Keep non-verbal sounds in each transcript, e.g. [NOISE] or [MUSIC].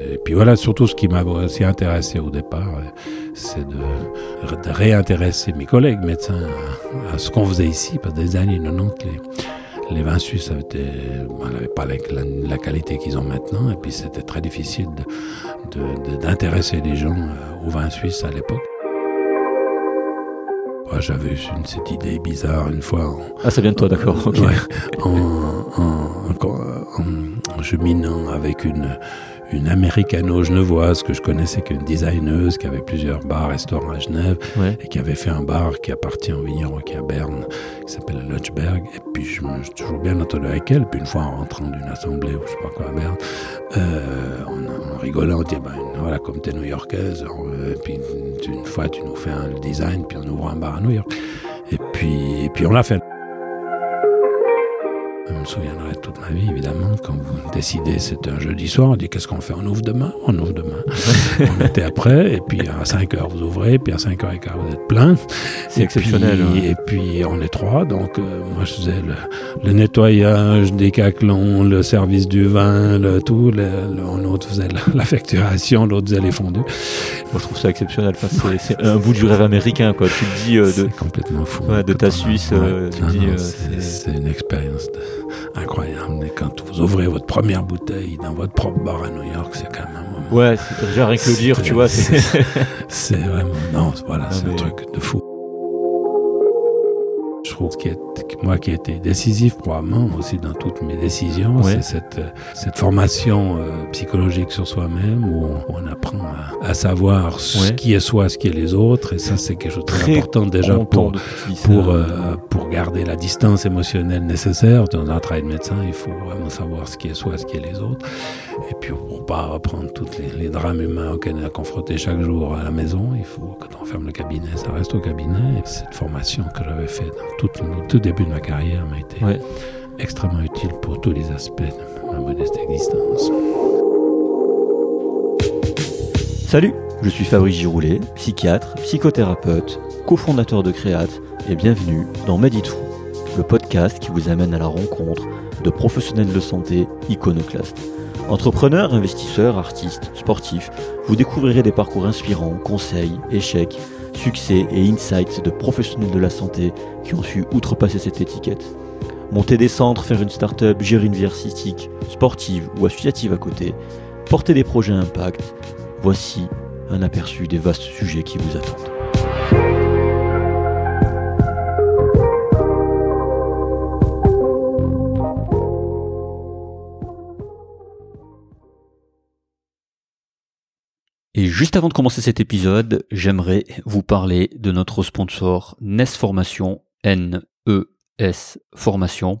Et puis voilà, surtout ce qui m'a aussi intéressé au départ, c'est de, réintéresser mes collègues médecins à, ce qu'on faisait ici, parce que des années 90, les, vins suisses n'avaient pas la, qualité qu'ils ont maintenant, et puis c'était très difficile d'intéresser les gens aux vins suisses à l'époque. J'avais une, cette idée bizarre une fois. En, ah, ça vient de toi, d'accord. en, en, en, cheminant avec une, une américano-genevoise que je connaissais, qu'une designeuse qui avait plusieurs bars, restaurants à Genève, et qui avait fait un bar qui appartient au vigneron qui est à Berne, qui s'appelle Lutschberg. Et puis je me suis toujours bien entendu avec elle. Puis une fois en rentrant d'une assemblée ou je sais pas quoi à Berne, euh, en, rigolant, on dit ben, voilà, comme tu es new-yorkaise, et puis une fois tu nous fais un design, puis on ouvre un bar à New York. Et puis, et puis on l'a fait. Je me souviendrai toute ma vie, évidemment, quand vous décidez, c'est un jeudi soir, on dit qu'est-ce qu'on fait On ouvre demain? On ouvre demain. [LAUGHS] on était après, et puis à 5 heures vous ouvrez, puis à 5 heures et quart vous êtes plein. C'est exceptionnel. Et puis on est trois, donc euh, moi je faisais le, nettoyage des caclons, le service du vin, le tout. Le, autre faisait la, facturation, l'autre faisait les fondus. Moi je trouve ça exceptionnel. c'est un bout du rêve américain, quoi. Tu te dis. Euh, de, complètement fou. de ta Suisse. Euh, c'est une expérience. De, incroyable. Et quand vous ouvrez votre première bouteille dans votre propre bar à New York, c'est quand même un moment. Ouais, c'est déjà rien que le dire, tu vois. [LAUGHS] C'est vraiment. Non, voilà, c'est un truc de fou je trouve que moi qui ai été décisif probablement aussi dans toutes mes décisions, c'est cette, cette formation euh, psychologique sur soi-même où on, apprend à, savoir ce qui est soi, ce qui est les autres, et ça c'est quelque chose de très, important déjà pour pour euh, pour garder la distance émotionnelle nécessaire. Dans un travail de médecin. Il faut vraiment savoir ce qui est soi, ce qui est les autres, et puis pour pas reprendre tous les, les, drames humains auxquels on est confronté chaque jour à la maison, il faut quand on ferme le cabinet, ça reste au cabinet. Et cette formation que j'avais faite dans tout, début de ma carrière m'a été extrêmement utile pour tous les aspects de ma modeste existence. Salut, je suis Fabrice Giroulet, psychiatre, psychothérapeute, cofondateur de Créate, et bienvenue dans Meditrou, le podcast qui vous amène à la rencontre de professionnels de santé iconoclastes. Entrepreneurs, investisseurs, artistes, sportifs, vous découvrirez des parcours inspirants, conseils, échecs, succès et insights de professionnels de la santé qui ont su outrepasser cette étiquette. Monter des centres, faire une start-up, gérer une vie artistique, sportive ou associative à côté, porter des projets à impact, voici un aperçu des vastes sujets qui vous attendent. Et juste avant de commencer cet épisode, j'aimerais vous parler de notre sponsor NES Formation, N-E-S Formation.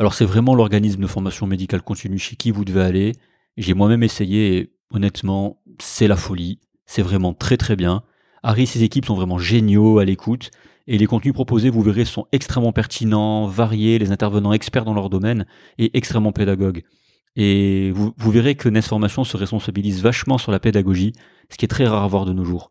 Alors c'est vraiment l'organisme de formation médicale continue chez qui vous devez aller. J'ai moi-même essayé et honnêtement, c'est la folie. C'est vraiment très très bien. Harry et ses équipes sont vraiment géniaux à l'écoute. Et les contenus proposés, vous verrez, sont extrêmement pertinents, variés, les intervenants experts dans leur domaine et extrêmement pédagogues. Et vous, verrez que NES Formation se responsabilise vachement sur la pédagogie, ce qui est très rare à voir de nos jours.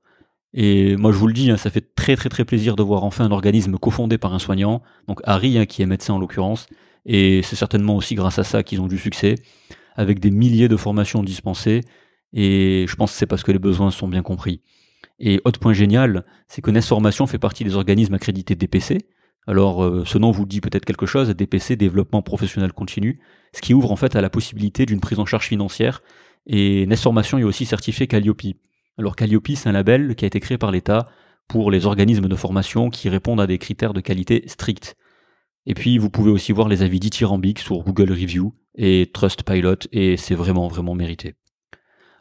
Et moi, je vous le dis, hein, ça fait très très très plaisir de voir enfin un organisme cofondé par un soignant, donc Harry, hein, qui est médecin en l'occurrence, et c'est certainement aussi grâce à ça qu'ils ont du succès, avec des milliers de formations dispensées, et je pense que c'est parce que les besoins sont bien compris. Et autre point génial, c'est que NES Formation fait partie des organismes accrédités DPC, alors, euh, ce nom vous dit peut-être quelque chose, DPC, développement professionnel continu, ce qui ouvre en fait à la possibilité d'une prise en charge financière. Et NES Formation est aussi certifié Calliope. Alors Calliope, c'est un label qui a été créé par l'État pour les organismes de formation qui répondent à des critères de qualité stricts. Et puis, vous pouvez aussi voir les avis dithyrambiques sur Google Review et Trustpilot, et c'est vraiment, vraiment mérité.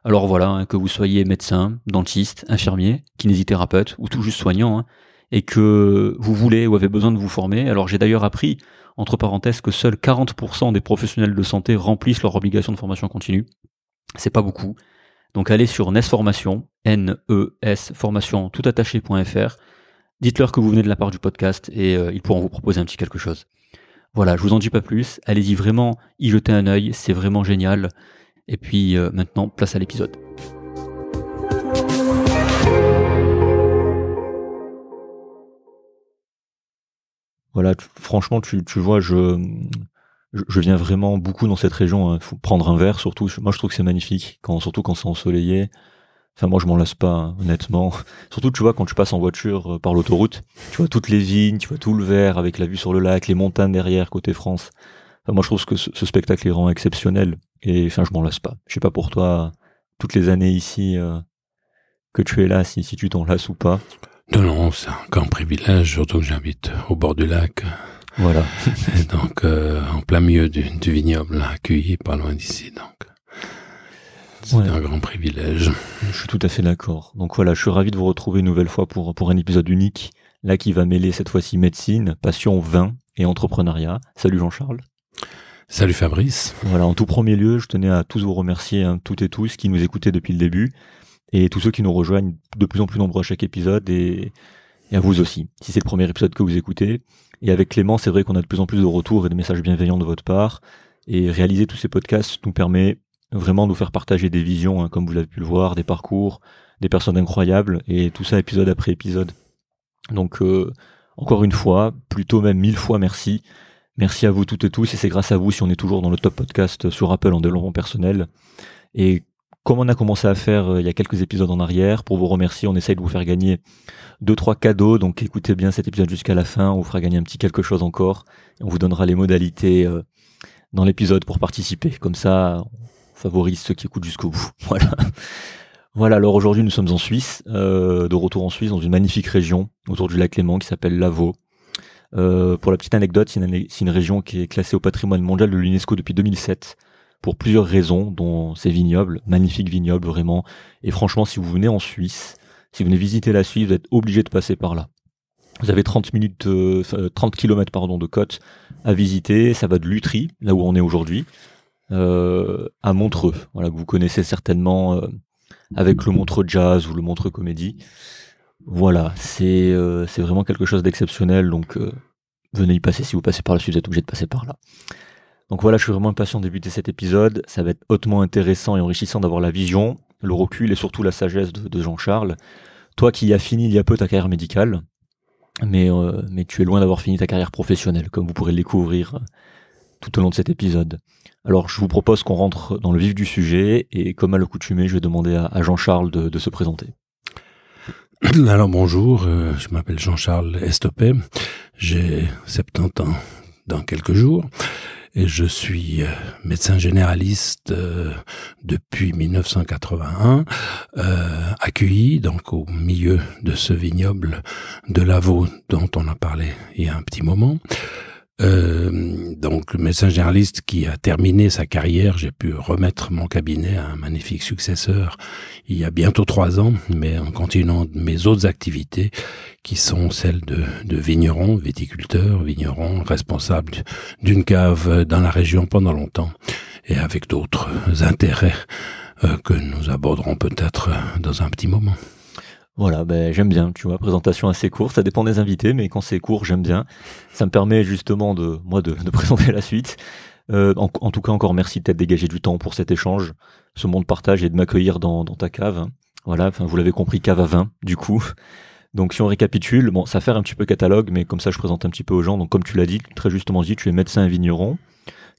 Alors voilà, hein, que vous soyez médecin, dentiste, infirmier, kinésithérapeute ou tout juste soignant, hein, et que vous voulez ou avez besoin de vous former. Alors j'ai d'ailleurs appris, entre parenthèses, que seuls 40% des professionnels de santé remplissent leur obligation de formation continue. C'est pas beaucoup. Donc allez sur NES Formation, N-E-S Formation toutattaché.fr. Dites-leur que vous venez de la part du podcast et euh, ils pourront vous proposer un petit quelque chose. Voilà, je vous en dis pas plus. Allez-y vraiment y jeter un œil, c'est vraiment génial. Et puis euh, maintenant, place à l'épisode. Voilà, franchement, tu, tu vois, je, je, viens vraiment beaucoup dans cette région. Hein. faut prendre un verre, surtout. Moi, je trouve que c'est magnifique, quand, surtout quand c'est ensoleillé. Enfin, moi, je m'en lasse pas, hein, honnêtement. [LAUGHS] Surtout, tu vois, quand tu passes en voiture euh, par l'autoroute, tu vois toutes les vignes, tu vois tout le vert avec la vue sur le lac, les montagnes derrière, côté France. moi, je trouve que ce, spectacle est vraiment exceptionnel. Et enfin, je m'en lasse pas. Je sais pas pour toi, toutes les années ici euh, que tu es là, si, si tu t'en lasses ou pas. Non, c'est un grand privilège, surtout que j'habite au bord du lac. Voilà. [LAUGHS] Et donc, euh, en plein milieu du, du vignoble, accueilli pas loin d'ici, donc. C'est un grand privilège. Je suis tout à fait d'accord. Donc voilà, je suis ravi de vous retrouver une nouvelle fois pour, pour un épisode unique, là qui va mêler cette fois-ci médecine, passion, vin et entrepreneuriat. Salut Jean-Charles. Salut Fabrice. Voilà, en tout premier lieu, je tenais à tous vous remercier, hein, toutes et tous, qui nous écoutaient depuis le début, et tous ceux qui nous rejoignent de plus en plus nombreux à chaque épisode, et, à vous aussi, si c'est le premier épisode que vous écoutez. Et avec Clément, c'est vrai qu'on a de plus en plus de retours et de messages bienveillants de votre part, et réaliser tous ces podcasts nous permet vraiment nous faire partager des visions, hein, comme vous l'avez pu le voir, des parcours, des personnes incroyables, et tout ça épisode après épisode. Donc, euh, encore une fois, plutôt même mille fois merci. Merci à vous toutes et tous, et c'est grâce à vous si on est toujours dans le top podcast sur Apple en développement personnel. Et comme on a commencé à faire euh, il y a quelques épisodes en arrière, pour vous remercier, on essaye de vous faire gagner deux trois cadeaux. Donc écoutez bien cet épisode jusqu'à la fin, on vous fera gagner un petit quelque chose encore. On vous donnera les modalités euh, dans l'épisode pour participer. Comme ça, favorise ceux qui écoutent jusqu'au bout. [LAUGHS] Voilà. Voilà, alors aujourd'hui nous sommes en Suisse, euh, de retour en Suisse, dans une magnifique région autour du lac Léman qui s'appelle Lavaux. Pour la petite anecdote, c'est une, une, région qui est classée au patrimoine mondial de l'UNESCO depuis 2007 pour plusieurs raisons, dont ces vignobles, magnifiques vignobles vraiment. Et franchement, si vous venez en Suisse, si vous venez visiter la Suisse, vous êtes obligé de passer par là. Vous avez 30 minutes, euh, 30 km pardon de côte à visiter. Ça va de Lutry, là où on est aujourd'hui, euh, à Montreux, voilà que vous connaissez certainement euh, avec le Montreux Jazz ou le Montreux Comédie. Voilà, c'est euh, c'est vraiment quelque chose d'exceptionnel, donc venez y passer. Si vous passez par la suite, vous êtes obligé de passer par là. Donc voilà, je suis vraiment impatient de débuter cet épisode. Ça va être hautement intéressant et enrichissant d'avoir la vision, le recul et surtout la sagesse de, Jean-Charles. Toi qui as fini il y a peu ta carrière médicale, mais, mais tu es loin d'avoir fini ta carrière professionnelle, comme vous pourrez le découvrir tout au long de cet épisode. Alors je vous propose qu'on rentre dans le vif du sujet et comme à l'accoutumée, je vais demander à, Jean-Charles de, se présenter. [COUGHS] Alors bonjour, euh, je m'appelle Jean-Charles Estopé, j'ai 70 ans dans quelques jours et je suis euh, médecin généraliste euh, depuis 1981, accueilli donc au milieu de ce vignoble de Lavaux dont on a parlé il y a un petit moment. Euh, donc médecin généraliste qui a terminé sa carrière, j'ai pu remettre mon cabinet à un magnifique successeur il y a bientôt trois ans, mais en continuant mes autres activités qui sont celles de, de vigneron, viticulteur, vigneron, responsable d'une cave dans la région pendant longtemps et avec d'autres intérêts euh, que nous aborderons peut-être dans un petit moment. Voilà, ben, j'aime bien, tu vois, présentation assez courte, ça dépend des invités, mais quand c'est court, j'aime bien. Ça me permet justement de, moi, de, [LAUGHS] présenter la suite. Euh, en, tout cas, encore merci de t'être dégagé du temps pour cet échange, ce monde partage et de m'accueillir dans, dans ta cave. Voilà, enfin, vous l'avez compris, cave à vin, du coup. Donc, si on récapitule, bon, ça fait un petit peu catalogue, mais comme ça, je présente un petit peu aux gens. Donc, comme tu l'as dit, très justement dit, tu es médecin et vigneron.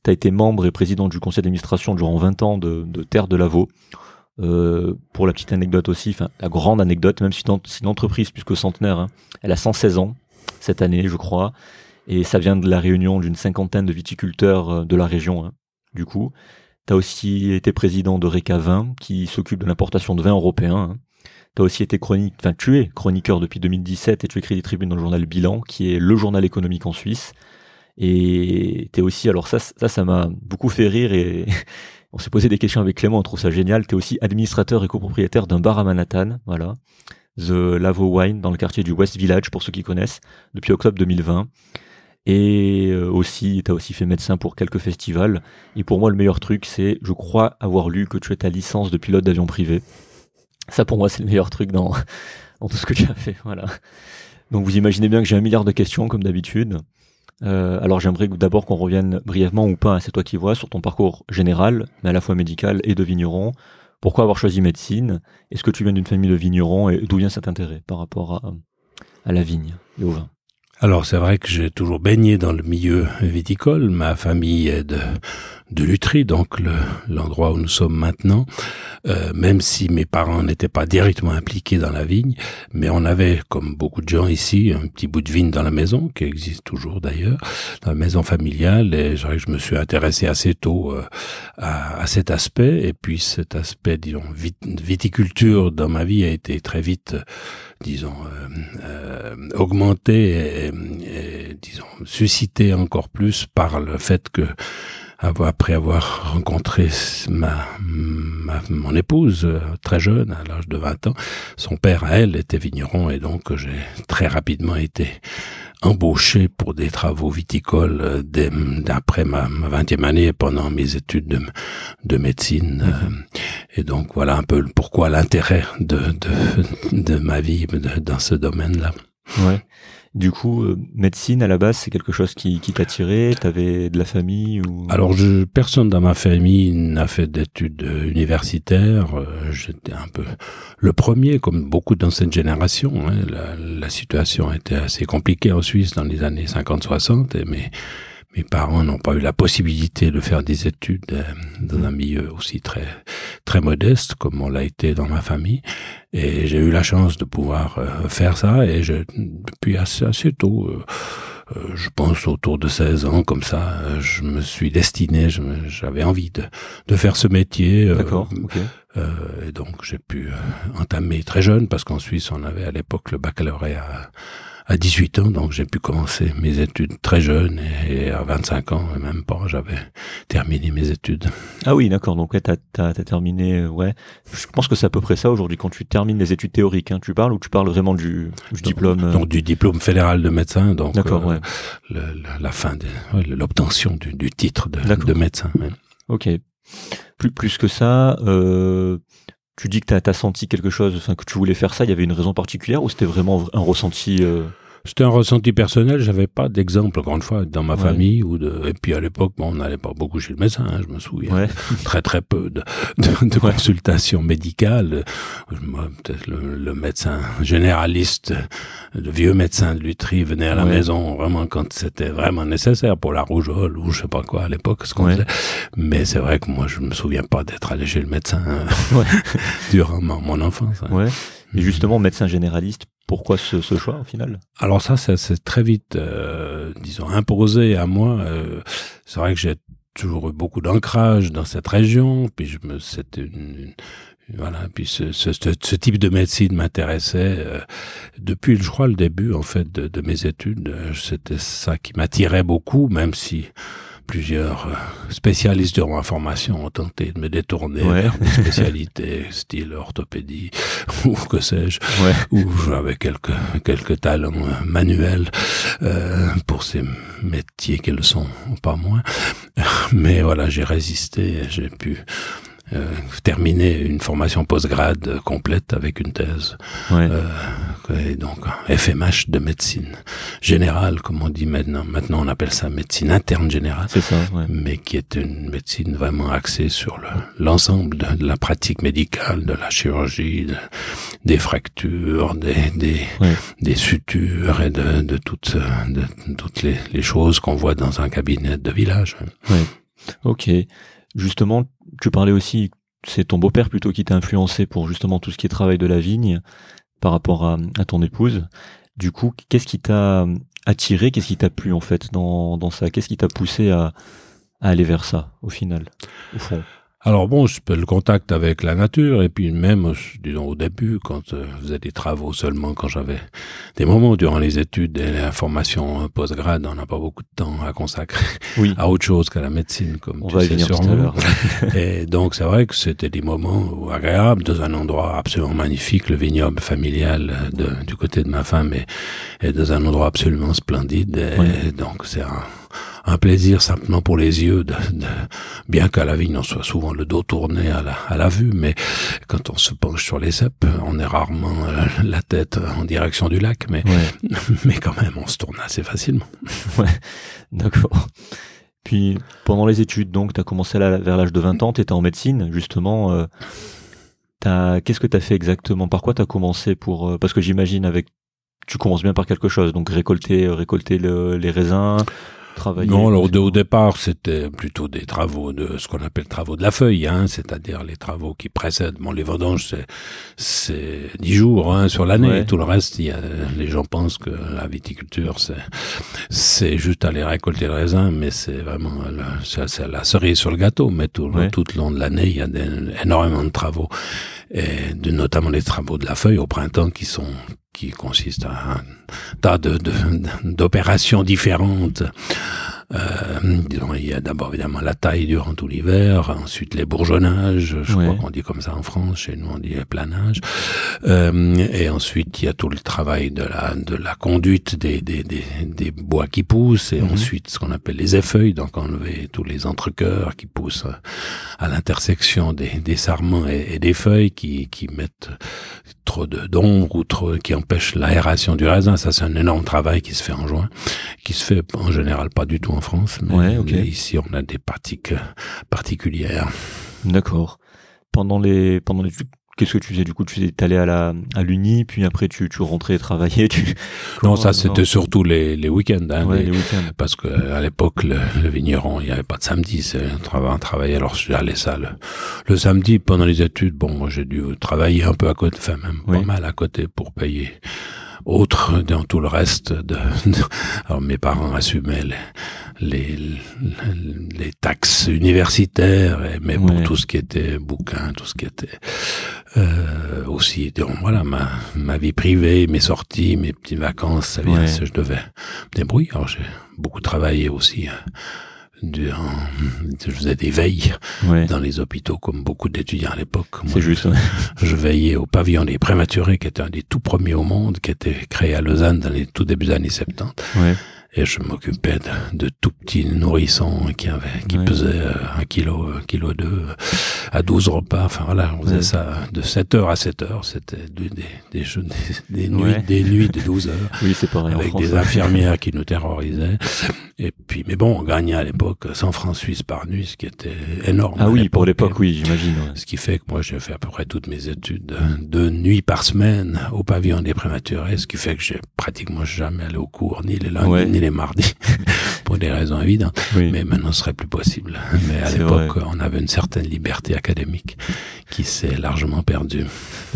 Tu as été membre et président du conseil d'administration durant 20 ans de, de Terre de Lavaux. Euh, pour la petite anecdote aussi, enfin la grande anecdote, même si c'est une entreprise plus que centenaire, hein, elle a 116 ans cette année, je crois, et ça vient de la réunion d'une cinquantaine de viticulteurs euh, de la région. Hein, du coup, tu as aussi été président de Reca Vin, qui s'occupe de l'importation de vin européen. Hein. Tu as aussi été chronique, enfin tu es chroniqueur depuis 2017 et tu écris des tribunes dans le journal Bilan, qui est le journal économique en Suisse. Et tu es aussi, alors ça, ça, ça m'a beaucoup fait rire et on s'est posé des questions avec Clément, on trouve ça génial. Tu es aussi administrateur et copropriétaire d'un bar à Manhattan, voilà. The Lavo Wine, dans le quartier du West Village, pour ceux qui connaissent, depuis octobre 2020. Et euh, aussi, tu aussi fait médecin pour quelques festivals. Et pour moi, le meilleur truc, c'est, je crois avoir lu que tu as ta licence de pilote d'avion privé. Ça, pour moi, c'est le meilleur truc dans, [LAUGHS] dans tout ce que tu as fait, voilà. Donc vous imaginez bien que j'ai un milliard de questions, comme d'habitude. Euh, alors j'aimerais d'abord qu'on revienne brièvement ou pas, c'est toi qui vois, sur ton parcours général, mais à la fois médical et de vigneron. Pourquoi avoir choisi médecine? Est-ce que tu viens d'une famille de vignerons et d'où vient cet intérêt par rapport à, la vigne et au vin? Alors c'est vrai que j'ai toujours baigné dans le milieu viticole. Ma famille est de de Lutry, donc l'endroit où nous sommes maintenant, euh, même si mes parents n'étaient pas directement impliqués dans la vigne, mais on avait, comme beaucoup de gens ici, un petit bout de vigne dans la maison, qui existe toujours d'ailleurs, dans la maison familiale, et je, je me suis intéressé assez tôt euh, à, à, cet aspect, et puis cet aspect, disons, viticulture dans ma vie a été très vite, disons, euh, euh augmenté et, disons, suscité encore plus par le fait que après avoir rencontré ma, ma, mon épouse euh, très jeune, à l'âge de 20 ans, son père, à elle, était vigneron et donc j'ai très rapidement été embauché pour des travaux viticoles euh, d'après ma vingtième année pendant mes études de, de médecine. Euh, mhm. et donc voilà un peu pourquoi l'intérêt de, de, de ma vie dans ce domaine-là. Ouais. Du coup, euh, médecine à la base, c'est quelque chose qui, qui t'attirait T'avais de la famille ou? Alors, je, personne dans ma famille n'a fait d'études universitaires. Euh, j'étais un peu le premier, comme beaucoup dans cette génération. Hein. La, la, situation était assez compliquée en Suisse dans les années 50-60, mais mes parents n'ont pas eu la possibilité de faire des études euh, dans un milieu aussi très très modeste comme on l'a été dans ma famille. Et j'ai eu la chance de pouvoir euh, faire ça et je, depuis assez, assez tôt euh, je pense autour de 16 ans comme ça je me suis destiné j'avais envie de, de faire ce métier d'accord et donc j'ai pu entamer très jeune parce qu'en Suisse on avait à l'époque le baccalauréat à 18 ans, donc j'ai pu commencer mes études très jeune et, à 25 ans, même pas, j'avais terminé mes études. Ah oui, d'accord, donc ouais, t'as as, terminé, ouais. Je pense que c'est à peu près ça aujourd'hui quand tu termines les études théoriques. Hein, tu parles ou tu parles vraiment du, du diplôme euh? Donc du diplôme fédéral de médecin, donc euh, ouais. le, la, fin de l'obtention du, du, titre de, de médecin. Ok. Plus, plus que ça, euh, tu dis que tu as, senti quelque chose, enfin que tu voulais faire ça, il y avait une raison particulière ou c'était vraiment un ressenti euh, c'était un ressenti personnel. J'avais pas d'exemple, encore une fois, dans ma famille ou de. Et puis à l'époque, bon, on n'allait pas beaucoup chez le médecin. Hein, je me souviens. [LAUGHS] Très très peu de, de, de consultations médicales. Peut-être le, le, médecin généraliste, le vieux médecin de Lutry venait à la maison vraiment quand c'était vraiment nécessaire pour la rougeole ou je sais pas quoi à l'époque, ce qu'on faisait. Mais c'est vrai que moi, je me souviens pas d'être allé chez le médecin [LAUGHS] [LAUGHS] durant mon, enfance. Hein. Et justement, médecin généraliste, pourquoi ce, ce, choix au final? Alors ça, ça c'est très vite, euh, disons, imposé à moi. Euh, c'est vrai que j'ai toujours eu beaucoup d'ancrage dans cette région, puis je me, c'était une, voilà, puis ce, ce, ce, type de médecine m'intéressait euh, depuis, je crois, le début en fait de, de mes études. Euh, c'était ça qui m'attirait beaucoup, même si plusieurs euh, spécialistes de formation ont tenté de me détourner vers des [LAUGHS] spécialités style orthopédie [LAUGHS] ou que sais-je, ouais. ou j'avais quelques quelques talents euh, manuels euh, pour ces métiers qu'elles sont pas moins. [LAUGHS] Mais voilà, j'ai résisté, j'ai pu terminer une formation post-grade complète avec une thèse. Ouais. Euh, et donc FMH de médecine générale, comme on dit maintenant. Maintenant, on appelle ça médecine interne générale. C'est ça. Ouais. Mais qui est une médecine vraiment axée sur l'ensemble de, de, la pratique médicale, de la chirurgie, de, des fractures, des des, ouais. des sutures et de, de toutes de toutes les, les choses qu'on voit dans un cabinet de village. Ouais. Ok. Justement, tu parlais aussi, c'est ton beau-père plutôt qui t'a influencé pour justement tout ce qui est travail de la vigne par rapport à, ton épouse. Du coup, qu'est-ce qui t'a attiré, qu'est-ce qui t'a plu en fait dans, dans ça? Qu'est-ce qui t'a poussé à, à aller vers ça au final, au fond? Alors bon, je peux le contact avec la nature et puis même, disons au début, quand euh, je faisais des travaux seulement, quand j'avais des moments durant les études et la formation post-grade, on n'a pas beaucoup de temps à consacrer oui. à autre chose qu'à la médecine, comme on tu va sais sûrement. [LAUGHS] et donc c'est vrai que c'était des moments agréables dans un endroit absolument magnifique, le vignoble familial de, du côté de ma femme est dans un endroit absolument splendide. Et oui. donc c'est un un plaisir simplement pour les yeux, de, de, bien qu'à la vigne on soit souvent le dos tourné à la, à la vue, mais quand on se penche sur les cèpes, on est rarement euh, la tête en direction du lac, mais, ouais. [LAUGHS] mais quand même on se tourne assez facilement. [LAUGHS] Ouais, d'accord. Puis pendant les études, donc, tu as commencé là, vers l'âge de 20 ans, tu étais en médecine, justement. Euh, Qu'est-ce que tu as fait exactement? Par quoi tu as commencé pour euh, Parce que j'imagine avec tu commences bien par quelque chose, donc récolter, récolter les raisins, non, alors au, départ, c'était plutôt des travaux de ce qu'on appelle travaux de la feuille, hein, c'est-à-dire les travaux qui précèdent. Bon, les vendanges, c'est c'est dix jours hein, sur l'année. Tout le reste, il y a, les gens pensent que la viticulture, c'est c'est juste aller récolter le raisin, mais c'est vraiment c'est la cerise sur le gâteau. Mais tout, tout le long de l'année, il y a énormément de travaux, et de, notamment les travaux de la feuille au printemps qui sont qui consiste à un tas de, d'opérations différentes disons, il y a d'abord évidemment la taille durant tout l'hiver, ensuite les bourgeonnages, je crois qu'on dit comme ça en France, chez nous on dit planage, euh, et ensuite il y a tout le travail de la de la conduite des des, des, des bois qui poussent, et mhm. ensuite ce qu'on appelle les effeuilles, donc enlever tous les entrecœurs qui poussent à l'intersection des, des sarments et, des feuilles qui qui mettent trop de d'ombre ou trop qui empêchent l'aération du raisin. Ça c'est un énorme travail qui se fait en juin, qui se fait en général pas du tout en France, mais ici on a des pratiques particulières. D'accord. Pendant les pendant les Qu'est-ce que tu faisais? Du coup Tu allais à la à l'uni, puis après tu tu rentrais travailler. Tu [LAUGHS] non, ça c'était surtout les les week-ends, hein, les, week-ends. parce que à l'époque le, vigneron il n'y avait pas de samedi, c'est un travail. Alors j'allais ça le, le, samedi pendant les études. Bon, j'ai dû travailler un peu à côté, enfin même pas mal à côté pour payer autre dans tout le reste de, alors mes parents assumaient les, les, les taxes universitaires mais pour tout ce qui était bouquin tout ce qui était euh, aussi donc voilà ma ma vie privée mes sorties mes petites vacances ça vient je devais me débrouiller. Alors j'ai beaucoup travaillé aussi hein je faisais des veilles dans les hôpitaux comme beaucoup d'étudiants à l'époque. C'est juste. [LAUGHS] Je veillais au pavillon des prématurés qui était un des tout premiers au monde, qui était créé à Lausanne dans les tout débuts des années 70. Ouais et je m'occupais de, de, tout petits nourrissons qui avaient, qui pesaient euh, un kilo, un kilo deux, à 12 repas. Enfin voilà, on faisait ça de 7 heures à 7 heures. C'était des, des, des, des, nuits, des nuits de 12 heures. [LAUGHS] Oui, c'est pareil. Avec des infirmières qui nous terrorisaient. Et puis, mais bon, on gagnait à l'époque 100 francs suisses par nuit, ce qui était énorme. Ah oui, pour l'époque, oui, j'imagine. Ce qui fait que moi, j'ai fait à peu près toutes mes études de, nuit par semaine au pavillon des prématurés, ce qui fait que j'ai pratiquement jamais allé au cours, ni les lundis, ni les mardis, [LAUGHS] pour des raisons évidentes. Mais maintenant, ce serait plus possible. Mais à l'époque, on avait une certaine liberté académique qui s'est largement perdue.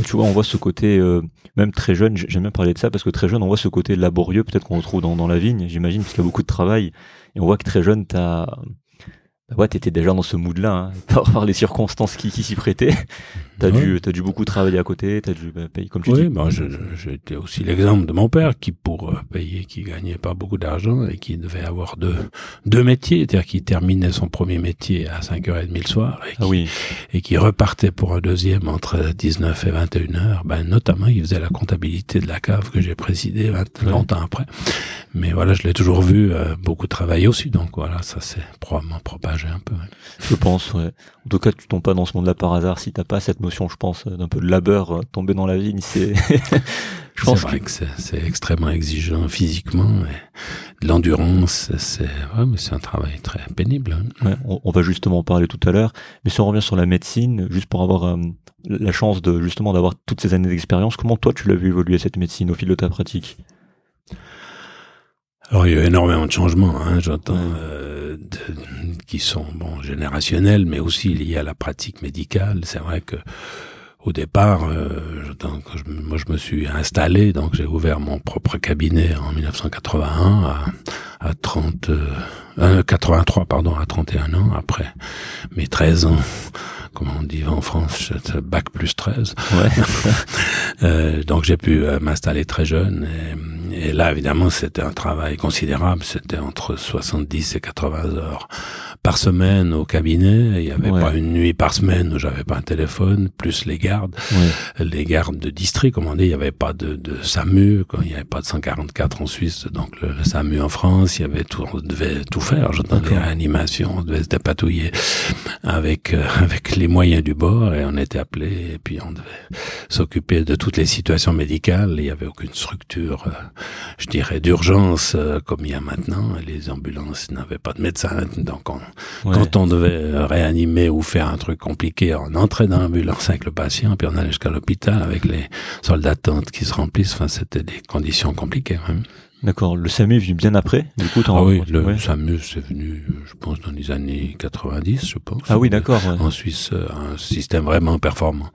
Tu vois, on voit ce côté, euh, même très jeune, j'aime bien parler de ça parce que très jeune, on voit ce côté laborieux, peut-être qu'on retrouve dans, dans la vigne, j'imagine, parce qu'il y a beaucoup de travail. Et on voit que très jeune, t'as, bah ouais, t'étais déjà dans ce mood-là, hein, [LAUGHS] par, les circonstances qui, qui s'y prêtaient. [LAUGHS] T'as dû, t'as dû beaucoup travailler à côté, t'as dû bah, payer comme tu oui, dis. bah, j'étais aussi l'exemple de mon père qui, pour euh, payer, qui gagnait pas beaucoup d'argent et qui devait avoir deux, deux métiers, c'est-à-dire qui terminait son premier métier à 5h30 le soir et ah qui, ah oui. et qui repartait pour un deuxième entre 19 et 21h. Ben, notamment, il faisait la comptabilité de la cave que j'ai présidé longtemps après. Mais voilà, je l'ai toujours vu euh, beaucoup travailler aussi, donc voilà, ça c'est probablement propagé un peu. Je pense, ouais. En tout cas, tu tombes pas dans ce monde-là par hasard si t'as pas cette notion, je pense, d'un peu de labeur, euh, tomber dans la vigne, c'est. [LAUGHS] je pense vrai que, c'est extrêmement exigeant physiquement, de l'endurance, c'est ouais, mais c'est un travail très pénible. Hein. On, va justement en parler tout à l'heure, mais si on revient sur la médecine, juste pour avoir euh, la chance de justement d'avoir toutes ces années d'expérience, comment toi tu l'as vu évoluer cette médecine au fil de ta pratique? Alors il y a eu énormément de changements, hein, j'entends, euh, qui sont bon générationnels, mais aussi liés à la pratique médicale. C'est vrai que au départ, euh, moi je me suis installé, donc j'ai ouvert mon propre cabinet en 1981 à, à 30, euh, 83 pardon, à 31 ans après mes 13 ans comment on dit en France, bac plus 13. Ouais. [LAUGHS] euh, donc j'ai pu euh, m'installer très jeune. Et, et là, évidemment, c'était un travail considérable. C'était entre 70 et 80 heures par semaine au cabinet. Il n'y avait pas une nuit par semaine où j'avais pas un téléphone, plus les gardes, les gardes de district, comme on dit. Il n'y avait pas de, de SAMU, quand il n'y avait pas de 144 en Suisse, donc le, SAMU en France. Il y avait tout, on devait tout faire. Je des réanimations, on devait se dépatouiller avec euh, avec les moyens du bord et on était appelé et puis on devait s'occuper de toutes les situations médicales. Il n'y avait aucune structure, euh, je dirais, d'urgence euh, comme il y a maintenant. Les ambulances n'avaient pas de médecin, donc on, Quand on devait réanimer ou faire un truc compliqué, on entrait dans l'ambulance avec le patient, puis on allait jusqu'à l'hôpital avec les soldats qui se remplissent. Enfin, c'était des conditions compliquées. D'accord. Le SAMU est venu bien après. Du coup, ah oui, le SAMU c'est venu, je pense, dans les années 90, je pense. Ah oui, d'accord. En Suisse, euh, un système vraiment performant,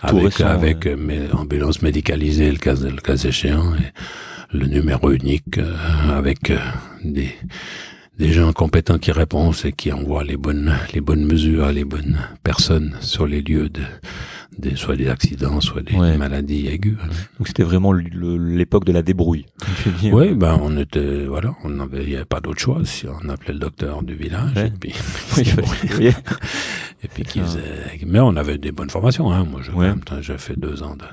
avec avec ouais. Euh, ambulance médicalisée, le cas le cas échéant, et le numéro unique euh, avec des des gens compétents qui répondent et qui envoient les bonnes les bonnes mesures, les bonnes personnes sur les lieux de des, soit des accidents, soit des maladies aiguës. Donc c'était vraiment l'époque de la débrouille. Oui, ben on était voilà, on avait, il n'y avait pas d'autre choix. Si on appelait le docteur du village et puis [LAUGHS] [LAUGHS] et puis qui faisait, mais on avait des bonnes formations. Hein. Moi, j'ai fait deux ans de,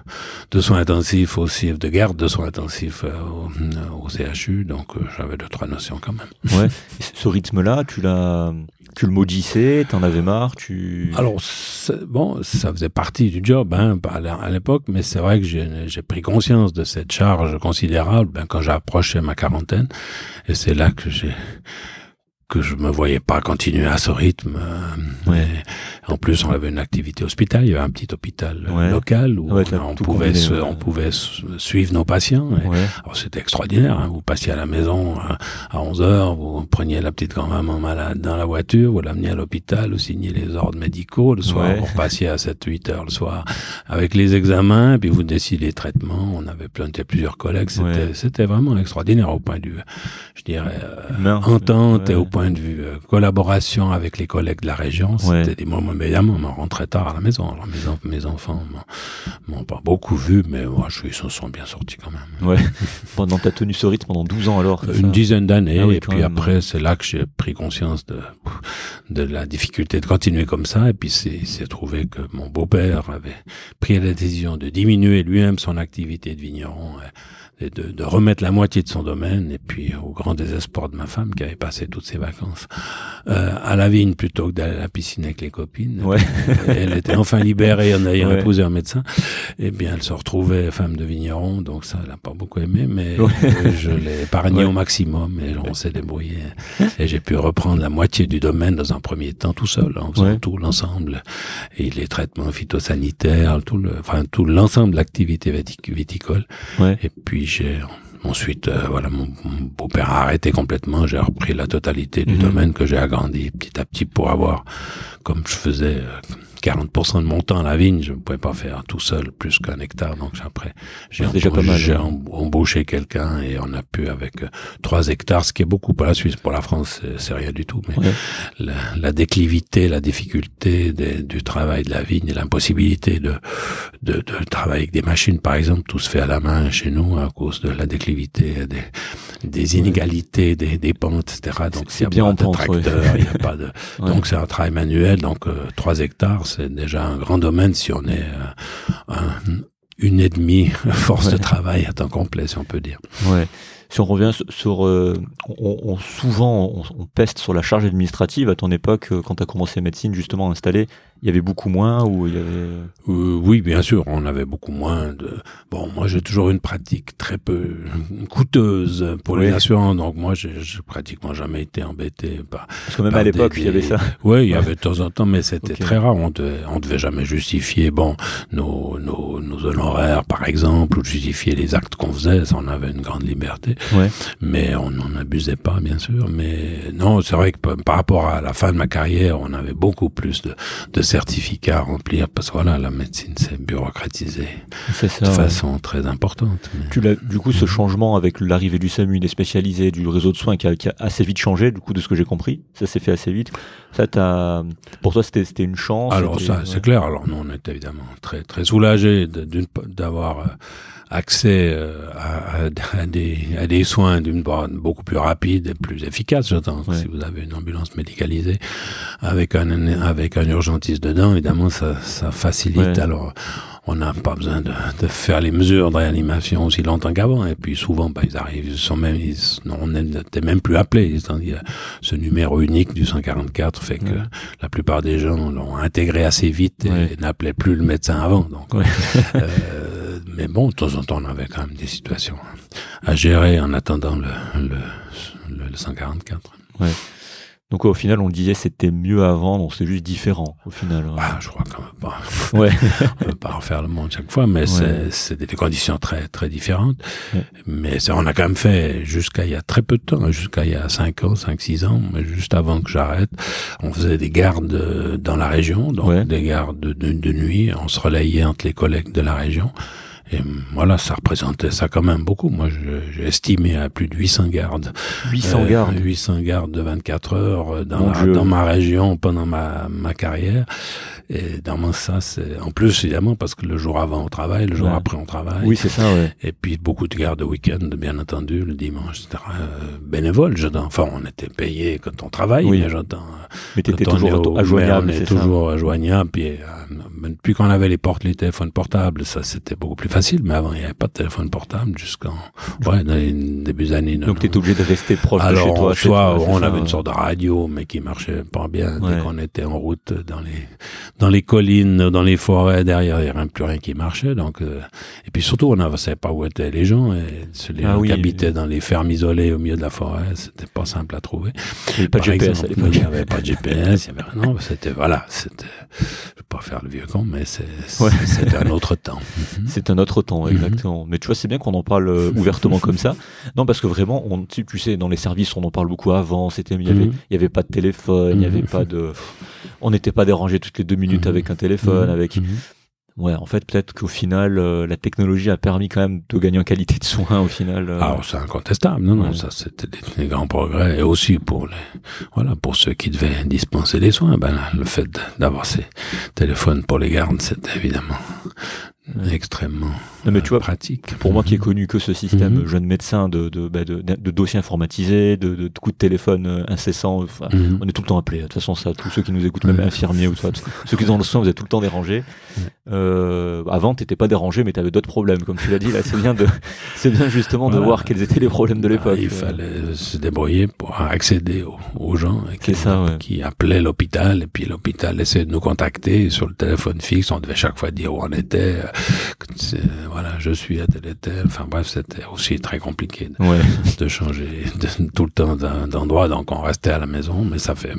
de soins intensifs au CIF de garde, de soins intensifs euh, au, au, CHU, donc euh, j'avais deux trois notions quand même. Ouais. [LAUGHS] ce rythme-là, tu l'as tu le maudissais, t'en avais marre, tu... Alors, bon, ça faisait partie du job hein, à l'époque, mais c'est vrai que j'ai pris conscience de cette charge considérable ben, quand j'ai approché ma quarantaine, et c'est là que j'ai que je me voyais pas continuer à ce rythme. Euh, ouais. En plus, on avait une activité hospitalière, il y avait un petit hôpital euh, local où on, pouvait on pouvait suivre nos patients. Alors c'était extraordinaire. Hein. Vous passiez à la maison à, 11 heures, vous preniez la petite grand-maman malade dans la voiture, vous l'ameniez à l'hôpital, vous signiez les ordres médicaux. Le soir, vous repassiez à 7-8 heures le soir avec les examens, puis vous décidez les traitements. On avait de plusieurs collègues. C'était vraiment extraordinaire au point vue, je dirais, euh, entente et au point de vue euh, collaboration avec les collègues de la région. C'était des moments évidemment, on rentrait tard à la maison. Alors mes, mes enfants m'ont pas beaucoup vu, mais moi, je, ils se sont bien sortis quand même. Ouais. [LAUGHS] pendant ta tenue ce rythme pendant 12 ans alors Une dizaine d'années. Ah et puis après, c'est là que j'ai pris conscience de, de la difficulté de continuer comme ça. Et puis c'est trouvé que mon beau-père avait pris la décision de diminuer lui-même son activité de vigneron de, de, remettre la moitié de son domaine, et puis au grand désespoir de ma femme qui avait passé toutes ses vacances euh, à la vigne plutôt que d'aller à la piscine avec les copines. Ouais. elle était enfin libérée en ayant épousé un médecin. Eh bien, elle se retrouvait femme de vigneron, donc ça, elle n'a pas beaucoup aimé, mais [LAUGHS] je l'ai épargné au maximum, et on s'est débrouillé. Et j'ai pu reprendre la moitié du domaine dans un premier temps tout seul, en faisant tout l'ensemble, et les traitements phytosanitaires, tout le, enfin tout l'ensemble de l'activité viticole. Et puis ensuite, euh, voilà, mon, beau-père a arrêté complètement. J'ai repris la totalité du mhm. domaine que j'ai agrandi petit à petit pour avoir, comme je faisais euh, 40% de mon temps à la vigne, je ne pouvais pas faire tout seul plus qu'un hectare. Donc après, j'ai embauché, embauché quelqu'un et on a pu avec euh, trois hectares, ce qui est beaucoup pour la Suisse. Pour la France, c'est rien du tout. Mais la, la, déclivité, la difficulté du travail de la vigne et l'impossibilité de, de, de, travailler avec des machines, par exemple, tout se fait à la main chez nous à cause de la déclivité, des, des inégalités, des, des pentes, etc. Donc c'est bien de tracteur, il y a pas de. [LAUGHS] Donc c'est un travail manuel. Donc euh, trois hectares c'est déjà un grand domaine si on est euh, une et demie [LAUGHS] force de travail à temps complet, si on peut dire. Ouais. Si on revient sur, euh, on, souvent on, peste sur la charge administrative. À ton époque, euh, quand tu as commencé médecine justement installée, il y avait beaucoup moins ou il y avait euh, oui bien sûr on avait beaucoup moins de bon moi j'ai toujours une pratique très peu [LAUGHS] coûteuse pour les assurances. Donc moi j'ai pratiquement jamais été embêté par parce que même à l'époque il y avait ça. Oui il y avait de temps en temps mais c'était très rare. On devait on devait jamais justifier bon nos nos, nos honoraires par exemple ou justifier les actes qu'on faisait ça on avait une grande liberté. Ouais. mais on n'en abusait pas bien sûr. Mais non c'est vrai que par rapport à la fin de ma carrière on avait beaucoup plus de, de certificats à remplir parce que voilà, la médecine s'est bureaucratisée de façon très importante. Tu l'as, du coup, ce changement avec l'arrivée du SAMU, des spécialisés, du réseau de soins qui a, assez vite changé, du coup, de ce que j'ai compris, ça s'est fait assez vite. Ça, t'as, pour toi, c'était, c'était une chance. Alors ça, c'est clair. Alors nous, on est évidemment très très soulagés d'avoir euh, accès euh, à, à, des, à des soins d'une beaucoup plus rapide et plus efficace, j'entends. Si vous avez une ambulance médicalisée avec un avec un urgentiste dedans, évidemment, ça, ça facilite. Alors, on n'a pas besoin de, de, faire les mesures de réanimation aussi longtemps qu'avant. Et puis souvent, bah, ils arrivent, ils sont même, ils, on n'était même plus appelés. Ce numéro unique du 144 fait que la plupart des gens l'ont intégré assez vite et, n'appelaient plus le médecin avant. Donc, euh, mais bon, de temps en temps, on avait quand même des situations à gérer en attendant le, le, le, 144. Ouais. Donc au final, on disait, c'était mieux avant, donc c'est juste différent au final. Ah, je crois qu'on peut pas. [LAUGHS] Ouais. [LAUGHS] on peut pas refaire le monde chaque fois, mais c'est des conditions très très différentes. Mais ça, on a quand même fait jusqu'à il y a très peu de temps, jusqu'à il y a 5 ans, 5 6 ans, mais juste avant que j'arrête, on faisait des gardes dans la région, donc des gardes de, de nuit, on se relayait entre les collègues de la région. Et voilà, ça représentait ça quand même beaucoup. Moi, j'ai estimé à plus de 800 gardes. 800 euh, gardes 800 gardes de 24 heures euh, dans, dans ma région pendant ma, ma carrière. Et dans ça, c'est en plus évidemment parce que le jour avant on travaille, le jour après on travaille. Oui, c'est ça. Ouais. Et puis beaucoup de gardes de week-end, bien entendu, le dimanche, etc. Euh, bénévole, j'entends. Enfin, on était payé quand on travaille, oui. mais j'entends. Mais t'étais toujours joignable, c'est toujours joignable. Puis euh, depuis qu'on avait les portes, les téléphones portables, ça c'était beaucoup plus facile. Mais avant, il n'y avait pas de téléphone portable jusqu'en ouais, dans les débuts années. Donc t'es obligé de rester proche de chez toi. Soit on avait une sorte de radio, mais qui marchait pas bien dès qu'on était en route dans les dans les collines, dans les forêts, derrière, il n'y avait plus rien qui marchait. Donc, euh, et puis surtout, on ne savait pas où étaient les gens. Et les ah gens qui habitaient dans les fermes isolées au milieu de la forêt, c'était pas simple à trouver. Il n'y avait pas de GPS à Il n'y avait pas de GPS, il y avait non, c'était voilà, c'était. Je vais pas faire le vieux con, mais c'est c'était un autre temps. [LAUGHS] C'est un autre temps, exactement. Mais tu vois, c'est bien qu'on en parle euh, [LAUGHS] ouvertement comme ça. Non, parce que vraiment, on, tu, tu sais, dans les services, on en parle beaucoup avant. C'était, il y avait, mhm. il y avait pas de téléphone, il n'y avait mhm. pas de on n'était pas dérangé toutes les deux minutes mhm. avec un téléphone, mhm. avec. Mhm. Ouais, en fait, peut-être qu'au final, euh, la technologie a permis quand même de gagner en qualité de soins. Au final. Euh. Ah, c'est incontestable. Non, non, ça c'était des, grands progrès. Et aussi pour les, voilà, pour ceux qui devaient dispenser des soins, ben le fait d'avoir ces téléphones pour les gardes, c'était évidemment extrêmement non, mais tu vois, pratique. Pour moi qui ai connu que ce système mhm. jeune médecin de, de, bah, de, de, dossiers informatisés, de, de, coups de téléphone euh, incessants, mhm. on est tout le temps appelé. De toute façon, ça, tous ceux qui nous écoutent, même infirmiers ou toi, ceux qui sont dans le soin, vous êtes tout le temps dérangés. Euh, avant, t'étais pas dérangé, mais tu avais d'autres problèmes, comme tu l'as dit. Là, c'est bien de, [LAUGHS] c'est bien justement de voir quels étaient les problèmes de l'époque. il fallait se débrouiller pour accéder aux, gens qui, ça, qui appelaient l'hôpital, et puis l'hôpital essayait de nous contacter sur le téléphone fixe. On devait chaque fois dire où on était voilà, je suis à tel et tel. Enfin bref, c'était aussi très compliqué de, [LAUGHS] de changer tout le temps d'endroit. Donc on restait à la maison, mais ça fait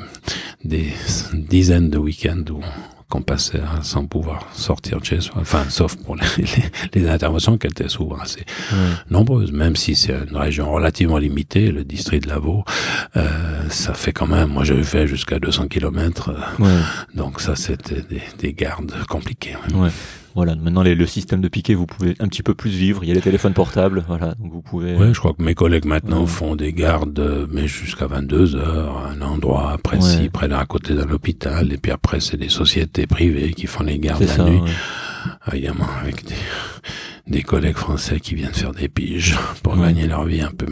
des dizaines de week-ends où qu'on passait sans pouvoir sortir de chez soi. Enfin, sauf pour les, [LAUGHS] les, interventions qui étaient souvent assez nombreuses, même si c'est une région relativement limitée, le district de Lavaux, euh, ça fait quand même, moi j'ai fait jusqu'à 200 kilomètres, euh, donc ça c'était des, des gardes compliquées. Ouais. Voilà, maintenant le système de piquet, vous pouvez un petit peu plus vivre. Il y a les téléphones portables, voilà, donc vous pouvez. Ouais, je crois que mes collègues maintenant font des gardes, mais jusqu'à 22 heures, à un endroit précis, près d'un côté d'un hôpital, et puis après c'est des sociétés privées qui font les gardes la nuit. Évidemment, avec des, des collègues français qui viennent faire des piges pour gagner leur vie un peu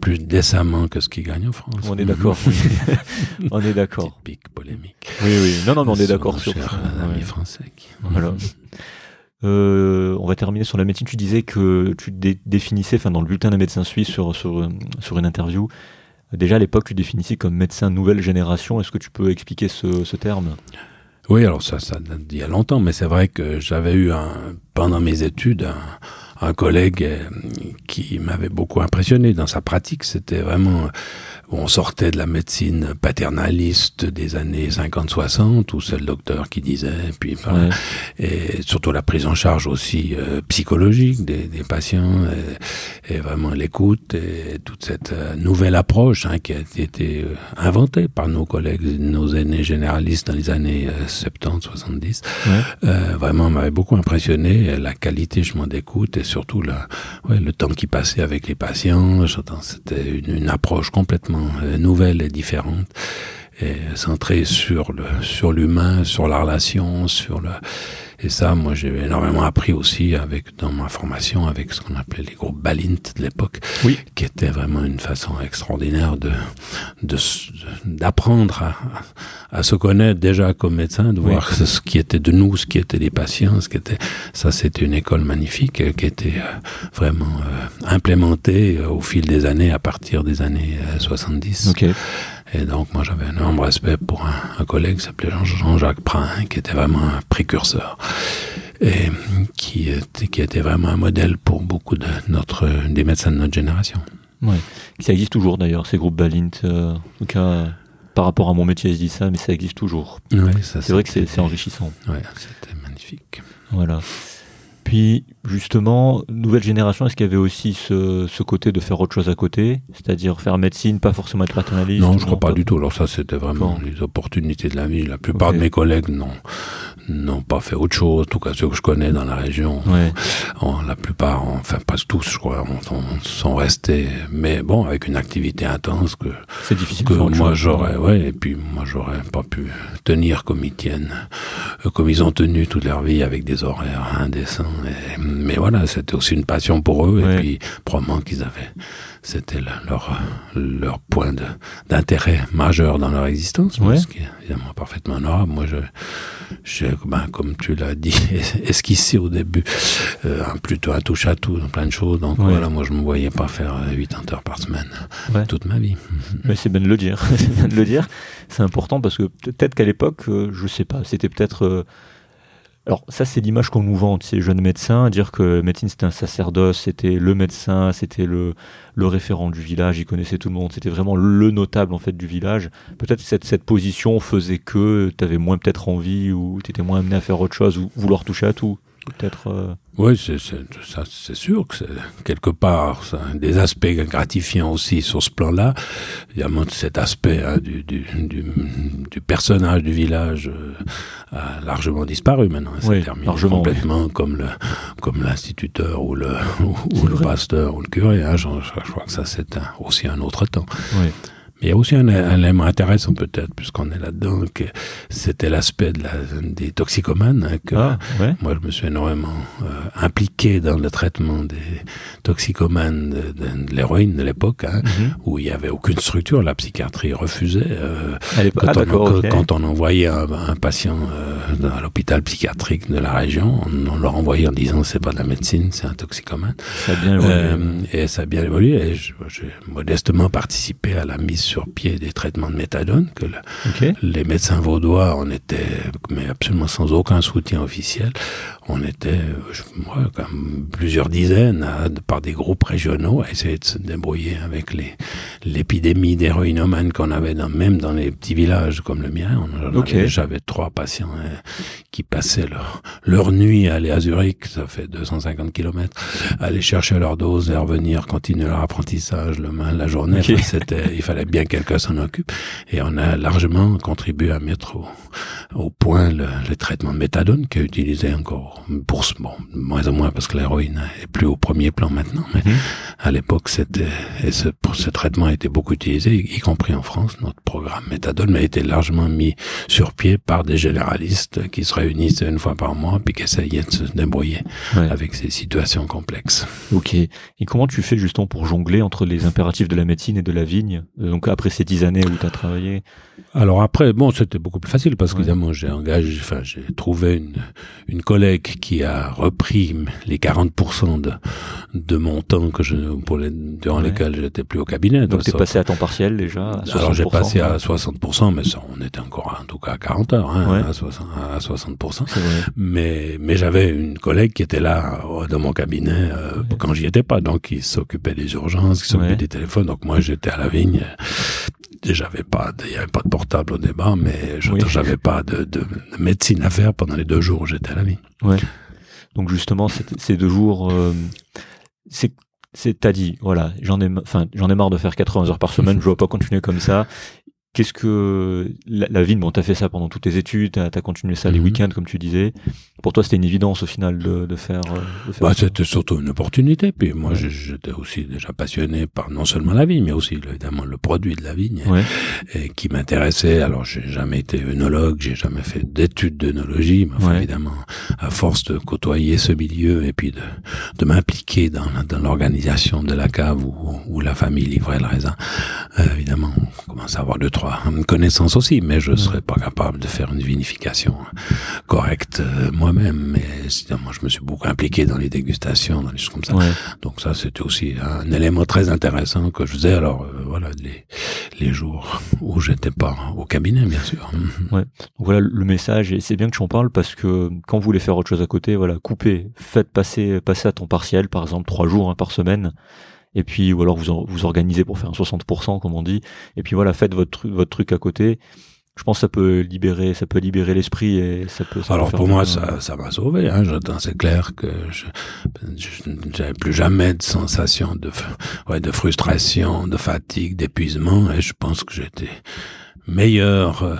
plus décemment que ce qu'ils gagnent en France. On est d'accord. [LAUGHS] on est d'accord. Pique polémique. Oui, oui. Non, non, mais on est d'accord sur ça. amis français. Voilà. Euh, on va terminer sur la médecine. Tu disais que tu définissais, enfin dans le bulletin des médecins suisses sur, sur, sur une interview, déjà à l'époque tu définissais comme médecin nouvelle génération. Est-ce que tu peux expliquer ce, ce terme? Oui, alors ça, ça date d'il y a longtemps, mais c'est vrai que j'avais eu un, pendant mes études un, un collègue euh, qui m'avait beaucoup impressionné dans sa pratique. C'était vraiment on sortait de la médecine paternaliste des années 50-60 où c'est le docteur qui disait, puis et surtout la prise en charge aussi euh, psychologique des, des patients et, et vraiment l'écoute et toute cette euh, nouvelle approche hein, qui a été euh, inventée par nos collègues, nos aînés généralistes dans les années 70-70, vraiment m'avait beaucoup impressionné la qualité je m'en d'écoute et surtout la, ouais, le temps qui passait avec les patients. C'était une, une approche complètement euh, nouvelle et différente et centrée sur le sur l'humain, sur la relation, sur le et ça, moi, j'ai énormément appris aussi avec dans ma formation avec ce qu'on appelait les groupes Balint de l'époque, oui. qui était vraiment une façon extraordinaire de d'apprendre à, à, se connaître déjà comme médecin, de voir ce qui était de nous, ce qui était des patients, ce qui était ça, c'était une école magnifique euh, qui était euh, vraiment euh, implémentée au fil des années, à partir des années 70. Okay. Et donc, moi, j'avais un énorme respect pour un, un collègue qui s'appelait Jean-Jacques Prin, qui était vraiment un précurseur et qui était, qui était vraiment un modèle pour beaucoup de notre, des médecins de notre génération. Ouais. Ça existe toujours d'ailleurs, ces groupes Balint, euh, en tout cas. par rapport à mon métier, je dis ça, mais ça existe toujours. c'est vrai que c'est enrichissant. Ouais, c'était magnifique. Voilà. Puis justement, nouvelle génération, est-ce qu'il y avait aussi ce, ce, côté de faire autre chose à côté, c'est-à-dire faire médecine, pas forcément être paternaliste Non, je crois pas, du tout. Alors ça, c'était vraiment les opportunités de la vie. La plupart de mes collègues n'ont n'ont pas fait autre chose, en tout cas ceux que je connais dans la région. Ouais. la plupart, enfin pas tous, je crois, sont restés, mais bon, avec une activité intense que c'est difficile. Que moi j'aurais, ouais, et puis moi j'aurais pas pu tenir comme ils tiennent, euh, comme ils ont tenu toute leur vie avec des horaires indécents. mais voilà, c'était aussi une passion pour eux, et puis probablement qu'ils avaient c'était leur, leur point d'intérêt majeur dans leur existence, ce qui est évidemment parfaitement honorable. Moi, je, je ben, comme tu l'as dit, [LAUGHS] esquissé au début, euh, plutôt un touche à tout dans plein de choses. Donc voilà, moi, je me voyais pas faire 80 heures par semaine toute ma vie. [LAUGHS] Mais c'est bien de le dire. [LAUGHS] c'est bien de le dire. C'est important parce que peut-être qu'à l'époque, euh, je sais pas, c'était peut-être euh, alors ça c'est l'image qu'on nous vend ces jeunes médecins, dire que médecine c'était un sacerdoce, c'était le médecin, c'était le, référent du village, il connaissait tout le monde, c'était vraiment le notable en fait du village. Peut-être cette, cette position faisait que tu avais moins peut-être envie ou tu étais moins amené à faire autre chose ou vouloir toucher à tout peut-être. Euh, oui, c'est ça, c'est sûr que c'est quelque part ça, des aspects gratifiants aussi sur ce plan-là. Évidemment, cet aspect hein, du, du, du, du, personnage du village euh, a largement disparu maintenant. Oui, terminé complètement comme le comme l'instituteur ou le ou, le pasteur ou le curé. Hein, je, je, crois que ça c'est aussi un autre temps. Oui. Il y a aussi un, élément intéressant peut-être, puisqu'on est là-dedans, que c'était l'aspect de la, des toxicomanes. Hein, que ah, Moi, je me suis énormément euh, impliqué dans le traitement des toxicomanes de, de, l'héroïne de l'époque, hein, mhm. où il y avait aucune structure. La psychiatrie refusait. Euh, quand, ah, on, quand, on, envoyait un, un patient euh, à l'hôpital psychiatrique de la région, on, on leur envoyait en disant c'est pas de la médecine, c'est un toxicomane. Ça a bien évolué. Euh, et ça a bien évolué. Et j'ai modestement participé à la mise sur pied des traitements de méthadone, que les médecins vaudois, on était, mais absolument sans aucun soutien officiel, on était, je, moi, comme plusieurs dizaines, par des groupes régionaux, à essayer de se débrouiller avec les l'épidémie d'héroïnomane qu'on avait dans, même dans les petits villages comme le mien. J'avais trois patients hein, qui passaient leur, leur nuit à aller à Zurich, ça fait 250 kilomètres, aller chercher leur dose et revenir, continuer leur apprentissage le matin, la journée. C'était, il fallait bien quelqu'un s'en occupe. Et on a largement contribué à mettre au, au point le, le traitement de méthadone qui est utilisé encore pour bon, moins ou moins parce que l'héroïne est plus au premier plan maintenant, mais mhm. à l'époque c'était et ce, ce traitement a été beaucoup utilisé, y compris en France. Notre programme méthadone a été largement mis sur pied par des généralistes qui se réunissent une fois par mois puis qui essayaient de se débrouiller avec ces situations complexes. Ok. Et comment tu fais justement pour jongler entre les impératifs de la médecine et de la vigne Donc après ces dix années où tu as travaillé? Alors après, bon, c'était beaucoup plus facile parce qu'évidemment j'ai engagé, enfin j'ai trouvé une, une collègue qui a repris les 40% de, de mon temps que je, pour les, durant lesquels j'étais plus au cabinet. Donc, tu es passé à temps partiel déjà à Alors j'ai passé à 60%, mais ça, on était encore en tout cas à 40 heures, hein, à 60%. À 60%. Mais, mais j'avais une collègue qui était là euh, dans mon cabinet euh, quand j'y étais pas, donc qui s'occupait des urgences, qui s'occupait des téléphones. Donc moi j'étais à la vigne j'avais pas, il y avait pas de portable au départ, mais je j'avais pas de, de, médecine à faire pendant les deux jours où j'étais à la vie. Ouais. Donc justement, ces deux jours, euh, c'est c'est t'as dit voilà j'en ai enfin j'en ai marre de faire 80 heures par semaine [LAUGHS] je dois pas continuer comme ça Qu'est-ce que la, la vie, bon, t'as fait ça pendant toutes tes études, t'as as continué ça les mhm. week-ends, comme tu disais. Pour toi, c'était une évidence au final de, de faire. Euh, de faire bah, c'était surtout une opportunité. Puis moi, j'étais aussi déjà passionné par non seulement la vigne, mais aussi évidemment le produit de la vigne, et qui m'intéressait. Alors, j'ai jamais été œnologue, j'ai jamais fait d'études d'œnologie, mais évidemment, à force de côtoyer ce milieu et puis de, de m'impliquer dans, dans l'organisation de la cave où, où la famille livrait le raisin, euh, évidemment, on commence à avoir deux trois une connaissance aussi, mais je ne serais pas capable de faire une vinification correcte euh, moi-même. Mais évidemment, je me suis beaucoup impliqué dans les dégustations, dans les choses comme ça. Donc ça, c'était aussi un élément très intéressant que je faisais. Alors euh, voilà, les, les jours où j'étais pas au cabinet, bien sûr. Ouais. Voilà le message, et c'est bien que tu en parles parce que quand vous voulez faire autre chose à côté, voilà, coupez, faites passer, passer à temps partiel, par exemple trois jours hein, par semaine et puis ou alors vous vous organisez pour faire un 60% comme on dit, et puis voilà, faites votre truc, votre truc à côté. Je pense que ça peut libérer, ça peut libérer l'esprit et ça peut. alors pour moi, ça, ça m'a sauvé. Hein. C'est clair que je j'avais plus jamais de sensation de, ouais, de frustration, de fatigue, d'épuisement, et je pense que j'étais meilleur euh,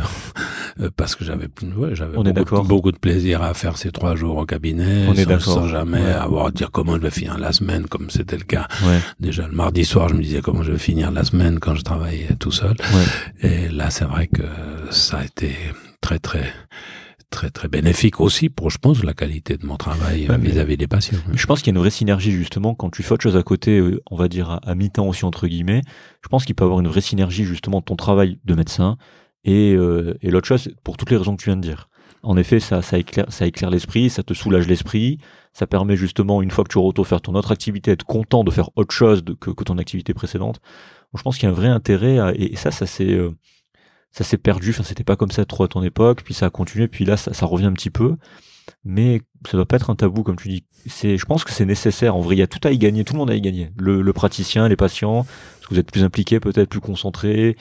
euh, parce que j'avais ouais, j'avais beaucoup, beaucoup, de plaisir à faire ces trois jours au cabinet On sans, sans jamais avoir à dire comment je vais finir la semaine comme c'était le cas. Déjà le mardi soir je me disais comment je vais finir la semaine quand je travaillais tout seul. Et là c'est vrai que ça a été très très très très bénéfique aussi pour, je pense, la qualité de mon travail euh, vis-à-vis des patients. Je pense qu'il y a une vraie synergie justement quand tu fais autre chose à côté, euh, on va dire à, mi-temps aussi entre guillemets. Je pense qu'il peut y avoir une vraie synergie justement de ton travail de médecin et, euh, et l'autre chose pour toutes les raisons que tu viens de dire. En effet, ça, ça éclaire, ça éclaire l'esprit, ça te soulage l'esprit, ça permet justement une fois que tu retournes faire ton autre activité, être content de faire autre chose que, que ton activité précédente. je pense qu'il y a un vrai intérêt à, et, ça, ça c'est ça s'est perdu. Enfin, c'était pas comme ça trop à ton époque. Puis ça a continué. Puis là, ça, revient un petit peu. Mais ça doit pas être un tabou, comme tu dis. C'est, je pense que c'est nécessaire. En vrai, il y a tout à y gagner. Tout le monde a y gagner. Le, praticien, les patients. Parce que vous êtes plus impliqués, peut-être plus concentrés.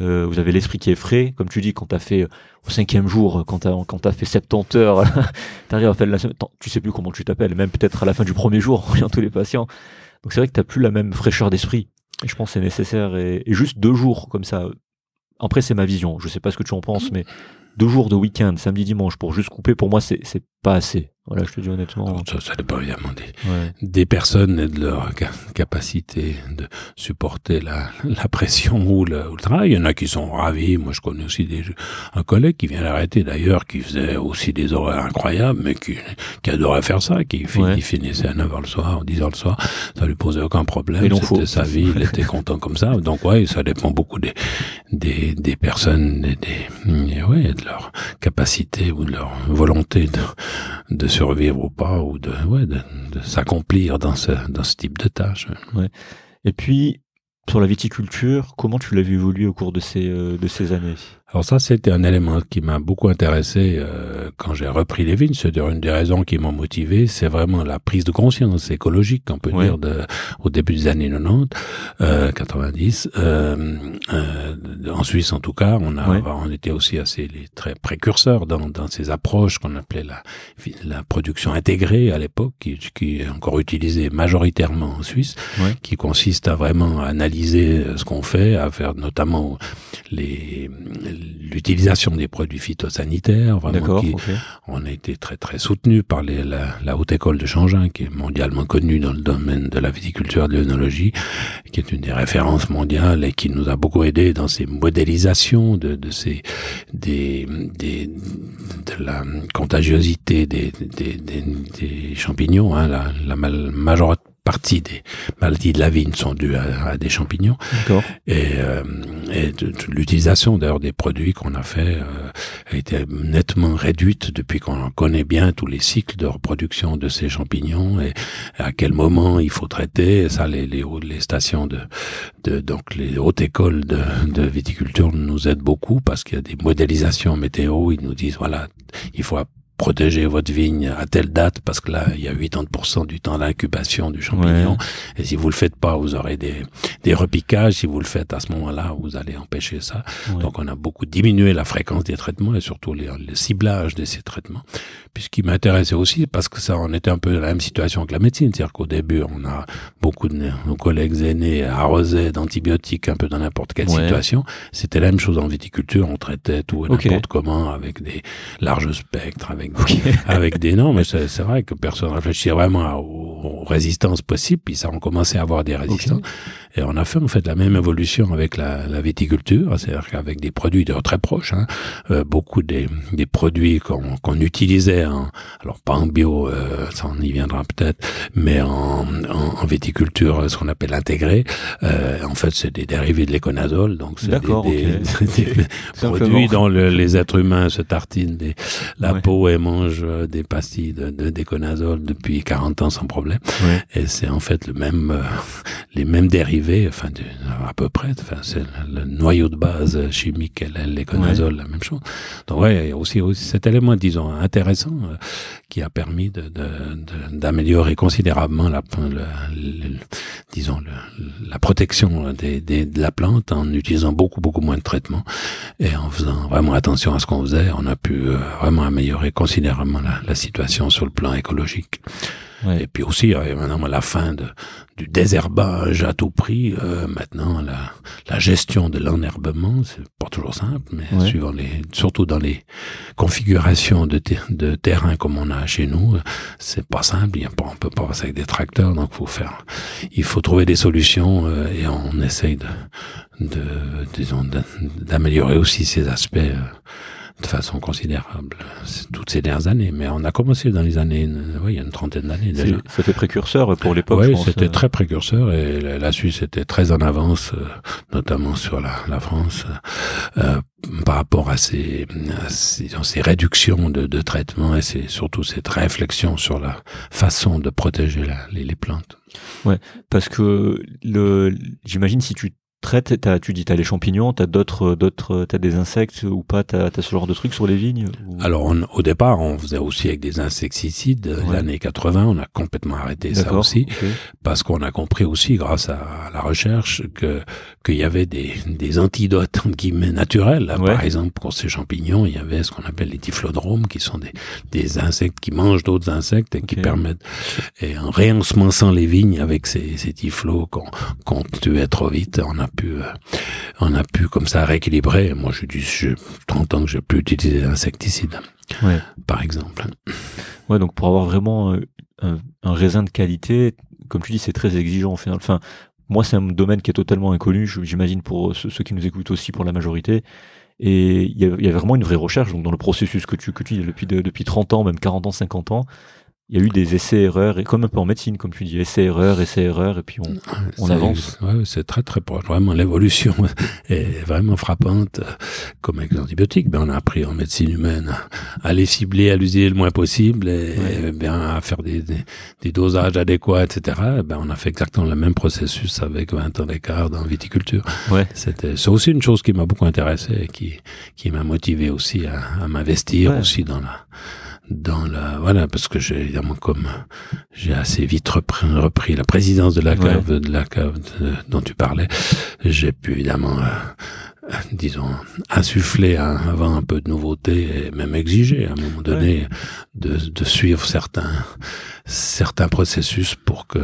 Euh, vous avez l'esprit qui est frais, comme tu dis, quand t'as fait euh, au cinquième jour, quand t'as quand t'as fait 70 heures, [LAUGHS] t'arrives à faire la semaine, tu sais plus comment tu t'appelles, même peut-être à la fin du premier jour, [LAUGHS] en tous les patients. Donc c'est vrai que t'as plus la même fraîcheur d'esprit. Et je pense que c'est nécessaire et, juste deux jours comme ça, après, c'est ma vision. Je sais pas ce que tu en penses, mais deux jours de week-end, samedi, dimanche, pour juste couper, pour moi, c'est pas assez. Voilà, je te dis honnêtement. Ça, ça dépend évidemment des, des personnes et de leur capacité de supporter la, la pression ou le, ou le, travail. Il y en a qui sont ravis. Moi, je connais aussi des, un collègue qui vient d'arrêter d'ailleurs, qui faisait aussi des horaires incroyables, mais qui, qui adorait faire ça, qui, finissait à 9h le soir, 10h le soir. Ça lui posait aucun problème. C'était sa [LAUGHS] vie. Il était content comme ça. Donc, ouais, ça dépend beaucoup des, des, des personnes, des, des, ouais, de leur capacité ou de leur volonté de, de survivre ou pas, ou de, ouais, de, s'accomplir dans ce, dans ce type de tâche. Ouais. Et puis, sur la viticulture, comment tu l'as vu évoluer au cours de ces, euh, de ces années? Alors ça, c'était un élément qui m'a beaucoup intéressé euh, quand j'ai repris les vignes. C'est une des raisons qui m'ont motivé, c'est vraiment la prise de conscience écologique, on peut dire, de, au début des années 90, euh, 90. Euh, euh, en Suisse, en tout cas, on a, on était aussi assez les, très précurseurs dans, dans ces approches qu'on appelait la, la production intégrée à l'époque, qui, qui, est encore utilisée majoritairement en Suisse, qui consiste à vraiment analyser ce qu'on fait, à faire notamment les l'utilisation des produits phytosanitaires. Vraiment qui, On a été très très soutenu par les, la, haute école de Changin, qui est mondialement connue dans le domaine de la viticulture et de l'œnologie, qui est une des références mondiales et qui nous a beaucoup aidé dans ces modélisations de, de ces des, des de la contagiosité des, des, des, champignons. Hein, la, la majorité partie des maladies de la vigne sont dues à, des champignons. Et, euh, et l'utilisation d'ailleurs des produits qu'on a fait euh, a été nettement réduite depuis qu'on connaît bien tous les cycles de reproduction de ces champignons et à quel moment il faut traiter. ça, les, les, les stations de, de, donc les hautes écoles de, de viticulture nous aident beaucoup parce qu'il y a des modélisations météo. Ils nous disent voilà, il faut protéger votre vigne à telle date parce que là il y a 80% du temps d'incubation du champignon. Et si vous le faites pas vous aurez des, des repiquages. Si vous le faites à ce moment-là vous allez empêcher ça. Donc on a beaucoup diminué la fréquence des traitements et surtout le ciblage de ces traitements puis ce qui m'intéressait aussi parce que ça on était un peu dans la même situation que la médecine c'est-à-dire qu'au début on a beaucoup de nos collègues aînés arrosés d'antibiotiques un peu dans n'importe quelle situation. C'était la même chose en viticulture on traitait tout et n'importe comment avec des larges spectres avec [LAUGHS] avec, des noms, mais c'est vrai que personne réfléchissait vraiment aux, résistances possibles, puis ça, on commençait à avoir des résistances. Et on a fait en fait la même évolution avec la, la viticulture, c'est-à-dire qu'avec des produits de très proches, hein, euh, beaucoup des, des produits qu'on qu'on utilisait, en, alors pas en bio, euh, ça on y viendra peut-être, mais en, en, en, viticulture, ce qu'on appelle intégré, euh, en fait c'est des dérivés de l'éconazole, donc c'est des, des, [LAUGHS] [LAUGHS] produits dont le, les êtres humains se tartinent des, la peau et mangent des pastilles de, de déconazole depuis 40 ans sans problème. Et c'est en fait le même, euh, les mêmes dérivés enfin à peu près, enfin c'est le, noyau de base chimique, l'éconazole, la même chose. Donc ouais, il y a aussi, aussi cet élément, disons, intéressant euh, qui a permis d'améliorer considérablement la, disons, la protection de la plante en utilisant beaucoup, beaucoup moins de traitements et en faisant vraiment attention à ce qu'on faisait, on a pu vraiment améliorer considérablement la situation sur le plan écologique. Et puis aussi, euh, maintenant, la fin de, du désherbage à tout prix. Euh, maintenant, la, la, gestion de l'enherbement, c'est pas toujours simple, mais suivant les, surtout dans les configurations de, de terrain comme on a chez nous, c'est pas simple. Il y a pas, on peut pas passer avec des tracteurs, donc faut faire, il faut trouver des solutions euh, et on essaye de, de disons, d'améliorer aussi ces aspects. De façon considérable toutes ces dernières années. Mais on a commencé dans les années, oui, il y a une trentaine d'années déjà. C'était précurseur pour l'époque. Oui, c'était euh. très précurseur et la, Suisse était très en avance, euh, notamment sur la, la France, euh, par rapport à ces, ces, ces réductions de, de traitement et c'est surtout cette réflexion sur la façon de protéger les, les plantes. Ouais, parce que le, j'imagine si tu traite as, Tu dis t'as les champignons, t'as d'autres, d'autres, t'as des insectes ou pas T'as as ce genre de trucs sur les vignes Alors au départ, on faisait aussi avec des insecticides. L'année 80, on a complètement arrêté ça aussi parce qu'on a compris aussi, grâce à la recherche, que qu'il y avait des, des antidotes entre guillemets naturels. Par exemple, pour ces champignons, il y avait ce qu'on appelle les typhlodromes, qui sont des, des insectes qui mangent d'autres insectes et qui permettent, et en réensemençant les vignes avec ces, ces typhlos qu'on qu'on tuait trop vite, on a pu, euh, on a pu comme ça rééquilibrer. Moi, je dis, je 30 ans que j'ai pu utiliser insecticides, ouais. par exemple. Ouais, donc pour avoir vraiment euh, un, un, raisin de qualité, comme tu dis, c'est très exigeant au final. Enfin, moi, c'est un domaine qui est totalement inconnu. J'imagine pour ceux, qui nous écoutent aussi, pour la majorité. Et il y, a, il y a vraiment une vraie recherche donc dans le processus que tu que tu dis depuis depuis 30 ans, même 40 ans, 50 ans il y a eu des essais-erreurs, et comme un peu en médecine, comme tu dis, essais-erreurs, essais-erreurs, et puis on, on avance. Ouais, c'est très très proche. Vraiment, l'évolution [LAUGHS] est vraiment frappante. Comme avec les antibiotiques, ben, on a appris en médecine humaine à les cibler, à l'utiliser le moins possible, et, bien à faire des, des, dosages adéquats, etc. ben, on a fait exactement le même processus avec 20 ans d'écart dans viticulture. Ouais. C'était, c'est aussi une chose qui m'a beaucoup intéressé et qui, qui m'a motivé aussi à, à m'investir aussi dans la dans la voilà parce que j'ai évidemment comme j'ai assez vite repris, repris, la présidence de la cave de la cave dont tu parlais j'ai pu évidemment euh, disons insuffler un, avant un peu de nouveauté et même exiger à un moment donné de, de suivre certains certains processus pour que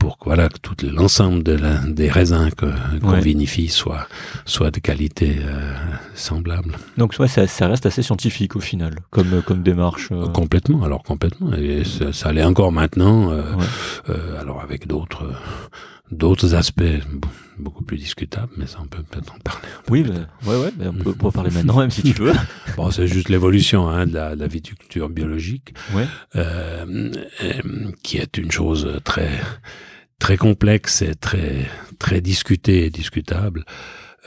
pour que voilà que tout l'ensemble de la, des raisins que qu'on vinifie soit soit de qualité euh, semblable. Donc ouais, ça, ça, reste assez scientifique au final, comme comme démarche. Euh. Complètement, alors complètement. Et ça, ça l'est encore maintenant. Euh, euh alors avec d'autres d'autres aspects beaucoup plus discutables, mais ça on peut peut-être en parler. oui, bah, ouais, ouais, on peut, en parler maintenant, même si tu veux. [LAUGHS] bon, c'est juste l'évolution hein, de, la, de la viticulture biologique, ouais. euh, qui est une chose très très complexe et très très discuté et discutable.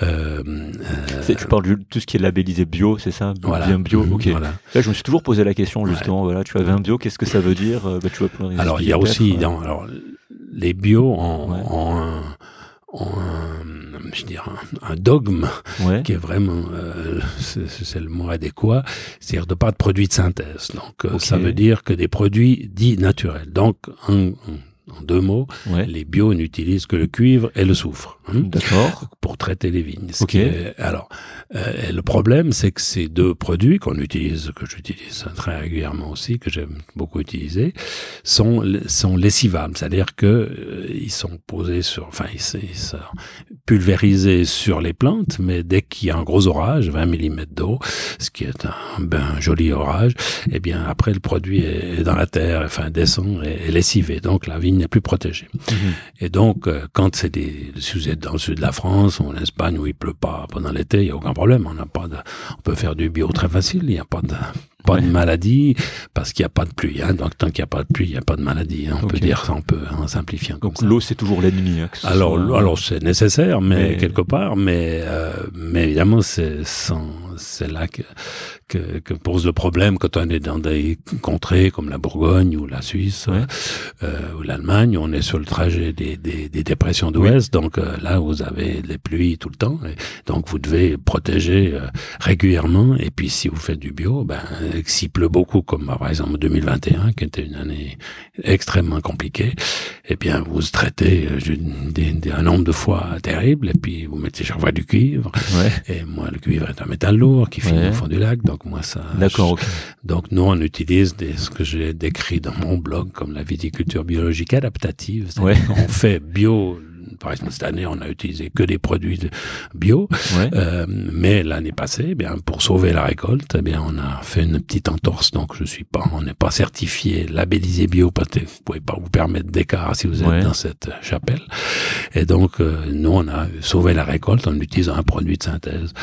Euh, euh, tu parles de tout ce qui est labellisé bio, c'est ça? Voilà. Bien bio, mhm, ok. Là, je me suis toujours posé la question justement. Voilà, tu as un bio, qu'est-ce que ça veut dire? Euh, bah, tu Alors, il y a aussi, dans, alors, les bio ont, ont un, un, je dirais un, dogme qui est vraiment, euh, c'est le mot adéquat, c'est-à-dire de pas de produits de synthèse. Donc, ça veut dire que des produits dits naturels. Donc, un, en deux mots, les bio n'utilisent que le cuivre et le soufre hein, D'accord. pour traiter les vignes. alors, euh, le problème, c'est que ces deux produits qu'on utilise, que j'utilise très régulièrement aussi, que j'aime beaucoup utiliser, sont sont lessivables, c'est-à-dire que euh, ils sont posés sur, enfin, ils, sont pulvérisés sur les plantes, mais dès qu'il y a un gros orage, 20 mm d'eau, ce qui est un, ben, joli orage, eh bien après le produit est dans la terre, enfin descend et est lessivé. Donc la vigne n'est plus protégé. Mhm. Et donc, euh, quand c'est des, si vous êtes dans le sud de la France ou en Espagne où il pleut pas pendant l'été, il y a aucun problème. On n'a pas de, on peut faire du bio très facile. Il n'y a pas de, pas de maladie parce qu'il n'y a pas de pluie. Hein. Donc tant qu'il n'y a pas de pluie, il n'y a pas de maladie. Hein. On peut dire ça, on peut en simplifiant. Donc l'eau c'est toujours l'ennemi. Hein, alors alors c'est nécessaire, mais, quelque part, mais euh, mais évidemment c'est c'est là que, que, que pose le problème quand on est dans des contrées comme la Bourgogne ou la Suisse euh, ou l'Allemagne. On est sur le trajet des, des, des dépressions d'Ouest, donc euh, là vous avez des pluies tout le temps, et donc vous devez protéger euh, régulièrement. Et puis si vous faites du bio, ben s'il pleut beaucoup, comme par exemple 2021, qui était une année extrêmement compliquée, eh bien, vous traitez un nombre de fois terrible, et puis vous mettez chaque fois du cuivre. Et moi, le cuivre est un métal lourd qui finit au fond du lac, donc moi ça. D'accord. Donc nous, on utilise des, ce que j'ai décrit dans mon blog comme la viticulture biologique adaptative. Ouais. On fait bio par exemple, cette année, on a utilisé que des produits bio. Euh, mais l'année passée, eh bien, pour sauver la récolte, eh bien, on a fait une petite entorse. Donc, je suis pas, on n'est pas certifié, labellisé bio parce que vous pouvez pas vous permettre d'écart si vous êtes dans cette chapelle. Et donc, euh, nous, on a sauvé la récolte en utilisant un produit de synthèse,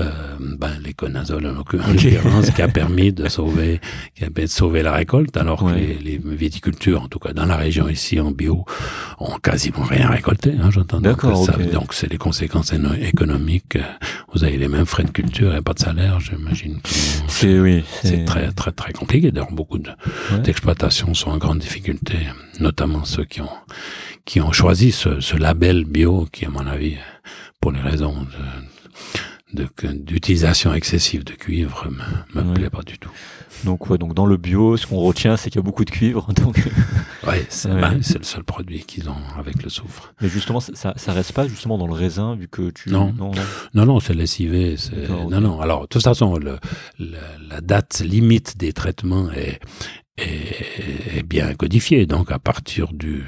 euh, ben, l'éconazole en l'occurrence, [LAUGHS] qui a permis de sauver, qui a permis de sauver la récolte, alors que les, les viticultures, en tout cas dans la région ici en bio, ont quasiment rien récolté. Hein, j'entends. D'accord. Donc c'est les conséquences économiques. Vous avez les mêmes frais de culture et pas de salaire, j'imagine. C'est oui. C'est très très très compliqué. D'ailleurs, beaucoup d'exploitations sont en grande difficulté, notamment ceux qui ont qui ont choisi ce, ce label bio, qui à mon avis, pour les raisons de d'utilisation excessive de cuivre me, me plaît pas du tout. Donc, ouais, donc dans le bio, ce qu'on retient, c'est qu'il y a beaucoup de cuivre. [LAUGHS] Donc... ouais, c'est bah, le seul produit qu'ils ont avec le soufre. Mais justement, ça, ça reste pas justement dans le raisin, vu que tu. Non, non, non, non, c'est lessivé. Non, non. Alors, de toute façon, le, la date limite des traitements est, est, bien codifié. Donc à partir du,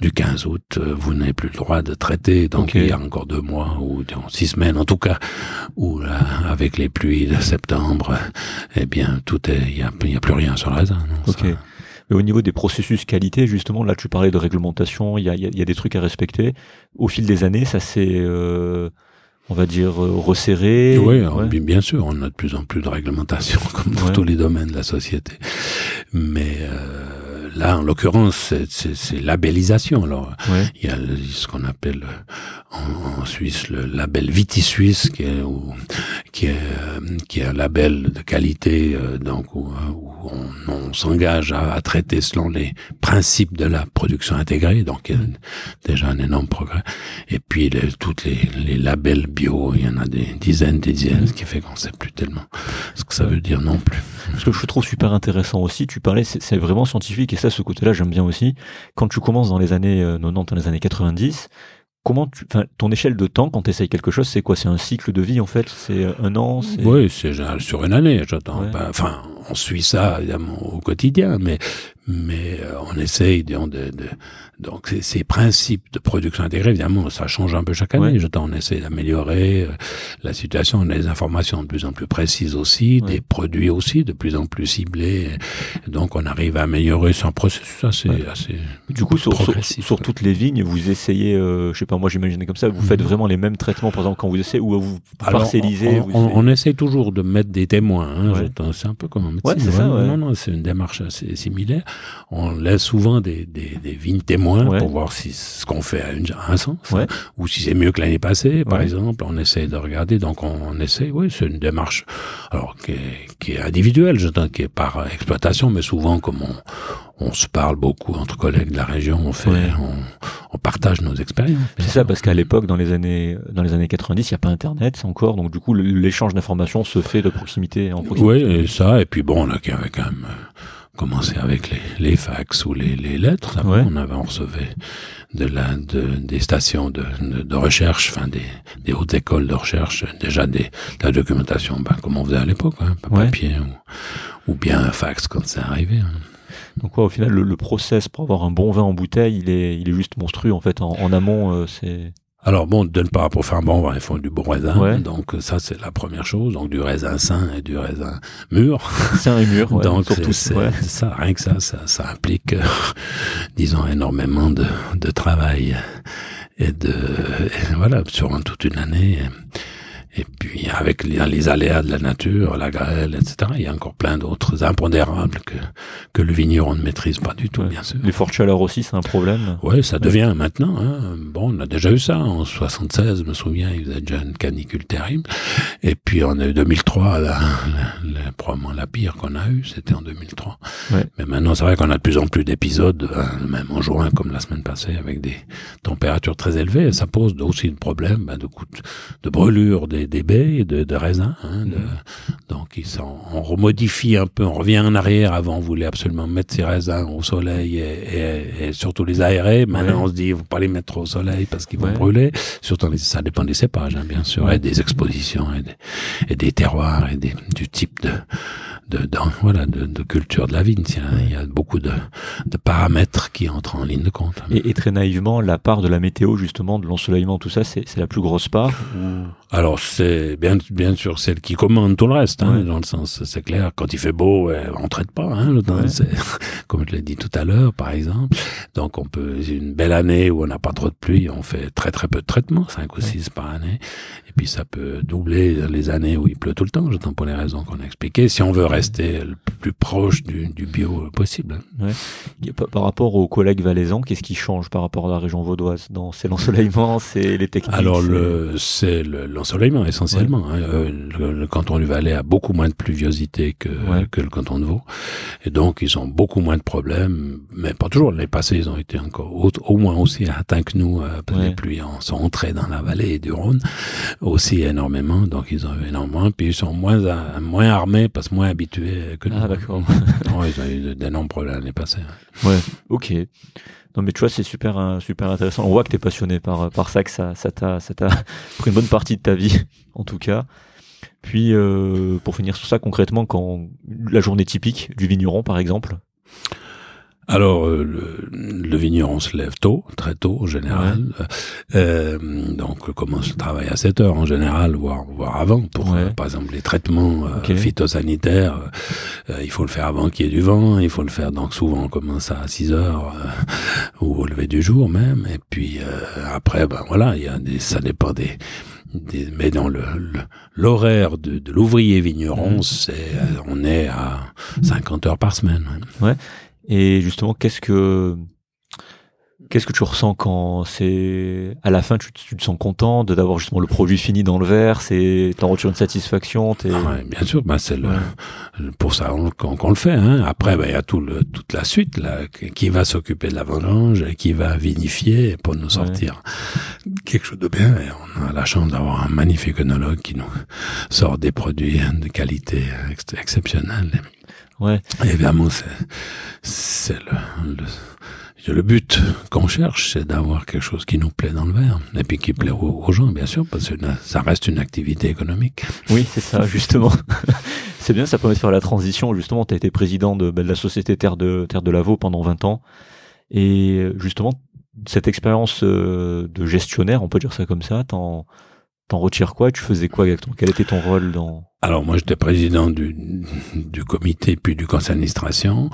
du 15 août, euh, vous n'avez plus le droit de traiter. Donc il y a encore deux mois ou six semaines en tout cas, où là, avec les pluies de septembre, eh bien tout est, il y a, plus rien sur la raisin. ok. Mais au niveau des processus qualité, justement, là tu parlais de réglementation, il y a, y a, des trucs à respecter. Au fil des années, ça s'est euh, on va dire, euh, resserré. Oui, bien sûr, on a de plus en plus de réglementation, [LAUGHS] comme dans tous les domaines de la société. Mais euh, là, en l'occurrence, c'est labellisation. Alors, il y a ce qu'on appelle en, Suisse le label Viti Suisse, qui est, qui est, qui est un label de qualité, euh, donc où, on, on s'engage à, à, traiter selon les principes de la production intégrée, donc il y a déjà un énorme progrès. Et puis les, toutes les, les labels bio, il y en a des dizaines, des dizaines, ce qui fait qu'on sait plus tellement ce que ça veut dire non plus. Ce que je trouve super intéressant aussi, tu parlais, c'est vraiment scientifique et ça, ce côté-là, j'aime bien aussi. Quand tu commences dans les années 90, euh, dans les années 90, comment tu, ton échelle de temps quand tu essayes quelque chose, c'est quoi? C'est un cycle de vie en fait? C'est un an? Oui, c'est sur une année, j'attends. Enfin, on suit ça évidemment au quotidien, mais mais euh, on essaye de, de, de donc ces principes de production intégrée évidemment ça change un peu chaque année. Je on essaie d'améliorer euh, la situation on a des informations de plus en plus précises aussi des produits aussi de plus en plus ciblés. Donc on arrive à améliorer son processus assez assez du coup sur, sur, toutes les vignes vous essayez euh, je sais pas moi j'imagine comme ça vous faites mhm. vraiment les mêmes traitements par exemple quand vous essayez ou vous parcellisez on, on, essaie toujours de mettre des témoins hein, c'est un peu comme un médecin ça, non non c'est une démarche assez similaire on laisse souvent des, des, des vignes témoins pour voir si ce qu'on fait a, une, un sens, hein, ou si c'est mieux que l'année passée, par exemple. On essaie de regarder, donc on, essaie, oui, c'est une démarche alors qui est, qui est individuelle, je qui est par exploitation, mais souvent comme on, on se parle beaucoup entre collègues de la région, on fait, on, on, partage nos expériences. C'est ça, parce qu'à l'époque, dans les années, dans les années 90, il n'y a pas Internet encore, donc du coup, l'échange d'informations se fait de proximité en proximité. Oui, et ça, et puis bon, on a quand même commencé avec les, les fax ou les, les lettres. On avait, on recevait de la, de, des stations de, de, recherche, enfin des, des hautes écoles de recherche, déjà des, de la documentation, ben, comme on faisait à l'époque, hein, papier ou, ou, bien un fax quand c'est arrivé. Hein. Donc quoi, au final, le, le, process pour avoir un bon vin en bouteille, il est, il est juste monstrueux en fait. En, en amont, euh, c'est alors bon, d'une part, pour faire un bon vin, il faut du bon raisin. Donc ça, c'est la première chose. Donc du raisin sain et du raisin mûr. [LAUGHS] Sain et mûr, ouais, Donc c'est ça, rien que ça, ça, ça implique, euh, disons, énormément de, de travail et de et voilà sur toute une année. Et puis avec les, aléas de la nature, la grêle, etc., il y a encore plein d'autres impondérables que, que le vigneron ne maîtrise pas du tout, bien sûr. Les fortes chaleurs aussi, c'est un problème Oui, ça devient maintenant. Hein. Bon, on a déjà eu ça en 76, je me souviens, il faisait déjà une canicule terrible. Et puis en 2003, la, la, probablement la pire qu'on a eue, c'était en 2003. Mais maintenant, c'est vrai qu'on a de plus en plus d'épisodes, hein, même en juin, comme la semaine passée, avec des températures très élevées. ça pose aussi le problème ben, de, de brûlure des, des baies, de, de raisins. Hein, de, mm. donc, ils sont, on remodifie un peu, on revient en arrière. Avant, on voulait absolument mettre ces raisins au soleil et, et, surtout les aérer. Maintenant, on se dit, il faut pas les mettre au soleil parce qu'ils vont brûler. Surtout, ça dépend des cépages, hein, bien sûr, et des expositions et des, et des terroirs et des, du type de de, voilà, de, de, culture de la vigne. Il y a, beaucoup de, de, paramètres qui entrent en ligne de compte. Et, et, très naïvement, la part de la météo, justement, de l'ensoleillement, tout ça, c'est la plus grosse part Alors, c'est bien, bien sûr celle qui commande tout le reste, hein, dans le sens, c'est clair, quand il fait beau, on traite pas, hein, le temps, [LAUGHS] comme je l'ai dit tout à l'heure, par exemple. Donc, on peut, une belle année où on n'a pas trop de pluie, on fait très très peu de traitements, 5 ou 6 par année. Et puis, ça peut doubler les années où il pleut tout le temps, j'entends pour les raisons qu'on a expliquées. Si on veut rester le plus proche du, du bio possible. Ouais. Par rapport aux collègues valaisans, qu'est-ce qui change par rapport à la région vaudoise dans C'est [LAUGHS] l'ensoleillement, c'est les techniques Alors, le, c'est l'ensoleillement essentiellement. Hein. Euh, le, canton du Valais a beaucoup moins de pluviosité que, que le canton de Vaud. Et donc, ils ont beaucoup moins de problèmes, mais pas toujours. Les passés, ils ont été encore au, au moins aussi atteints que nous. Euh, les pluies sont entrées dans la vallée du Rhône aussi énormément. Donc, ils ont eu énormément. Puis, ils sont moins, moins armés parce que moins habitués que Ah, d'accord. ils ont eu d'énormes problèmes l'année passée. Ouais, ok. Non, mais tu vois, c'est super, hein, super intéressant. On voit que tu es passionné par, par ça, que ça, ça t'a, ça t'a [LAUGHS] pris une bonne partie de ta vie, [LAUGHS] en tout cas. Puis, euh, pour finir sur ça, concrètement, quand la journée typique du vigneron, par exemple, alors, euh, le, le, vigneron se lève tôt, très tôt en général. Euh, donc, commence le travail à 7 heures en général, voire, voire avant. Pour, euh, par exemple, les traitements euh, phytosanitaires, il faut le faire avant qu'il y ait du vent. Il faut le faire, donc souvent, on commence à 6 heures ou au lever du jour même. Et puis, après, ben voilà, il y a des, ça dépend des... Des, mais dans le l'horaire de, de l'ouvrier vigneron, mmh. c'est on est à 50 heures par semaine. Ouais. Et justement, qu'est-ce que qu'est-ce que tu ressens quand c'est à la fin tu, tu te sens content de d'avoir justement le produit fini dans le verre c'est t'en retires une satisfaction ah ouais, bien sûr bah c'est le, pour ça qu'on le fait hein. après bah, il y a tout le, toute la suite là qui va s'occuper de la vendange et qui va vinifier pour nous sortir quelque chose de bien. Et on a la chance d'avoir un magnifique œnologue qui nous sort des produits de qualité ex exceptionnelle Ouais. Évidemment, c'est le, le, le, but qu'on cherche, c'est d'avoir quelque chose qui nous plaît dans le verre, et puis qui plaît aux, gens, bien sûr, parce que ça reste une activité économique. Oui, c'est ça, justement. [LAUGHS] c'est bien, ça permet de faire la transition. Justement, tu as été président de, ben, de, la société Terre de, Terre de Lavaux pendant 20 ans. Et justement, cette expérience euh, de gestionnaire, on peut dire ça comme ça, t'en, t'en retires quoi? Tu faisais quoi exactement? Quel était ton rôle dans alors moi j'étais président du, du comité puis du conseil d'administration.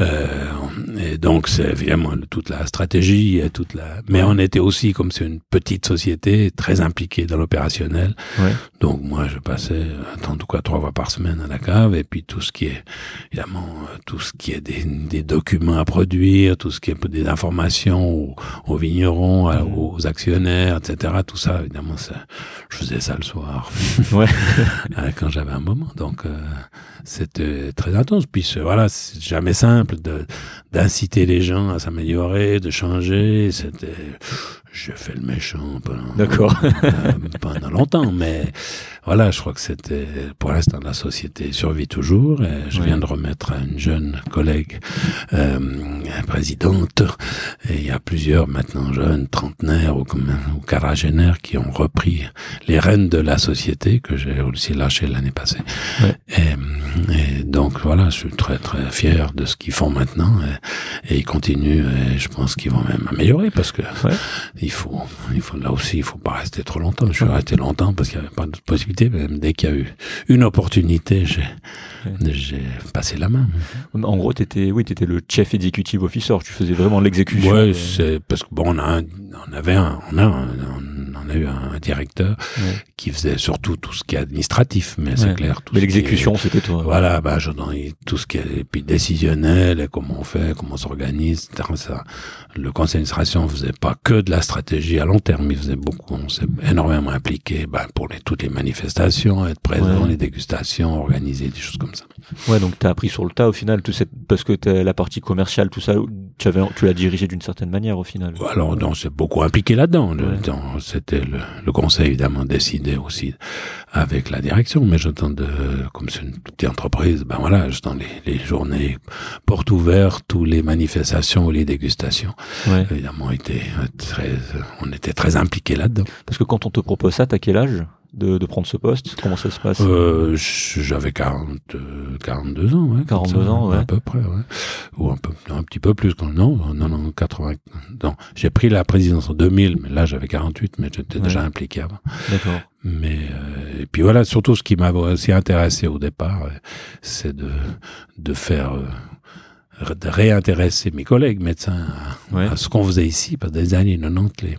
Euh, et donc c'est évidemment toute la stratégie et toute la mais on était aussi comme c'est une petite société très impliquée dans l'opérationnel. Ouais. donc moi je passais en tout cas trois fois par semaine à la cave. Et puis tout ce qui est évidemment tout ce qui est des, des documents à produire tout ce qui est des informations aux, aux vignerons aux actionnaires etc tout ça évidemment ça, je faisais ça le soir. Ouais. [LAUGHS] Quand j'avais un moment. Donc euh, c'était très intense. Puis voilà, c'est jamais simple d'inciter les gens à s'améliorer, de changer. C'était je fais le méchant pendant, D'accord. [LAUGHS] Euh, pendant longtemps, mais voilà, je crois que c'était pour l'instant la société survit toujours. Et je viens de remettre à une jeune collègue euh, présidente. Et il y a plusieurs maintenant jeunes trentenaires ou, ou quadragénaires qui ont repris les rênes de la société que j'ai aussi lâché l'année passée. Ouais. Et, et, donc voilà, je suis très très fier de ce qu'ils font maintenant et, et ils continuent. Et je pense qu'ils vont même améliorer parce que. Il faut, il faut là aussi, il faut pas rester trop longtemps. Je suis resté longtemps parce qu'il n'y avait pas de possibilité dès qu'il y a eu une opportunité, j'ai j'ai passé la main. En gros, t'étais, oui, t'étais le chef executive officer. Tu faisais vraiment l'exécution. Ouais, c'est parce que bon, on a, on avait un, on a, on a eu un directeur ouais. qui faisait surtout tout ce qui est administratif, mais ouais. c'est clair. mais l'exécution, c'était toi. Voilà, bah, je, tout ce qui est puis décisionnel, et comment on fait, comment on s'organise, etc. Ça, le conseil d'administration faisait pas que de la stratégie à long terme, il faisait beaucoup, on s'est énormément impliqué, bah, pour les, toutes les manifestations, être présent, ouais. les dégustations, organiser des choses comme ça. Ouais, donc tu as appris sur le tas au final, tout cette, parce que as la partie commerciale, tout ça, tu, avais, tu l'as dirigé d'une certaine manière au final. Alors, non, c'est beaucoup impliqué là-dedans. C'était le, le, conseil, évidemment, décidé aussi avec la direction, mais j'entends de, comme c'est une petite entreprise, ben voilà, j'entends les, les journées portes ouvertes, tous les manifestations ou les dégustations. Ouais. Évidemment, était très, on était très impliqués là-dedans. Parce que quand on te propose ça, t'as quel âge? De, de, prendre ce poste? Comment ça se passe? Euh, J'avais 40, 42 ans, ouais. 42 ans, ouais. À peu près, ouais. Ou un, peu, un petit peu plus. Non, non, non, 80. Non, j'ai pris la présidence en 2000, mais là j'avais 48, mais j'étais déjà impliqué avant. D'accord. Mais euh, et puis voilà, surtout ce qui m'avait aussi intéressé au départ, euh, c'est de de faire euh, de réintéresser mes collègues médecins à, à ce qu'on faisait ici, parce que des années 90, les,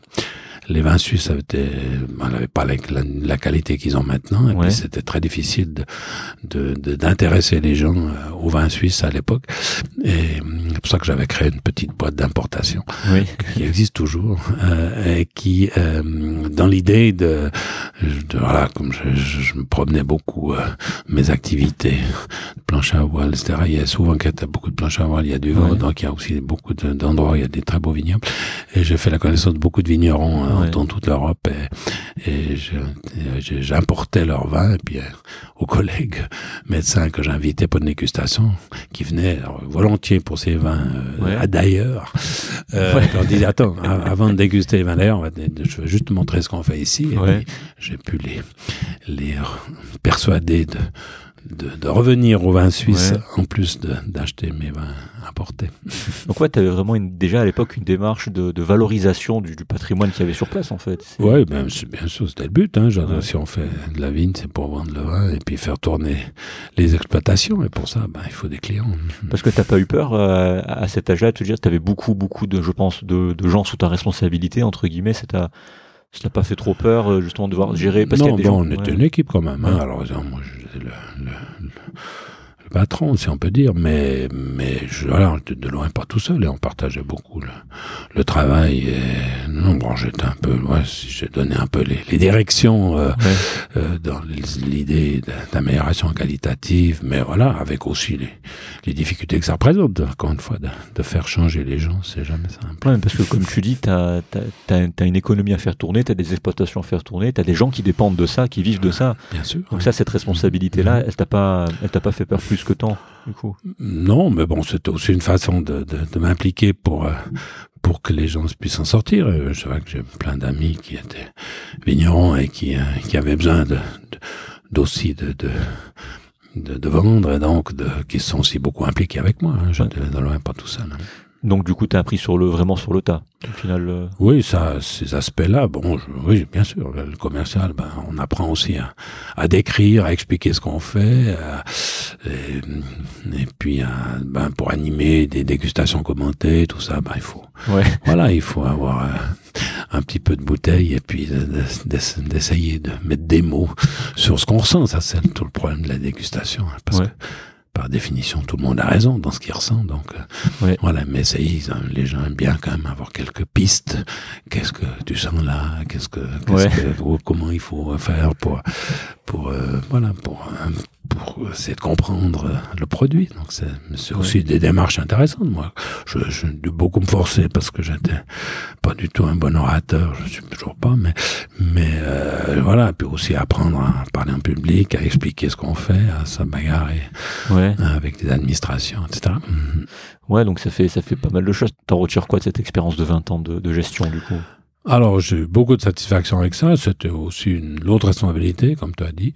les vins suisses n'avaient pas la, la, qualité qu'ils ont maintenant, et puis c'était très difficile de, d'intéresser de, les gens euh, aux vins suisses à l'époque. Et c'est pour ça que j'avais créé une petite boîte d'importation oui. qui existe toujours euh, et qui, euh, dans l'idée de, de, voilà, comme je, je, me promenais beaucoup euh, mes activités, planche à voile, etc. Il y a souvent qu'il y a beaucoup de planches à voile, il y a du vent, donc il y a aussi beaucoup d'endroits, il y a des très beaux vignobles. Et j'ai fait la connaissance de beaucoup de vignerons euh, dans toute l'Europe et, et j'importais leur vin et puis euh, aux collègues médecins que j'invitais pour une dégustation qui venaient volontiers pour ces vins euh, d'ailleurs. Euh, ouais. leur disais attends avant de déguster les vins d'ailleurs je veux juste te montrer ce qu'on fait ici et j'ai pu les les persuader de de, de, revenir au vin suisse en plus d'acheter mes vins importés. [LAUGHS] Donc ouais, tu avais vraiment une, déjà à l'époque une démarche de, de valorisation du, du patrimoine qu'il y avait sur place en fait. Oui, ben, bien sûr, c'était le but. Hein. Genre, Si on fait de la vigne, c'est pour vendre le vin et puis faire tourner les exploitations. Et pour ça, ben, il faut des clients. [LAUGHS] Parce que t'as pas eu peur euh, à cet âge-là de te dire que tu avais beaucoup, beaucoup de, je pense, de, de gens sous ta responsabilité, entre guillemets, c'est ta ça n'a pas fait trop peur euh, justement de devoir gérer parce qu'il y a des bon, gens, on était une équipe quand même. Hein. Alors moi, je, le, le, patron, si on peut dire, mais mais je, voilà, de loin pas tout seul et on partageait beaucoup le, le travail. Et, non, bon, j'étais un peu, ouais, j'ai donné un peu les, les directions euh, euh, dans l'idée d'amélioration qualitative, mais voilà, avec aussi les, les difficultés que ça représente. Encore une fois, de, de faire changer les gens, c'est jamais simple. Ouais, parce que comme tu dis, t'as as, as, une économie à faire tourner, t'as des exploitations à faire tourner, t'as des gens qui dépendent de ça, qui vivent de ça. Bien sûr. Donc ça, cette responsabilité-là, elle t'a pas, elle t'a pas fait peur plus que tant, du coup. Non, mais bon, c'était aussi une façon de, de, de m'impliquer pour euh, pour que les gens puissent en sortir. Je vois que j'ai plein d'amis qui étaient vignerons et qui euh, qui avaient besoin de d'aussi de, de de, de, vendre et donc de, qui sont aussi beaucoup impliqués avec moi. Hein. Je ne loin pas tout seul. Hein. Donc du coup, tu as appris sur le vraiment sur le tas. Au final. Euh... Oui, ça, ces aspects-là, bon, je, oui, bien sûr, le commercial, ben, on apprend aussi à, à décrire, à expliquer ce qu'on fait, à, et, et, puis, à, ben, pour animer des dégustations commentées, tout ça, ben, il faut, ouais. [LAUGHS] voilà, il faut avoir euh, un petit peu de bouteille et puis d'essayer de mettre des mots sur ce qu'on ressent. Ça, c'est tout le problème de la dégustation, hein, parce ouais. que par définition, tout le monde a raison dans ce qu'il ressent. Donc, euh, voilà. Mais ça, les gens aiment bien quand même avoir quelques pistes. Qu'est-ce que tu sens là? Qu'est-ce que, qu ouais. que, comment il faut faire pour, pour, euh, voilà, pour, pour essayer de comprendre le produit. Donc, c'est aussi ouais. des démarches intéressantes. Moi, je, je dû beaucoup me forcer parce que j'étais pas du tout un bon orateur. Je suis toujours pas, mais, mais euh, voilà. Puis aussi apprendre à parler en public, à expliquer ce qu'on fait, à se bagarrer ouais. avec les administrations, etc. Ouais, donc ça fait ça fait pas mal de choses. T'en retires quoi de cette expérience de 20 ans de, de gestion du coup? Alors, j'ai eu beaucoup de satisfaction avec ça. C'était aussi une autre responsabilité, comme tu as dit.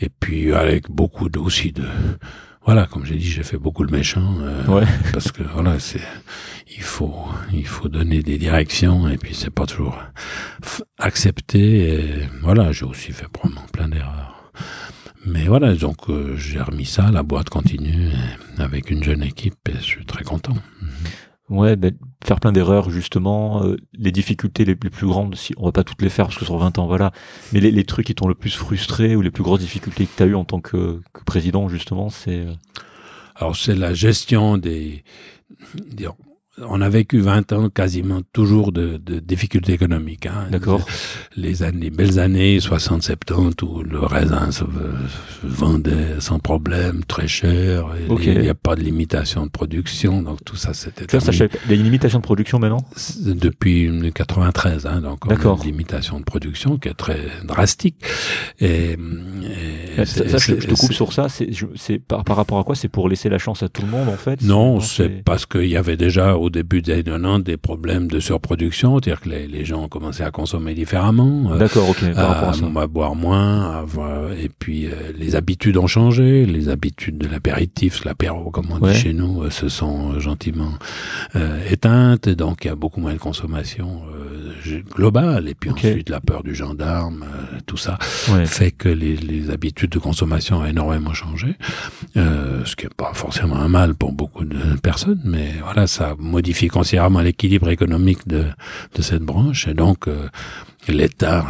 Et puis, avec beaucoup de, aussi de, voilà, comme j'ai dit, j'ai fait beaucoup le méchant. Euh, ouais. [LAUGHS] Parce que, voilà, c'est, il faut, il faut donner des directions et puis c'est pas toujours accepté. Et voilà, j'ai aussi fait probablement plein d'erreurs. Mais voilà, donc euh, j'ai remis ça, la boîte continue avec une jeune équipe et je suis très content. Mm -hmm. Ouais, ben, faire plein d'erreurs justement, euh, les difficultés les, plus grandes, si on va pas toutes les faire parce que sur 20 ans, voilà, mais les, les trucs qui t'ont le plus frustré ou les plus grosses difficultés que tu as en tant que, que président justement, c'est... Alors c'est la gestion des... des on a vécu 20 ans quasiment toujours de, de difficultés économiques. Hein. D'accord. Les, années, les belles années 60-70 où le raisin se, vendait sans problème, très cher. Il n'y a pas de limitation de production, donc tout ça c'était. Vois, ça, il y a une limitation de production maintenant? Depuis 93, hein, donc on a une limitation de production qui est très drastique. Et, et ça, je, te coupe sur ça. C'est par, par rapport à quoi? C'est pour laisser la chance à tout le monde en fait? Non, c'est parce qu'il y avait déjà au début des années 90 des problèmes de surproduction, c'est-à-dire que les, les, gens ont commencé à consommer différemment. Euh, D'accord, ok. Par à, à, à, boire moins, à, et puis euh, les habitudes ont changé, les habitudes de l'apéritif, l'apéro comme on dit chez nous, euh, se sont gentiment éteintes, donc il y a beaucoup moins de consommation globale, et puis ensuite la peur du gendarme, tout ça fait que les, les, habitudes de consommation ont énormément changé, ce qui n'est pas forcément un mal pour beaucoup de personnes, mais voilà, ça modifie considérablement l'équilibre économique de, de cette branche. Et donc, euh, l'État,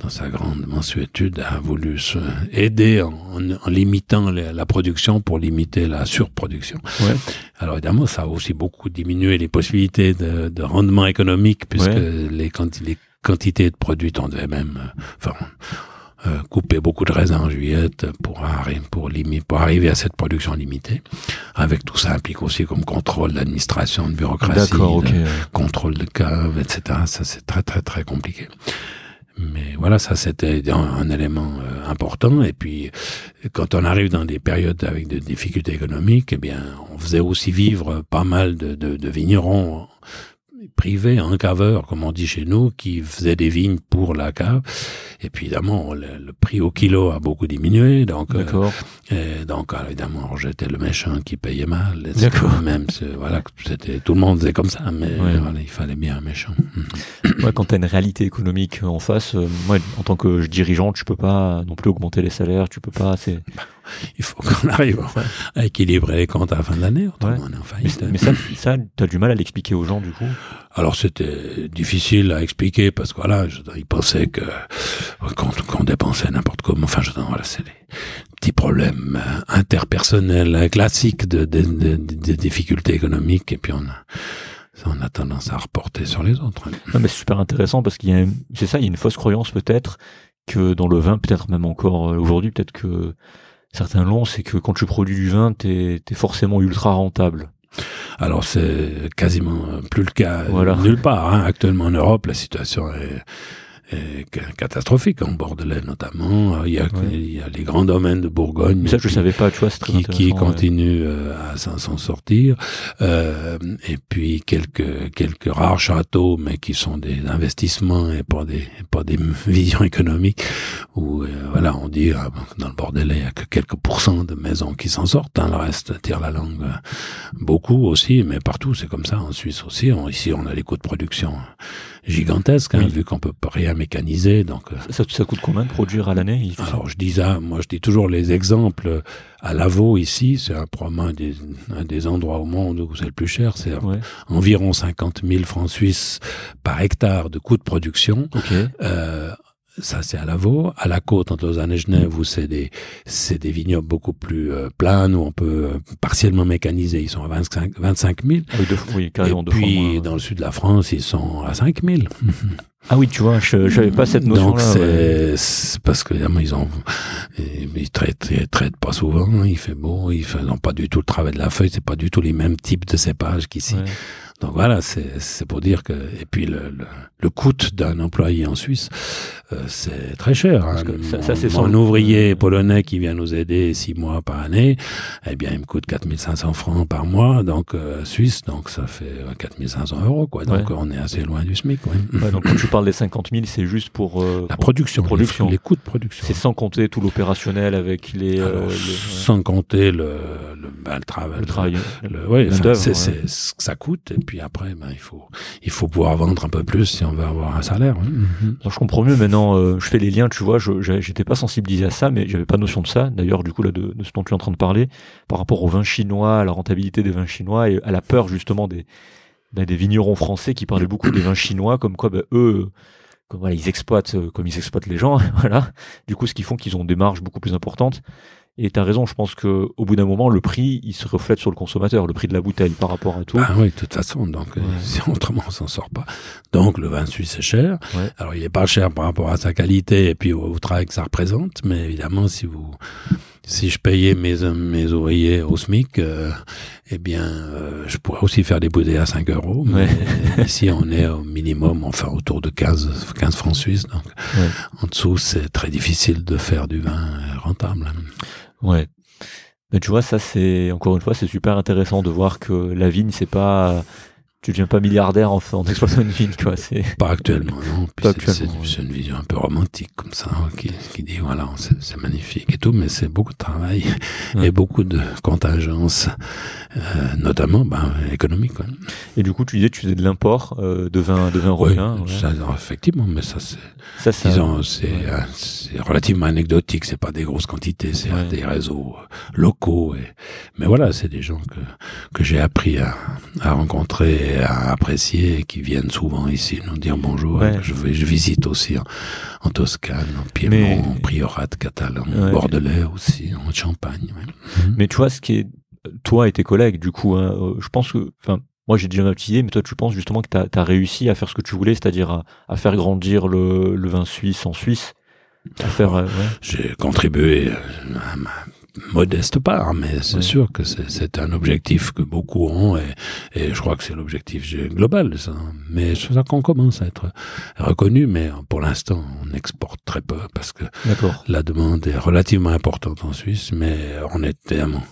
dans sa grande mensuétude, a voulu se aider en, en, limitant la production pour limiter la surproduction. Ouais. Alors évidemment, ça a aussi beaucoup diminué les possibilités de, de rendement économique, puisque ouais. les, les quantités de produits tendaient même... Euh, enfin, euh, couper beaucoup de raisins en juillet pour, pour, pour arriver à cette production limitée. Avec tout ça implique aussi comme contrôle d'administration, de bureaucratie, de contrôle de cave, etc. Ça c'est très très très compliqué. Mais voilà, ça c'était un, un, élément euh, important. Et puis, quand on arrive dans des périodes avec des difficultés économiques, eh bien, on faisait aussi vivre pas mal de, de, de vignerons privé, un caveur, comme on dit chez nous, qui faisait des vignes pour la cave. Et puis évidemment, le, le prix au kilo a beaucoup diminué. Donc, euh, donc évidemment, j'étais le méchant qui payait mal. D'accord. Même voilà, c'était tout le monde faisait comme ça, mais ouais. voilà, il fallait bien un méchant. [COUGHS] ouais, quand tu as une réalité économique en face, euh, moi, en tant que dirigeant, tu peux pas non plus augmenter les salaires, tu peux pas. C'est [LAUGHS] il faut qu'on arrive à équilibrer les comptes à la fin de l'année, ouais. Mais, mais ça, ça tu as du mal à l'expliquer aux gens, du coup? Alors c'était difficile à expliquer parce que voilà, je, ils pensaient que qu'on qu dépensait n'importe comment. Enfin, je voilà, c'est des petits problèmes interpersonnels classiques de, de, de, de, difficultés économiques et puis on a on a tendance à reporter sur les autres. Non, mais c'est super intéressant parce qu'il y a, c'est ça, il y a une fausse croyance peut-être que dans le vin, peut-être même encore aujourd'hui, peut-être que certains l'ont, c'est que quand tu produis du vin, t'es es forcément ultra rentable. Alors c'est quasiment plus le cas voilà. nulle part. Hein. Actuellement en Europe, la situation est catastrophique en Bordelais notamment. Il y a, ouais. il y a les grands domaines de Bourgogne. Mais ça, je savais pas, tu vois, qui, qui continuent ouais. à s'en sortir. Euh, et puis quelques quelques rares châteaux, mais qui sont des investissements et pas des pas des [LAUGHS] visions économiques. Où euh, voilà, on dit ah, dans le Bordelais, il y a que quelques pourcents de maisons qui s'en sortent. Hein, le reste tire la langue beaucoup aussi, mais partout c'est comme ça. En Suisse aussi. On, ici, on a les coûts de production gigantesque, hein, oui. vu qu'on peut rien mécaniser. Donc, euh. ça, ça coûte combien de produire à l'année Alors, je dis ça, moi, je dis toujours les exemples. À Lavaux, ici, c'est un, probablement un des, un des endroits au monde où c'est le plus cher. C'est ouais. environ 50 000 francs suisses par hectare de coût de production. Okay. Euh, ça c'est à Lavaux. À la côte, entre Lausanne et Genève, où c'est des, c'est des vignobles beaucoup plus euh, plans, où on peut euh, partiellement mécaniser. Ils sont à 25, 25 000. Ah oui, de, oui, carrément et puis, moins, dans le sud de la France, ils sont à 5 000. [LAUGHS] Ah oui, tu vois, je n'avais pas cette notion-là. Donc c'est ouais. parce que évidemment ils ont ils traitent, ils traitent pas souvent. Il fait beau, ils font pas du tout le travail de la feuille. C'est pas du tout les mêmes types de cépages qu'ici. Ouais. Donc voilà, c'est pour dire que et puis le, le, le coût d'un employé en Suisse, euh, c'est très cher. Hein. Ça, ça, c'est ouvrier polonais qui vient nous aider six mois par année, eh bien il me coûte 4500 francs par mois, donc euh, suisse, donc ça fait 4500 euros quoi. Donc ouais. on est assez loin du SMIC. Ouais. Ouais, donc quand tu parles des 50 000, c'est juste pour euh, la production, production. Les, les, coûts de production. C'est sans compter tout l'opérationnel avec les, Alors, euh, les, sans compter le le, bah, le travail. Le travail. Le, ouais, c'est ce que ça coûte et puis après ben il faut il faut pouvoir vendre un peu plus si on veut avoir un salaire. Mm -hmm. je comprends mieux maintenant. Euh, je fais les liens, tu vois. Je j'étais pas sensibilisé à ça, mais j'avais pas notion de ça. D'ailleurs, du coup là de, de, ce dont tu es en train de parler, par rapport au vin chinois, à la rentabilité des vins chinois et à la peur justement des ben, des vignerons français qui parlaient beaucoup des vins chinois, comme quoi ben, eux comme voilà, ils exploitent euh, comme ils exploitent les gens, [LAUGHS] voilà. Du coup, ce qui font qu'ils ont des marges beaucoup plus importantes. Et tu as raison, je pense qu'au bout d'un moment, le prix, il se reflète sur le consommateur, le prix de la bouteille par rapport à tout. Ah oui, de toute façon, donc euh, [LAUGHS] autrement on s'en sort pas. Donc le vin suisse est cher. Alors il est pas cher par rapport à sa qualité et puis au travail que ça représente, mais évidemment si vous si je payais mes, mes ouvriers au SMIC, euh, eh bien, euh, je pourrais aussi faire des bouteilles à 5 euros. Mais [LAUGHS] ici, on est au minimum, enfin, autour de 15, 15 francs suisses. Donc, en dessous, c'est très difficile de faire du vin rentable. Ouais. Mais tu vois, ça, c'est, encore une fois, c'est super intéressant de voir que la vigne, c'est pas, tu deviens pas milliardaire en, en exploitant une vigne, quoi. C'est [LAUGHS] pas actuellement, non. C'est une vision un peu romantique comme ça, hein, qui, qui dit voilà, c'est magnifique et tout, mais c'est beaucoup de travail [LAUGHS] et beaucoup de contingences, euh, notamment ben, économiques. Quoi. Et du coup, tu disais, tu faisais de l'import euh, de vin, de vin européen. Ça, effectivement, mais ça c'est, ça, disons, c'est euh, relativement anecdotique. C'est pas des grosses quantités, c'est des réseaux locaux. Et, mais voilà, c'est des gens que que j'ai appris à, à rencontrer à apprécier qui viennent souvent ici nous dire bonjour. Je, vais, je visite aussi en, Toscane, en Piémont, en Priorat catalan, en Bordelais aussi, en Champagne. Mhm. Mais tu vois, ce qui est toi et tes collègues, du coup, hein, euh, je pense que, enfin, moi j'ai déjà ma petite idée, mais toi tu penses justement que tu as, réussi à faire ce que tu voulais, c'est-à-dire à, faire grandir le, le, vin suisse en Suisse. À faire, euh, J'ai contribué à ma modeste part, mais c'est sûr que c'est un objectif que beaucoup ont et, et je crois que c'est l'objectif global. Ça. Mais c'est ça qu'on commence à être reconnu, mais pour l'instant on exporte très peu parce que la demande est relativement importante en Suisse, mais on est tellement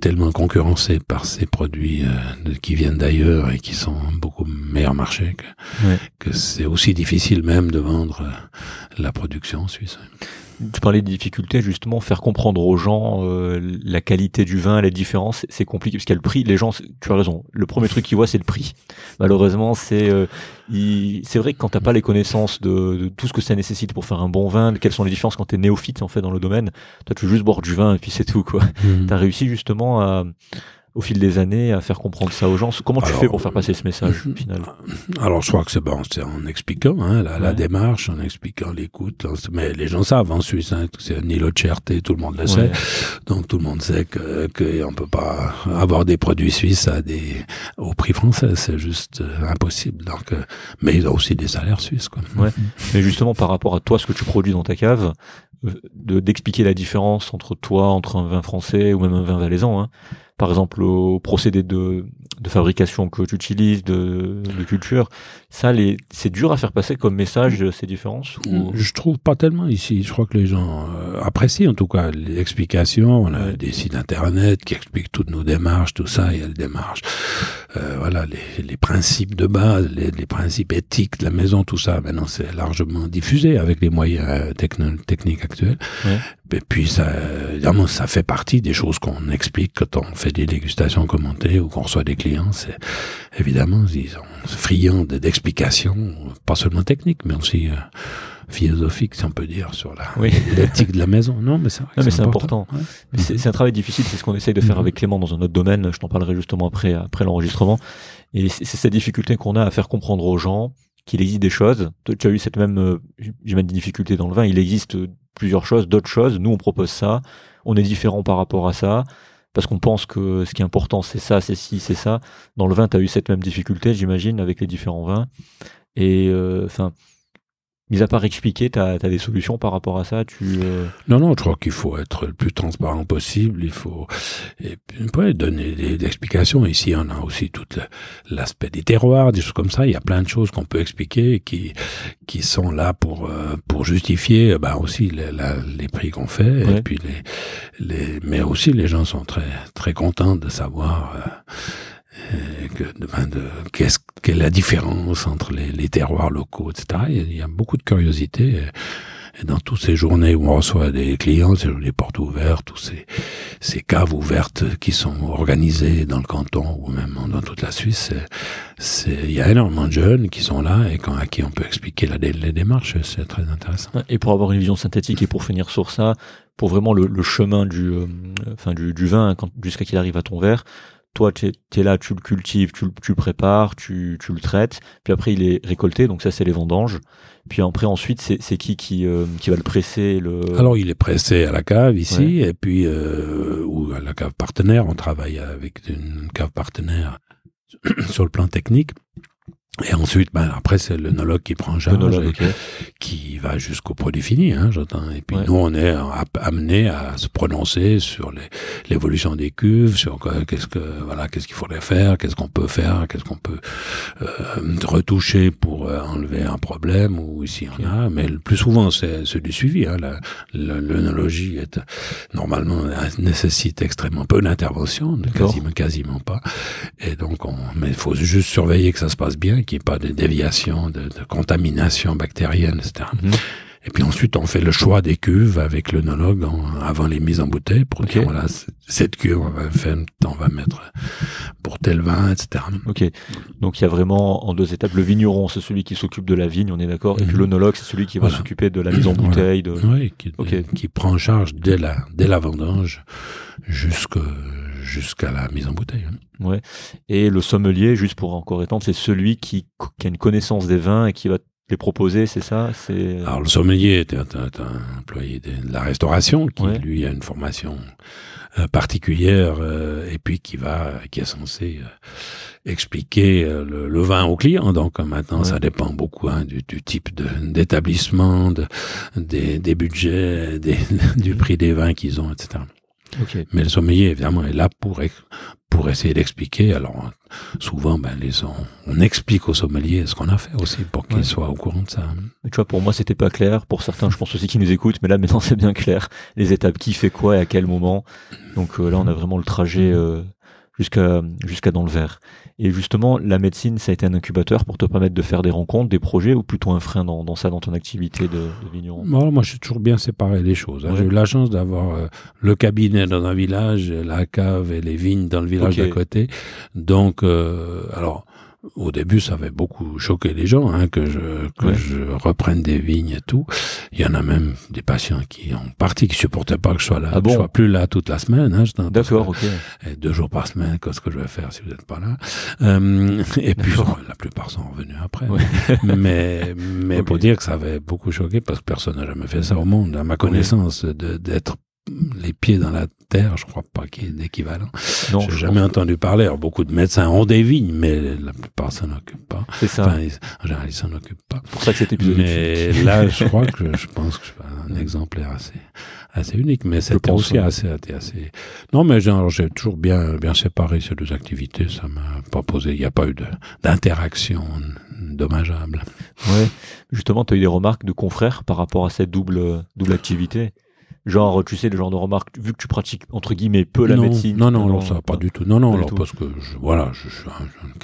tellement concurrencé par ces produits euh, qui viennent d'ailleurs et qui sont beaucoup meilleurs marché que, que c'est aussi difficile même de vendre euh, la production en Suisse. Tu parlais des difficultés, justement, faire comprendre aux gens euh, la qualité du vin, les différences, c'est compliqué parce qu'il y a le prix. Les gens, tu as raison, le premier truc qu'ils voient, c'est le prix. Malheureusement, c'est euh, c'est vrai que quand t'as pas les connaissances de, tout ce que ça nécessite pour faire un bon vin, quelles sont les différences quand t'es néophyte en fait dans le domaine, toi tu veux juste boire du vin et puis c'est tout quoi. Mmh. T'as réussi justement à au fil des années à faire comprendre ça aux gens Comment tu fais pour faire passer ce message au final? Alors je crois que c'est bon, c'est en expliquant hein, la, démarche, en expliquant l'écoute. Mais les gens savent en Suisse, hein, c'est Nilo Cherté, tout le monde le sait. Donc tout le monde sait que qu'on peut pas avoir des produits suisses à des au prix français, c'est juste euh, impossible. Donc, euh, mais ils ont aussi des salaires suisses. Quoi. Ouais. mais justement par rapport à toi, ce que tu produis dans ta cave, euh, de d'expliquer la différence entre toi, entre un vin français ou même un vin valaisan. Hein par exemple au procédé de, de fabrication que tu utilises, de, de culture, ça, les, c'est dur à faire passer comme message ces différences ou... Je trouve pas tellement ici. Je crois que les gens euh, apprécient en tout cas les explications. On a des sites internet qui expliquent toutes nos démarches, tout ça. Il y a des démarches, euh, voilà, les, les, principes de base, les, les, principes éthiques de la maison, tout ça. Maintenant, c'est largement diffusé avec les moyens euh, techniques actuels. Et puis, ça, évidemment, ça fait partie des choses qu'on explique quand on fait des dégustations commentées ou qu'on reçoit des clients. C'est évidemment, ils sont friands d'explications, pas seulement techniques, mais aussi euh, philosophiques, si on peut dire, sur la [LAUGHS] l'éthique de la maison. Non, mais c'est important. C'est un travail difficile. C'est ce qu'on essaye de faire mm-hmm. avec Clément dans un autre domaine. Je t'en parlerai justement après, après l'enregistrement. Et c'est cette difficulté qu'on a à faire comprendre aux gens qu'il existe des choses. Tu as eu cette même, euh, j'ai difficulté dans le vin. Il existe plusieurs choses, d'autres choses. Nous, on propose ça. On est différent par rapport à ça. Parce qu'on pense que ce qui est important, c'est ça, c'est ci, c'est ça. Dans le vin, tu as eu cette même difficulté, j'imagine, avec les différents vins. Et euh, enfin, Mis à part expliquer, tu as, des solutions par rapport à ça tu, euh, Non, non, je crois qu'il faut être le plus transparent possible. Il faut et puis, donner des, explications. Ici, on a aussi tout l'aspect des terroirs, des choses comme ça. Il y a plein de choses qu'on peut expliquer qui qui sont là pour euh, pour justifier ben aussi les, les prix qu'on fait. Et puis les, les mais aussi les gens sont très très contents de savoir. Euh, que, de, qu'est-ce, quelle est la différence entre les, les, terroirs locaux, etc. Il y a beaucoup de curiosité. Et dans toutes ces journées où on reçoit des clients, c'est des portes ouvertes, tous ces, ces caves ouvertes qui sont organisées dans le canton ou même dans toute la Suisse, c'est, il y a énormément de jeunes qui sont là et quand, à qui on peut expliquer la, les démarches, c'est très intéressant. Et pour avoir une vision synthétique et pour finir sur ça, pour vraiment le, le chemin du, euh, enfin du, du vin jusqu'à qu'il arrive à ton verre, toi, tu es, là, tu le cultives, tu, le prépares, tu, le traites, puis après il est récolté, donc ça c'est les vendanges. Puis après ensuite, c'est qui qui, euh, qui va le presser le... Alors il est pressé à la cave ici, et puis euh, ou à la cave partenaire. On travaille avec une cave partenaire [CLEARS THROAT] sur le plan technique. Et ensuite, ben, après, c'est l'œnologue qui prend charge, qui va jusqu'au produit fini, hein, j'entends. Et puis nous, on est amené à se prononcer sur l'évolution des cuves, sur qu'est-ce que voilà, qu'est-ce qu'il faudrait faire, qu'est-ce qu'on peut faire, qu'est-ce qu'on peut euh, retoucher pour euh, enlever un problème ou s'il y en a. Mais le plus souvent, c'est du suivi. Hein. L'œnologie est normalement nécessite extrêmement peu d'intervention, quasiment quasiment pas. Et donc, on, mais il faut juste surveiller que ça se passe bien qu'il n'y ait pas de déviation, de, contamination bactérienne, etc. Mhm. Et puis ensuite, on fait le choix des cuves avec l'œnologue avant les mises en bouteille pour dire, voilà, cette cuve, on va, faire, on va mettre pour tel vin, etc. Ok. Donc il y a vraiment en deux étapes, le vigneron, c'est celui qui s'occupe de la vigne, on est d'accord, et puis mhm. l'œnologue, c'est celui qui va s'occuper de la mise en bouteille. De... Oui, qui, qui, prend en charge dès la, dès la vendange jusqu'à jusqu'à la mise en bouteille. Ouais. Et le sommelier, juste pour encore étendre, c'est celui qui, qui, a une connaissance des vins et qui va les proposer, c'est ça? C'est Alors le sommelier est un, employé de la restauration qui lui a une formation euh, particulière euh, et puis qui va qui est censé euh, expliquer le, vin au client. Donc maintenant ça dépend beaucoup hein, du, du, type d'établissement, de, des, des budgets, des, [LAUGHS] du prix des vins qu'ils ont, etc. Mais le sommelier, évidemment, est là pour, pour essayer d'expliquer. Alors, souvent, ben, les, on, on explique au sommelier ce qu'on a fait aussi pour qu'il soit au courant de ça. Mais tu vois, pour moi, c'était pas clair. Pour certains, je pense aussi qui nous écoutent. Mais là, maintenant, [LAUGHS] c'est bien clair. Les étapes, qui fait quoi et à quel moment. Donc euh, là, on a vraiment le trajet euh, jusqu'à jusqu'à dans le verre. Et justement, la médecine, ça a été un incubateur pour te permettre de faire des rencontres, des projets, ou plutôt un frein dans, dans ça, dans ton activité de, de vigneron? Moi, je suis toujours bien séparé les choses. Hein. J'ai eu la chance d'avoir euh, le cabinet dans un village, la cave et les vignes dans le village d'à côté. Donc, euh, alors, au début, ça avait beaucoup choqué les gens hein, que je que je reprenne des vignes et tout. Il y en a même des patients qui ont parti, qui supportaient pas que je sois là, ah bon je sois plus là toute la semaine. Hein, D'accord, ok. Et deux jours par semaine, qu'est-ce que je vais faire si vous n'êtes pas là? Euh, Et puis [LAUGHS] la plupart sont revenus après. [LAUGHS] mais mais pour dire que ça avait beaucoup choqué parce que personne n'a jamais fait ça au monde, à ma connaissance, d'être les pieds dans la terre, je crois pas qu'il y ait d'équivalent. Non, j'ai jamais entendu parler. Alors, beaucoup de médecins ont des vignes, mais la plupart s'en occupent pas. C'est ça. Enfin, en général, ils s'en occupent pas. pour ça que cet épisode. Mais [LAUGHS] là, je crois que je pense que je suis un exemplaire assez, assez unique. Mais c'était aussi assez, assez. Non, mais j'ai toujours bien, bien séparé ces deux activités. Ça m'a pas posé. Il n'y a pas eu d'interaction dommageable. Ouais. Justement, tu as eu des remarques de confrères par rapport à cette double, double activité? Genre, tu sais, le genre de remarque, vu que tu pratiques, entre guillemets, peu la médecine. Non, non, non, ça, pas du tout. Non, non, alors, parce que, je, voilà, je, suis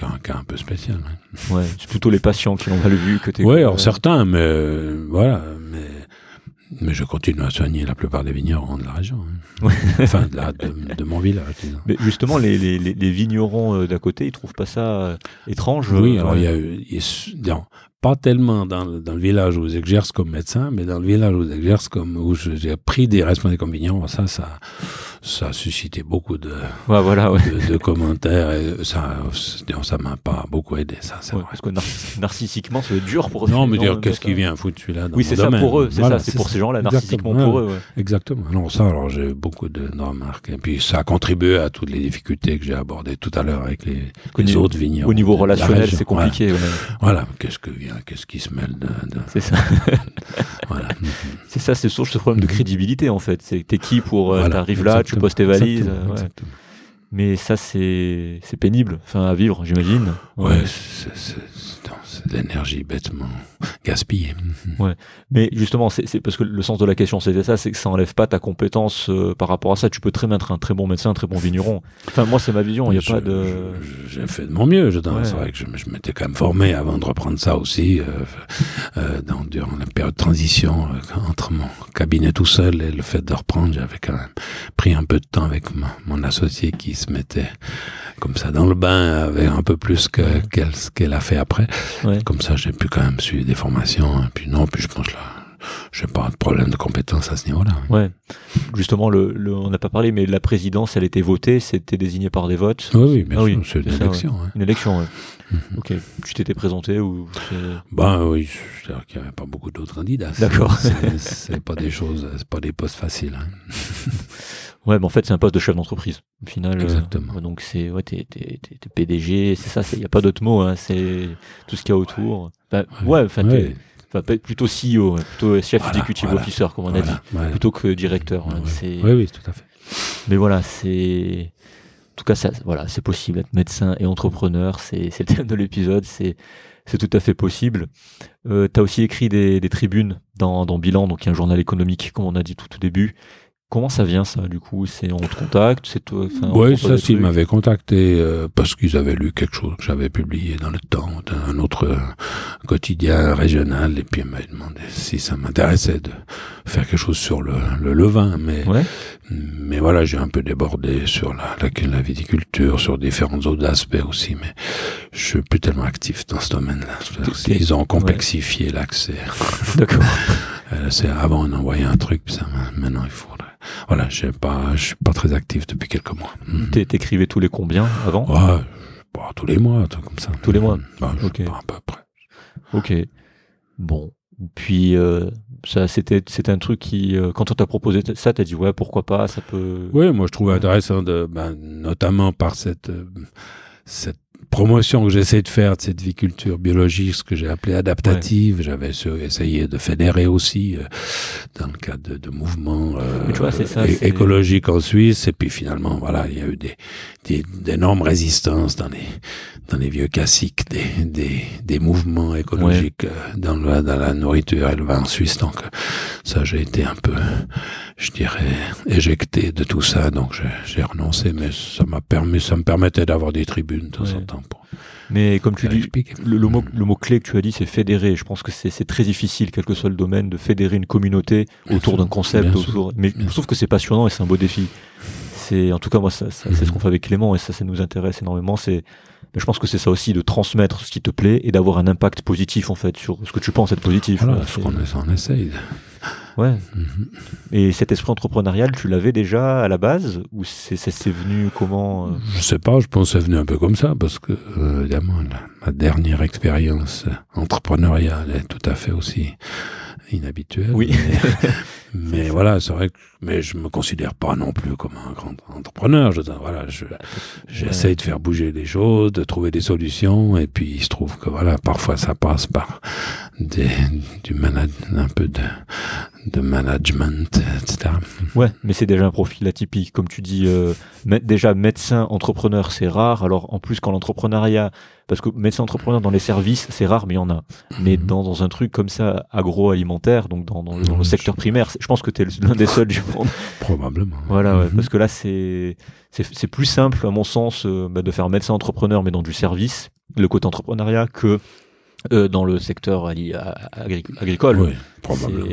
un, cas, un peu spécial. Hein. Ouais, c'est plutôt les patients qui l'ont mal vu que t'es. Ouais, alors certains, mais, voilà, mais, mais je continue à soigner la plupart des vignerons de la région. Hein. enfin, de, la, de, mon village, disons. Mais justement, les, les, les vignerons euh, d'à côté, ils trouvent pas ça euh, étrange Oui, euh, alors il y a pas tellement dans, dans le village où j'exerce comme médecin, mais dans le village où j'exerce comme où j'ai pris des responsabilités comme vigneron, ça, ça, ça a suscité beaucoup de, ouais, voilà, ouais. de, commentaires et ça, ça m'a pas beaucoup aidé. Ça, c'est ouais, parce que narcissiquement, c'est dur pour eux. Non, mais dire qu'est-ce qui vient foutre celui-là Oui, c'est ça pour eux. C'est ça, c'est pour ces gens-là, narcissiquement pour eux. Exactement. Non, ça, alors j'ai beaucoup de, de, remarques. Et puis ça a contribué à toutes les difficultés que j'ai abordées tout à l'heure avec les, les autres vignerons. Au niveau relationnel, c'est compliqué. Voilà. Qu'est-ce que vient, qu'est-ce qui se mêle de. de... C'est ça. [LAUGHS] voilà. [LAUGHS] C'est ça, c'est ce problème de crédibilité en fait. C'est t'es qui pour euh, t'arrives là, tu poses tes valises. Euh, Mais ça c'est pénible, enfin à vivre, j'imagine. Ouais, c'est de l'énergie bêtement gaspillée. [LAUGHS] Ouais. Mais justement, c'est parce que le sens de la question, c'était ça, c'est que ça enlève pas ta compétence euh, par rapport à ça. Tu peux très bien être un très bon médecin, un très bon vigneron. Enfin, moi, c'est ma vision. Il y a pas de. J'ai fait de mon mieux. Je, C'est vrai que je, je m'étais quand même formé avant de reprendre ça aussi, euh, [LAUGHS] euh, dans, durant la période de transition entre mon cabinet tout seul et le fait de reprendre. J'avais quand même pris un peu de temps avec mon associé qui se mettait comme ça dans le bain avec un peu plus que qu'elle qu'elle a fait après. Comme ça, j'ai pu quand même suivre des formations. Et puis non, puis je pense là, j'ai pas de problème de compétence à ce niveau-là. Ouais. Justement, le, on n'a pas parlé, mais la présidence, elle était votée, c'était désigné par des votes. Oui, oui, bien ah sûr, c'est une élection. Une élection, ouais. Mhm. Ok. Tu t'étais présenté ou Ben oui, c'est-à-dire qu'il n'y avait pas beaucoup d'autres candidats. D'accord. C'est pas des choses, c'est pas des postes faciles. Hein. [LAUGHS] ouais, mais en fait, c'est un poste de chef d'entreprise. Au final. Euh, Exactement. donc c'est, ouais, t'es, PDG, c'est ça, il n'y a pas d'autre mot, hein, c'est tout ce qu'il y a autour. ouais, enfin, ouais. plutôt CEO, plutôt chef executive officer, comme on a dit, plutôt que directeur. Hein, oui, oui, tout à fait. Mais voilà, c'est en tout cas, ça, voilà, c'est possible. Être médecin et entrepreneur, c'est le thème de l'épisode, c'est c'est tout à fait possible. Euh, tu as aussi écrit des, des tribunes dans, dans Bilan, donc un journal économique, comme on a dit tout au début. Comment ça vient ça du coup? C'est on te contacte C'est toi Oui, ça s'ils m'avaient contacté euh, parce qu'ils avaient lu quelque chose que j'avais publié dans le temps d'un autre euh, quotidien régional et puis ils m'avaient demandé si ça m'intéressait de faire quelque chose sur le, le levain. Mais mais voilà, j'ai un peu débordé sur la, la, la viticulture, sur différents autres aspects aussi. Mais je suis plus tellement actif dans ce domaine-là. Ils ont complexifié l'accès. D'accord. [LAUGHS] Euh, c'est avant on envoyait un truc, puis ça maintenant il faut voilà, je pas, je suis pas très actif depuis quelques mois. Mhm. T'écrivais tous les combien avant ouais, tous les mois, comme ça. Tous les mois. Bah, à peu près. Ok. Bon. Puis euh, ça, c'était, c'était un truc qui, euh, quand on t'a proposé ça, t'as dit ouais, pourquoi pas, ça peut. Oui, moi je trouvais intéressant de, ben, notamment par cette, cette promotion que j'essaie de faire de cette viculture biologique, ce que j'ai appelé adaptative. J'avais essayé de fédérer aussi euh, dans le cadre de, de mouvements euh, écologiques en Suisse. Et puis finalement, voilà, il y a eu des, d'énormes résistances dans les dans les vieux classiques des, des, des mouvements écologiques euh, dans, le, dans la nourriture et le vin en Suisse. Donc ça, j'ai été un peu, je dirais, éjecté de tout ça. Donc j'ai renoncé, mais ça m'a permis, ça me permettait d'avoir des tribunes de temps en temps. Mais comme tu dis, le, le, mot, le mot clé que tu as dit, c'est fédérer. Je pense que c'est très difficile, quel que soit le domaine, de fédérer une communauté autour d'un concept. Autour... Mais je trouve que c'est passionnant et c'est un beau défi. C'est en tout cas moi ça, c'est ce qu'on fait avec Clément et ça ça nous intéresse énormément. C'est je pense que c'est ça aussi de transmettre ce qui te plaît et d'avoir un impact positif en fait sur ce que tu penses être positif. Voilà, ce qu'on on essaye ouais mhm. et cet esprit entrepreneurial tu l'avais déjà à la base ou c'est c'est venu comment euh je sais pas je pense que c'est venu un peu comme ça parce que euh, évidemment ma dernière expérience entrepreneuriale est tout à fait aussi inhabituelle oui Mais [LAUGHS] voilà, c'est vrai que mais je me considère pas non plus comme un grand entrepreneur. Je, voilà, je, bah, j'essaye de faire bouger les choses, de trouver des solutions, et puis il se trouve que voilà, parfois ça passe par des, du manage, un peu de, de management, etc. Ouais, mais c'est déjà un profil atypique, comme tu dis. Euh, déjà médecin, entrepreneur, c'est rare. Alors en plus, quand l'entrepreneuriat parce que médecin entrepreneur dans les services, c'est rare, mais il y en a. Mais mhm. dans, dans un truc comme ça, agroalimentaire, donc dans, dans, le secteur primaire, je pense que tu es l'un des seuls du monde. [LAUGHS] Probablement. Voilà, ouais, mhm. parce que là, c'est c'est plus simple, à mon sens, euh, bah, de faire médecin entrepreneur, mais dans du service, le côté entrepreneuriat, que euh, dans le secteur agricole. Oui, probablement.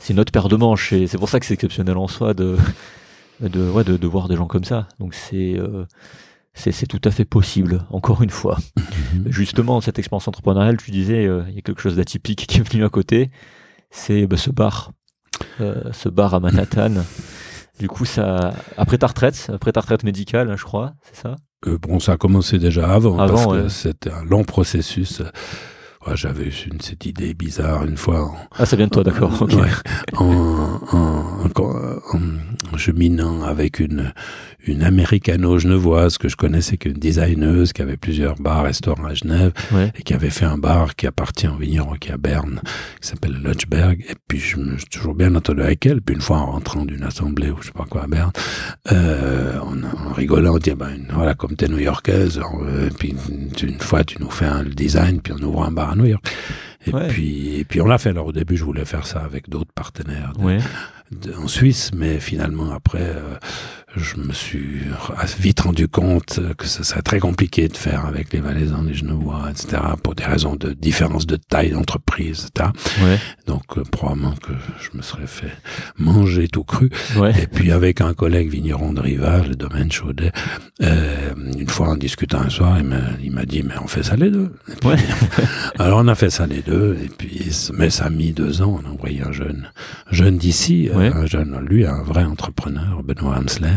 C'est une autre paire de manches, et c'est pour ça que c'est exceptionnel en soi de, de, ouais, de, de, voir des gens comme ça. Donc c'est... Euh, c'est tout à fait possible, encore une fois. Mhm. Justement, cette expérience entrepreneuriale, tu disais, euh, il y a quelque chose d'atypique qui est venu à côté, c'est bah, ce bar, euh, ce bar à Manhattan. [LAUGHS] du coup, ça, après ta retraite, après ta retraite médicale, hein, je crois, c'est ça? Bon, ça a commencé déjà avant, avant parce que c'était un long processus j'avais eu une, cette idée bizarre une fois. ah, ça vient de toi, d'accord. en, en, en, cheminant avec une, une américano-genevoise que je connaissais, qu'une designeuse qui avait plusieurs bars, restaurants à Genève, et qui avait fait un bar qui appartient au vigneron qui est à Berne, qui s'appelle Lutschberg. Et puis, je me suis toujours bien entendu avec elle. Puis, une fois, en rentrant d'une assemblée ou je sais pas quoi à Berne, euh, en, rigolant, on dit, ben, voilà, comme t'es new-yorkaise, euh, puis une fois, tu nous fais un design, puis on ouvre un bar à New York. Et puis, et puis on l'a fait. Alors au début, je voulais faire ça avec d'autres partenaires. En Suisse, mais finalement après, je me suis vite rendu compte que ça serait très compliqué de faire avec les Valaisans, les Genevois, etc., pour des raisons de différence de taille d'entreprise, etc. Ouais. Donc, euh, probablement que je me serais fait manger tout cru. Ouais. Et puis, avec un collègue vigneron de rivage, le domaine Chaudet, euh, une fois en discutant un soir, il m'a dit, mais on fait ça les deux. ouais. [LAUGHS] alors, on a fait ça les deux, et puis, mais ça a mis deux ans. On a envoyé un jeune, jeune d'ici, euh, un jeune, lui, un vrai entrepreneur, Benoît Hamsler,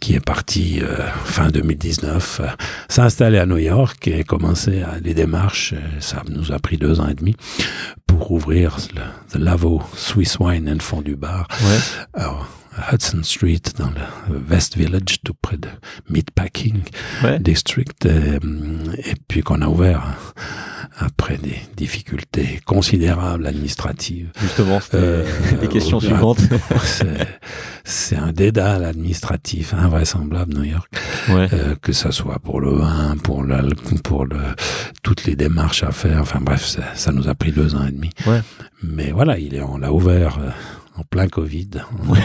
qui est parti euh, fin 2019, euh, s'installer à New York et commencer à, les démarches. Ça nous a pris deux ans et demi pour ouvrir le Lavo Swiss Wine and Fond du Bar. Ouais. Hudson Street dans le West Village, tout près de Meatpacking District, et, et puis qu'on a ouvert après des difficultés considérables administratives. Justement, c'était euh, les questions suivantes. [LAUGHS] C'est un dédale administratif invraisemblable, New York, ouais. euh, que ça soit pour le vin, pour le, pour le, toutes les démarches à faire. Enfin bref, ça, ça nous a pris deux ans et demi. Ouais. Mais voilà, il est, on l'a ouvert. Euh, en plein Covid,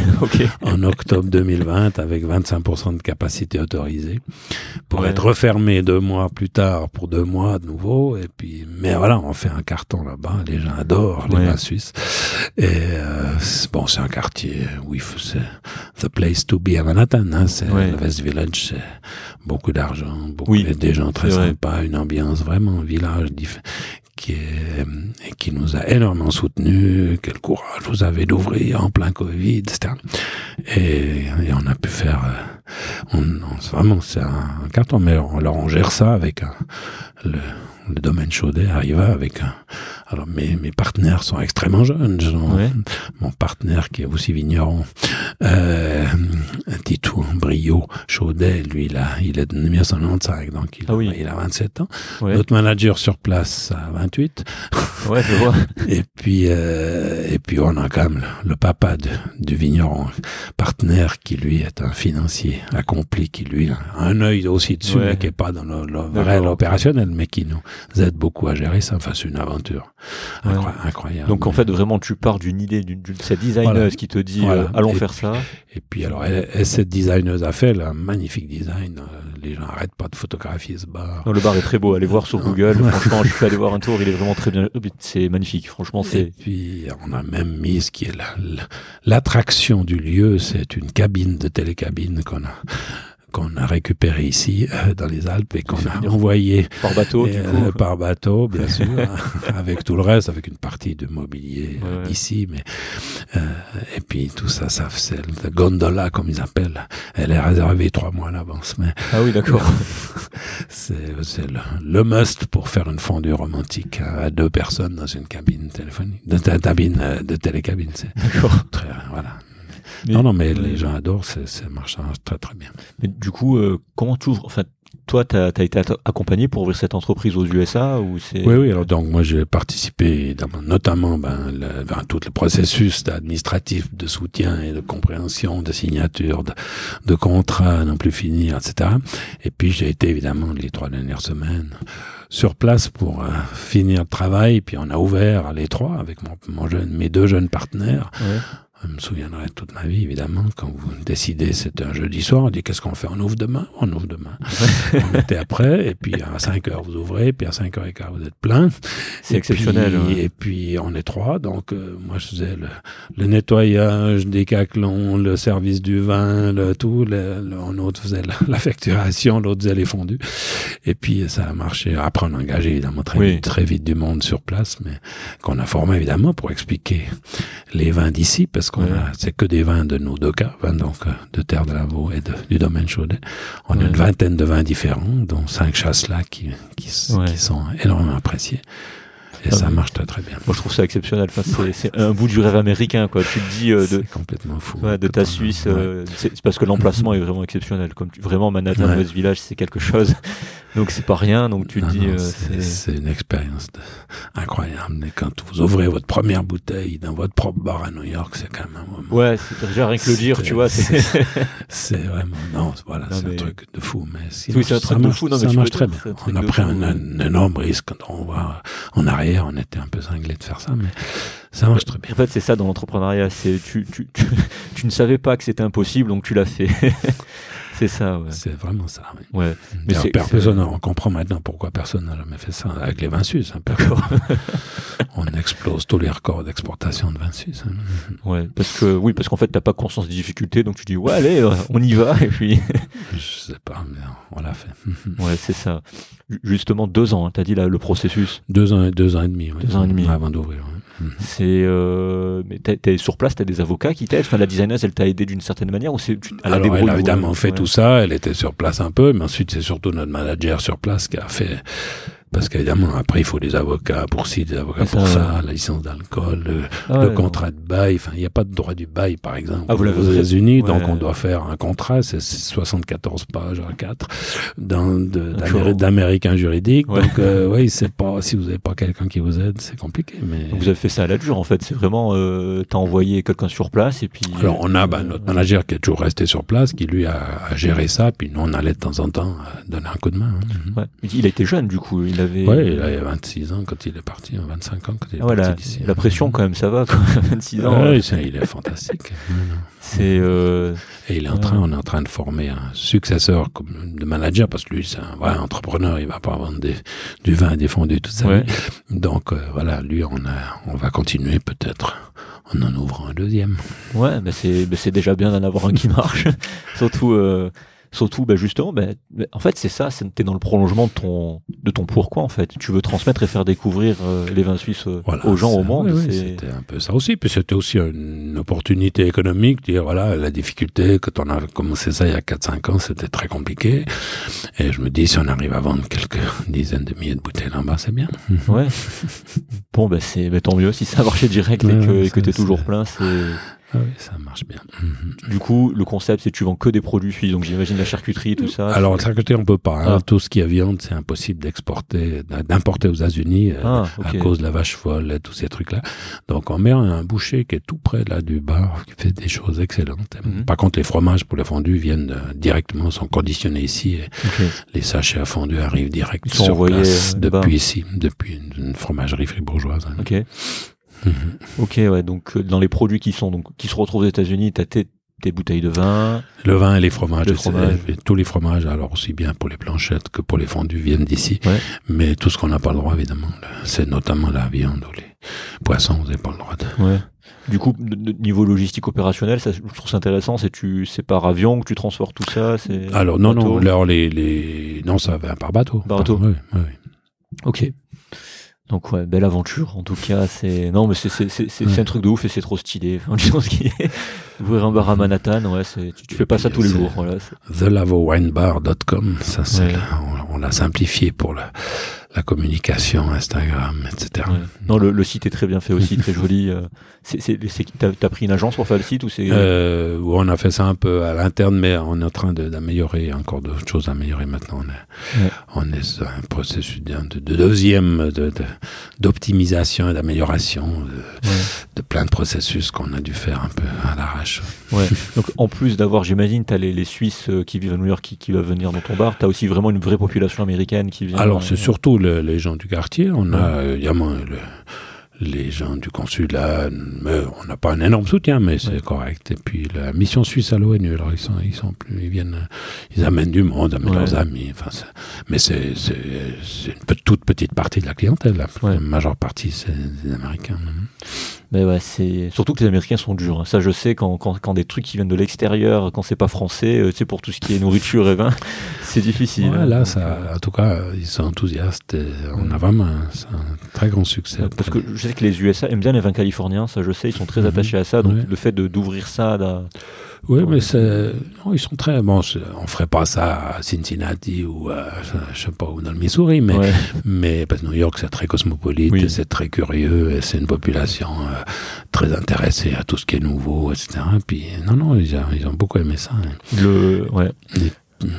[LAUGHS] en octobre 2020, avec 25% de capacité autorisée, pour être refermé deux mois plus tard pour deux mois de nouveau. Et puis, mais voilà, on fait un carton là-bas. Les gens adorent les vins suisses. Et euh, bon, c'est un quartier oui, c'est the place to be à Manhattan. Hein, c'est le West Village, c'est beaucoup d'argent, beaucoup des gens très sympas, une ambiance vraiment village qui, est, qui nous a énormément soutenus. Quel courage vous avez d'ouvrir en plein Covid, etc. Et, on a pu faire, euh, on, on vraiment c'est un carton, mais alors on gère ça avec un, le, le domaine Chaudet arriva avec un, alors mes, mes partenaires sont extrêmement jeunes. Mon partenaire qui est aussi vigneron, euh, Titou Brio Chaudet, lui il a il est de 1995 donc il, ah oui. il a 27 ans. Notre manager sur place a 28. Ouais, je vois. [LAUGHS] et puis euh, et puis on a quand même le, papa de, du vigneron partenaire qui lui est un financier accompli qui lui a un œil aussi dessus mais qui est pas dans le, le vrai opérationnel mais qui nous aide beaucoup à gérer ça. Enfin c'est une aventure incroyable. Donc en fait vraiment tu pars d'une idée d'une cette designeuse qui te dit euh, allons faire ça. Et puis alors cette designeuse a fait un magnifique design. Euh, les gens arrêtent pas de photographier ce bar. le bar est très beau. Allez voir sur Google. [LAUGHS] franchement, je suis allé voir un tour. Il est vraiment très bien. C'est magnifique. Franchement, c'est. Et puis on a même mis ce qui est l'attraction du lieu. C'est une cabine de télécabine qu'on a qu'on a récupéré ici euh, dans les Alpes et qu'on a envoyé par bateau, euh, [LAUGHS] par bateau, bien sûr, avec tout le reste, avec une partie de mobilier euh, ici, mais et puis tout ça, ça c'est la gondola comme ils appellent. Elle est réservée trois mois à l'avance, mais ah oui, d'accord. [LAUGHS] c'est le, le, must pour faire une fondue romantique à deux personnes dans une cabine téléphonique, de, cabine de télécabine. D'accord. Très voilà non, non, mais les gens adorent, ça marche très très bien. Mais du coup, euh, comment tu ouvres Enfin, toi, tu as, été accompagné pour ouvrir cette entreprise aux USA ou c'est Oui, oui. Alors donc moi, j'ai participé dans, notamment ben, le, ben, tout le processus administratif de soutien et de compréhension, de signature, de, de contrats non plus finir, etc. Et puis j'ai été évidemment les trois dernières semaines sur place pour euh, finir le travail. Puis on a ouvert les trois avec mon, mon jeune, mes deux jeunes partenaires. Ouais. Je me souviendrai toute ma vie, évidemment, quand vous décidez, c'est un jeudi soir, on dit qu'est-ce qu'on fait? On ouvre demain? On ouvre demain. [LAUGHS] on était après, et puis à 5 heures vous ouvrez, puis à 5 heures et quart vous êtes plein. C'est exceptionnel. Et puis on est trois, donc euh, moi je faisais le, le nettoyage des caclons, le service du vin, le tout. Le, un autre faisait la, facturation, l'autre faisait les fondus. Et puis ça a marché. Après on a engagé évidemment très, vite, très vite du monde sur place, mais qu'on a formé évidemment pour expliquer les vins d'ici, parce c'est que des vins de nos deux cas, vins donc euh, de Terre de Lavaux et du domaine Chaudet. On a une vingtaine de vins différents, dont cinq chasses-là qui, qui, qui sont énormément appréciés. Et ça marche très très bien. Moi je trouve ça exceptionnel. Enfin, c'est un bout du rêve américain quoi. Tu te dis euh, de complètement fou. Ouais, de ta Suisse, euh, c'est parce que l'emplacement est vraiment exceptionnel. Comme tu, vraiment Manhattan West Village, c'est quelque chose. [LAUGHS] Donc c'est pas rien. Donc tu te dis. Euh, c'est une expérience incroyable. Mais quand vous ouvrez votre première bouteille dans votre propre bar à New York, c'est quand même un moment. Ouais, c'est déjà rien que le dire, tu vois. C'est [LAUGHS] vraiment non, voilà, c'est un truc de fou. Mais oui, c'est un truc de fou. Non, ça marche très bien. On a pris un, énorme risque quand on va en arrière D'ailleurs, on était un peu cinglés de faire ça, mais ça marche très bien. En fait, c'est ça dans l'entrepreneuriat. C'est tu, [LAUGHS] ne savais pas que c'était impossible, donc tu l'as fait. [LAUGHS] c'est ça. Ouais. C'est vraiment ça. Oui. Ouais. Mais c'est, personne, on comprend maintenant pourquoi personne n'a jamais fait ça avec les vins suisses. Hein, [LAUGHS] on explose tous les records d'exportation de vins suisses. Hein. [LAUGHS] Ouais, parce que oui, parce qu'en fait, t'as pas conscience des difficultés, donc tu dis ouais, allez, on y va, et puis. [LAUGHS] Je sais pas, mais on l'a fait. ouais, c'est ça. Justement, deux ans, hein, t'as dit là, le processus. Deux ans, deux ans et demi. Deux ans et demi avant d'ouvrir. Mhm. C'est, euh, mais t'es sur place, t'as des avocats qui t'aident? Enfin, la designer, elle t'a aidé d'une certaine manière ou c'est Alors, elle a évidemment fait tout ça. Elle était sur place un peu, mais ensuite c'est surtout notre manager sur place qui a fait parce qu'évidemment, après, il faut des avocats pour ci, des avocats pour ça, la licence d'alcool, le, ah contrat de bail. Enfin, il n'y a pas de droit du bail, par exemple, ah, vous aux États-Unis. Donc, on doit faire un contrat, c'est 74 pages à 4 d'américain juridique. Donc, euh, [LAUGHS] oui, c'est pas, si vous n'avez pas quelqu'un qui vous aide, c'est compliqué. Mais vous avez fait ça à la dure, en fait. C'est vraiment, euh, t'as envoyé quelqu'un sur place et puis. Alors, on a bah, notre manager qui est toujours resté sur place, qui lui a, géré ça. Puis nous, on allait de temps en temps euh, donner un coup de main. Hein. Il a été jeune, du coup. Il avait. Ouais, il a 26 ans quand il est parti, 25 ans quand il est ah parti la, La pression, quand même, ça va, quoi. [LAUGHS] 26 ans. Ouais, il est fantastique. [LAUGHS] c'est. Euh... Et il est en train, on est en train de former un successeur comme de manager parce que lui, c'est un vrai entrepreneur. Il va pas vendre des, du vin défendu toute sa vie. Donc euh, voilà, lui, on a, on va continuer peut-être en en ouvrant un deuxième. Ouais, mais c'est, c'est déjà bien d'en avoir un qui marche. [LAUGHS] Surtout. Euh, Surtout, bah, justement, bah, bah, en fait, c'est ça, t'es dans le prolongement de ton, de ton pourquoi, en fait. Tu veux transmettre et faire découvrir euh, les vins suisses euh, aux gens, au monde. c'était un peu ça aussi. Puis c'était aussi une opportunité économique, dire, voilà, la difficulté, quand on a commencé ça il y a 4-5 ans, c'était très compliqué. Et je me dis, si on arrive à vendre quelques [LAUGHS] dizaines de milliers de bouteilles là-bas, c'est bien. Ouais. [LAUGHS] bon, ben c'est, tant mieux si ça a marché direct et que, et que t'es toujours plein, c'est, ah oui, ça marche bien. Mhm. Du coup, le concept, c'est que tu vends que des produits suisses, donc j'imagine la charcuterie, tout ça. Alors, la charcuterie, on peut pas. Hein. Ah. Tout ce qui est viande, c'est impossible d'exporter, d'importer aux États-Unis euh, ah, à cause de la vache folle et tous ces trucs-là. Donc, on met un boucher qui est tout près là du bar, qui fait des choses excellentes. Mhm. Par contre, les fromages pour les fondus viennent euh, directement, sont conditionnés ici. Et Les sachets à fondus arrivent direct sur place depuis ici, depuis une, fromagerie fribourgeoise. Hein. Ok. Mhm. Ok, ouais. Donc euh, dans les produits qui sont donc qui se retrouvent aux États-Unis, t'as tes, tes bouteilles de vin. Le vin et les fromages. tous les fromages, alors aussi bien pour les planchettes que pour les fondus, viennent d'ici. Mais tout ce qu'on n'a pas le droit, évidemment, c'est notamment la viande ou les poissons, vous n'avez pas le droit de. Ouais. Du coup, niveau logistique opérationnel, ça, je trouve ça intéressant. C'est tu, c'est par avion que tu transportes tout ça. C'est alors non, non, alors les, les, non, ça va par bateau. Par bateau. oui, oui. Ok. Donc ouais, belle aventure. En tout cas, c'est non, mais c'est c'est c'est un truc de ouf et c'est trop stylé. [LAUGHS] En disant ce qui est ouvrir un bar à Manhattan, ouais, c'est tu, fais pas ça tous les jours. Voilà. TheLavoWineBar.com, ça c'est on, on l'a simplifié pour le la communication, Instagram, etc. Non, le, le, site est très bien fait aussi, très [LAUGHS] joli. Euh, t'as, as pris une agence pour faire le site ou c'est euh, On a fait ça un peu à l'interne, mais on est en train d'améliorer, encore d'autres choses à améliorer maintenant. On est, on est sur un processus de, de deuxième de, d'optimisation et d'amélioration de, de, plein de processus qu'on a dû faire un peu à l'arrache. Ouais. [LAUGHS] Donc en plus d'avoir, j'imagine, t'as les, les Suisses euh, qui vivent à New York qui, qui doivent venir dans ton bar, t'as aussi vraiment une vraie population américaine qui vient. Alors c'est surtout les gens du quartier. On a évidemment le, les gens du consulat, on n'a pas un énorme soutien, mais c'est correct. Et puis la mission suisse à l'ONU, alors ils sont, ils sont plus, ils viennent, ils amènent du monde, amènent leurs amis. Enfin, mais c'est, c'est, une toute petite partie de la clientèle. La majeure partie, c'est des Américains. Mais ouais, c'est surtout que les Américains sont durs. Hein. Ça, je sais quand, quand, quand des trucs qui viennent de l'extérieur, quand c'est pas français, euh, sais pour tout ce qui est nourriture et vin, [LAUGHS] c'est difficile. Ouais, là, ça, en tout cas, ils sont enthousiastes. On a vraiment un, très grand succès. Parce que je sais que les USA aiment bien les vins californiens. Ça, je sais, ils sont très mhm. attachés à ça. Donc le fait d'ouvrir ça. Là, oui, mais c'est, ils sont très, bon, on ferait pas ça à Cincinnati ou à, je sais pas, où dans le Missouri, mais, mais, parce que New York, c'est très cosmopolite, c'est très curieux, et c'est une population euh, très intéressée à tout ce qui est nouveau, etc. Puis, non, non, ils, ont, ils ont beaucoup aimé ça. Hein. Le, ouais.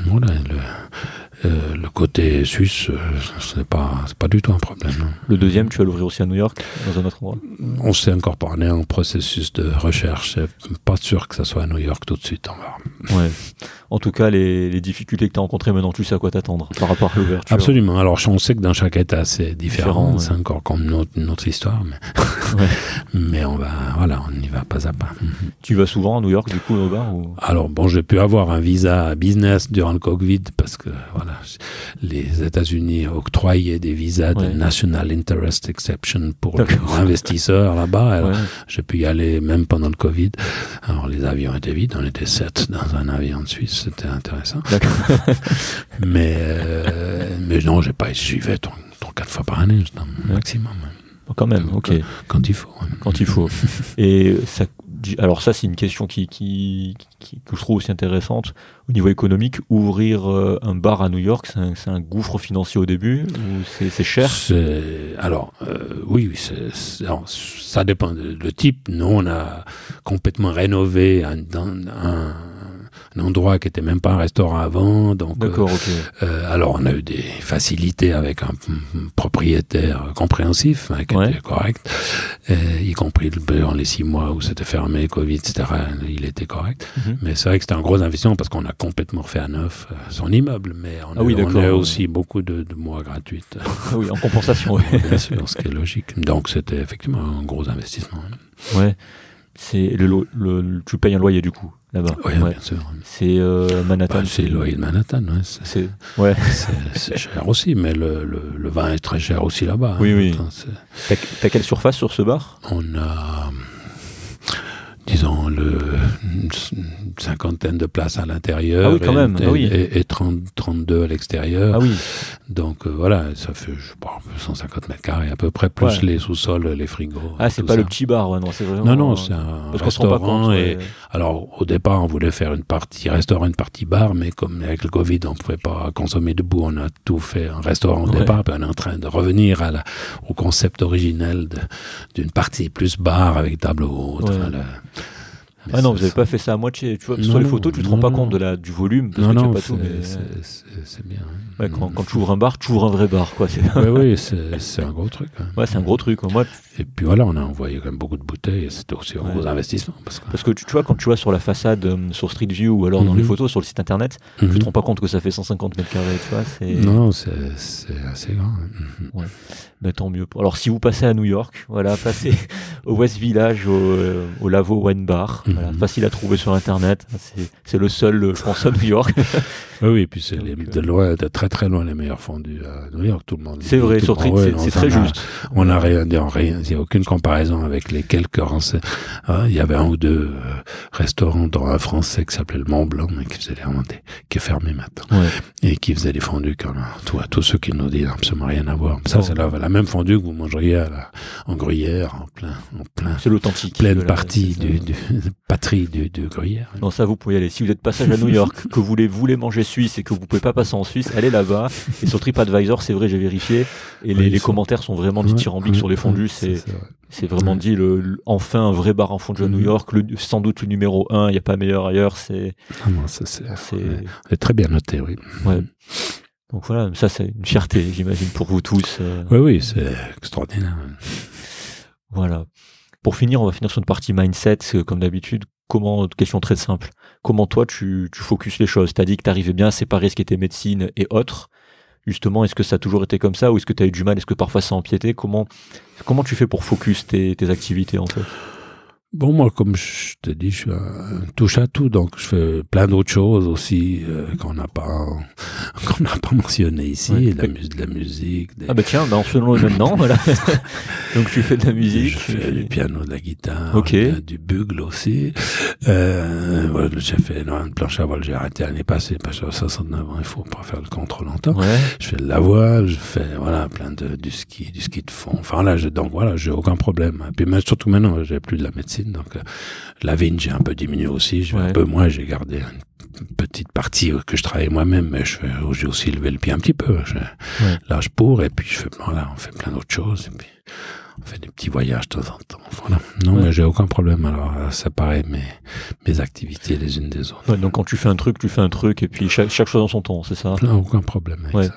voilà, euh, le côté suisse, euh, ce n'est pas, c'est pas du tout un problème. hein. Le deuxième, tu vas l'ouvrir aussi à New York, dans un autre endroit? On s'est encore pas, on est en processus de recherche. C'est pas sûr que ça soit à New York tout de suite. On va. Ouais. En tout cas, les, les difficultés que tu as rencontrées maintenant, tu sais à quoi t'attendre par rapport à l'ouverture. Absolument. Alors, on sait que dans chaque État, c'est différent. Différent, C'est encore comme une autre, une autre histoire. Mais, [LAUGHS] Ouais. mais on va, voilà, on y va pas à pas. Tu vas souvent à New York, du coup, au bar ou... Alors bon, j'ai pu avoir un visa business durant le Covid parce que voilà, les États-Unis octroyaient des visas Ouais. de National Interest Exception pour les investisseurs là-bas. Ouais. J'ai pu y aller même pendant le Covid. Alors les avions étaient vides, on était sept dans un avion de Suisse, c'était intéressant. [LAUGHS] Mais euh, mais non, j'ai pas, j'y vais trois, quatre fois par année, maximum Quand même, ok. quand il faut. Quand il faut. [LAUGHS] Et ça, alors ça, c'est une question qui, que je trouve aussi intéressante. Au niveau économique, ouvrir euh, un bar à New York, c'est un, gouffre financier au début ou c'est cher? Alors, euh, oui, ça dépend le type. Nous, on a complètement rénové un, un endroit qui était même pas un restaurant avant. Donc, euh, D'accord, ok. euh, alors, on a eu des facilités avec un propriétaire compréhensif, hein, qui Ouais. était correct, euh, y compris le- dans les six mois où c'était fermé, Covid, etc. Il était correct. Mhm. Mais c'est vrai que c'était un gros investissement parce qu'on a complètement refait à neuf euh, son immeuble, mais on, Ah oui, a, on a ouais. aussi beaucoup de, de mois gratuits. Ah oui, en compensation, [LAUGHS] ouais. Bien sûr, ce qui est logique. Donc c'était effectivement un gros investissement. ouais. C'est le, tu payes un loyer du coup là-bas. Oui, Ouais. bien sûr. C'est euh, Manhattan. Bah, c'est le loyer de Manhattan. ouais, c'est- ouais. [LAUGHS] Cher aussi, mais le, le, le vin est très cher aussi là-bas. Oui, hein. oui. T'as quelle surface sur ce bar? On a, disons, le, une cinquantaine de places à l'intérieur Ah oui, quand et, même. Ah oui. et- et 30, 32 à l'extérieur. Ah oui. Donc euh, voilà, ça fait je sais pas, 150 mètres carrés à peu près, plus Ouais. les sous-sols, les frigos. Ah, c'est pas ça. le petit bar, ouais, non, c'est vraiment. Non, non, euh, c'est un Parce pas restaurant. compte. et, ouais. Alors, au départ, on voulait faire une partie restaurant, une partie bar, mais comme avec le Covid, on pouvait pas consommer debout, on a tout fait un restaurant au départ, puis on est en train de revenir à la, au concept originel d'une partie plus bar avec table haute. Ouais. Mais Ah non, vous avez pas fait ça à moitié. Tu vois, sur les photos, tu te non, rends pas compte de la, du volume. Parce Non, que tu non, pas tout, c'est- mais, bien. hein. ouais, quand, quand tu ouvres un bar, tu ouvres un vrai bar, quoi. C'est Oui, [LAUGHS] c'est un gros truc. hein. ouais, c'est un gros truc. Moi, Et puis voilà, on a envoyé quand même beaucoup de bouteilles, et c'était aussi un Ouais. gros investissement. Parce que, parce que tu, tu vois, quand tu vois sur la façade, euh, sur Street View ou alors dans Mhm. les photos sur le site internet, tu Mhm. te rends pas compte que ça fait 150 mètres carrés, tu vois. Non, c'est assez grand. Mhm. Mais tant mieux. Alors, si vous passez à New York, voilà, passez [LAUGHS] au West Village, au, euh, au Lavo Wine Bar. Voilà, Mhm. facile à trouver sur Internet. C'est, c'est le seul, je pense, à New York. [LAUGHS] Oui, oui, puis c'est euh, de loin, de très très loin les meilleurs fondus à New York, tout le monde. C'est vrai, sur Street, c'est, très a- juste. On n'a rien dit, rien, il n'y a aucune comparaison avec les quelques rense- hein, Il y avait un ou deux euh, restaurants, dont un français qui s'appelait le Mont Blanc, mais qui faisait remonter, qui est fermé maintenant, Ouais. et qui faisait des fondus quand même. Tout, tous ceux qui nous disent absolument rien à voir. Ça, Oh. c'est la, la même fondue que vous mangeriez à la, en gruyère, en plein, en plein, C'est l'authentique. pleine de la- partie du, du [LAUGHS] patrie du, du gruyère. Non, ça, vous pouvez y aller. Si vous êtes passage à New York, que vous voulez, manger suisse et que vous pouvez pas passer en Suisse, allez là-bas. Et sur TripAdvisor, c'est vrai, j'ai vérifié. Et Oui, les, commentaires sont vraiment dithyrambiques Ouais, sur les fondus. C'est, c'est vrai. c'est vraiment dit, le, le- enfin, un vrai bar en fondue à New Mhm. York. Le, sans doute le numéro un. Il n'y a pas meilleur ailleurs. C'est, Ah c'est très bien noté, oui. ouais. Donc voilà, ça, c'est une fierté, j'imagine, pour vous tous. euh, Oui, oui, c'est extraordinaire. Voilà. Pour finir, on va finir sur une partie mindset, comme d'habitude. Comment, question très simple. Comment toi, tu, tu focuses les choses? T'as dit que t'arrivais bien à séparer ce qui était médecine et autres. Justement, est-ce que ça a toujours été comme ça ou est-ce que tu as eu du mal? Est-ce que parfois ça a empiété? Comment, comment tu fais pour focus tes, activités, en fait? Bon, moi, comme je te dis, je suis un touche à tout, donc je fais plein d'autres choses aussi euh, qu'on n'a pas [LAUGHS] qu'on n'a pas mentionné ici, Ouais. la de la musique, des- Ah bah tiens, bah en faisant maintenant, voilà. Donc tu fais de la musique. je fais du piano, de la guitare, Ok. du, du bugle aussi. Euh, voilà, j'ai fait énormément de planche à voile, j'ai arrêté l'année passée parce que à 69 ans, il faut pas faire le con trop longtemps. Ouais. Je fais de la voile, je fais voilà plein de du ski, du ski de fond. Enfin là, je, donc voilà, j'ai aucun problème. Puis mais surtout maintenant, j'ai plus de la médecine, donc euh, la vigne j'ai un peu diminué aussi. J'ai Ouais. un peu moins, j'ai gardé une petite partie euh, que je travaille moi-même, mais j'ai aussi levé le pied un petit peu. Je, Ouais. Là, je pour et puis je fais voilà, on fait plein d'autres choses. Et puis on fait des petits voyages de temps en temps. Voilà. Non, mais j'ai aucun problème alors à séparer mes, mes activités les unes des autres. donc quand tu fais un truc, tu fais un truc et puis chaque, chaque chose en son temps, c'est ça? Non, aucun problème avec ça.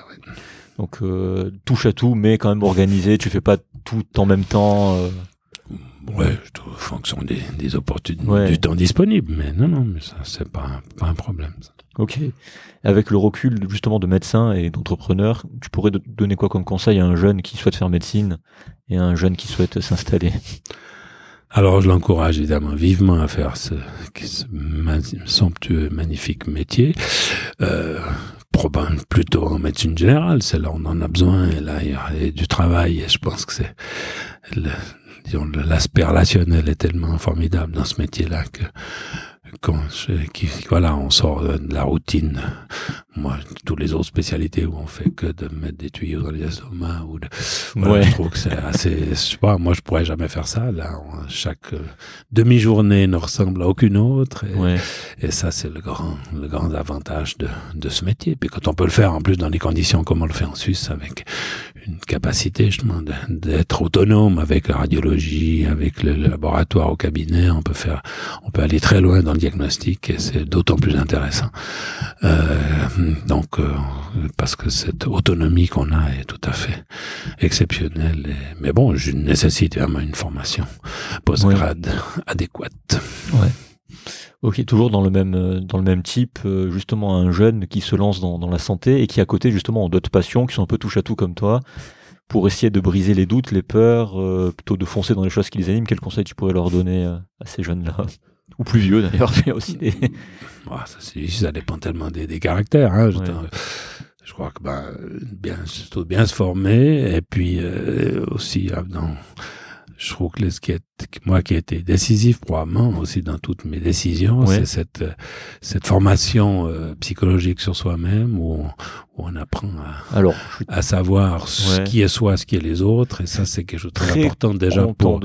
Donc euh, touche à tout, mais quand même organisé. Tu fais pas tout en même temps. Euh... Ouais, en fonction des, des opportunités, du temps disponible. Mais non, non, mais ça c'est pas pas un problème. Ça. Ok. Avec le recul justement de médecin et d'entrepreneur, tu pourrais donner quoi comme conseil à un jeune qui souhaite faire médecine et à un jeune qui souhaite s'installer? Alors je l'encourage évidemment vivement à faire ce, ce somptueux, magnifique métier. Euh, probablement plutôt en médecine générale, c'est là où on en a besoin et là il y a du travail et je pense que c'est l'aspect relationnel est tellement formidable dans ce métier-là que quand qui, voilà, on sort de la routine. Moi, toutes les autres spécialités où on fait que de mettre des tuyaux dans les estomacs ou de, ouais. je trouve que c'est assez, je sais pas, moi je pourrais jamais faire ça. Là, chaque euh, demi-journée ne ressemble à aucune autre. Et, ouais. et ça, c'est le grand, le grand avantage de, de ce métier. Puis quand on peut le faire en plus dans les conditions comme on le fait en Suisse avec une capacité justement d'être autonome avec la radiologie, avec le, laboratoire au cabinet, on peut faire, on peut aller très loin dans diagnostic et c'est d'autant plus intéressant. Euh, donc, euh, parce que cette autonomie qu'on a est tout à fait exceptionnelle. mais bon, je nécessite vraiment une formation postgrade adéquate. Ouais. Ok, toujours dans le même dans le même type, euh, justement un jeune qui se lance dans, dans la santé et qui à côté justement ont d'autres passions qui sont un peu touche à tout comme toi, pour essayer de briser les doutes, les peurs, euh, plutôt de foncer dans les choses qui les animent. Quel conseil tu pourrais leur donner à ces jeunes-là [LAUGHS] ou plus vieux d'ailleurs, mais aussi des. [LAUGHS] Ah, ça, ça, dépend tellement des, des caractères. Hein. Je, je, crois que ben, bien, bien se former et puis aussi dans je trouve que ce qui est, moi qui a été décisif probablement aussi dans toutes mes décisions, c'est cette, cette formation euh, psychologique sur soi-même où, on apprend à, Alors, à savoir ce qui est soi, ce qui est les autres. Et ça, c'est quelque chose de très, important déjà pour,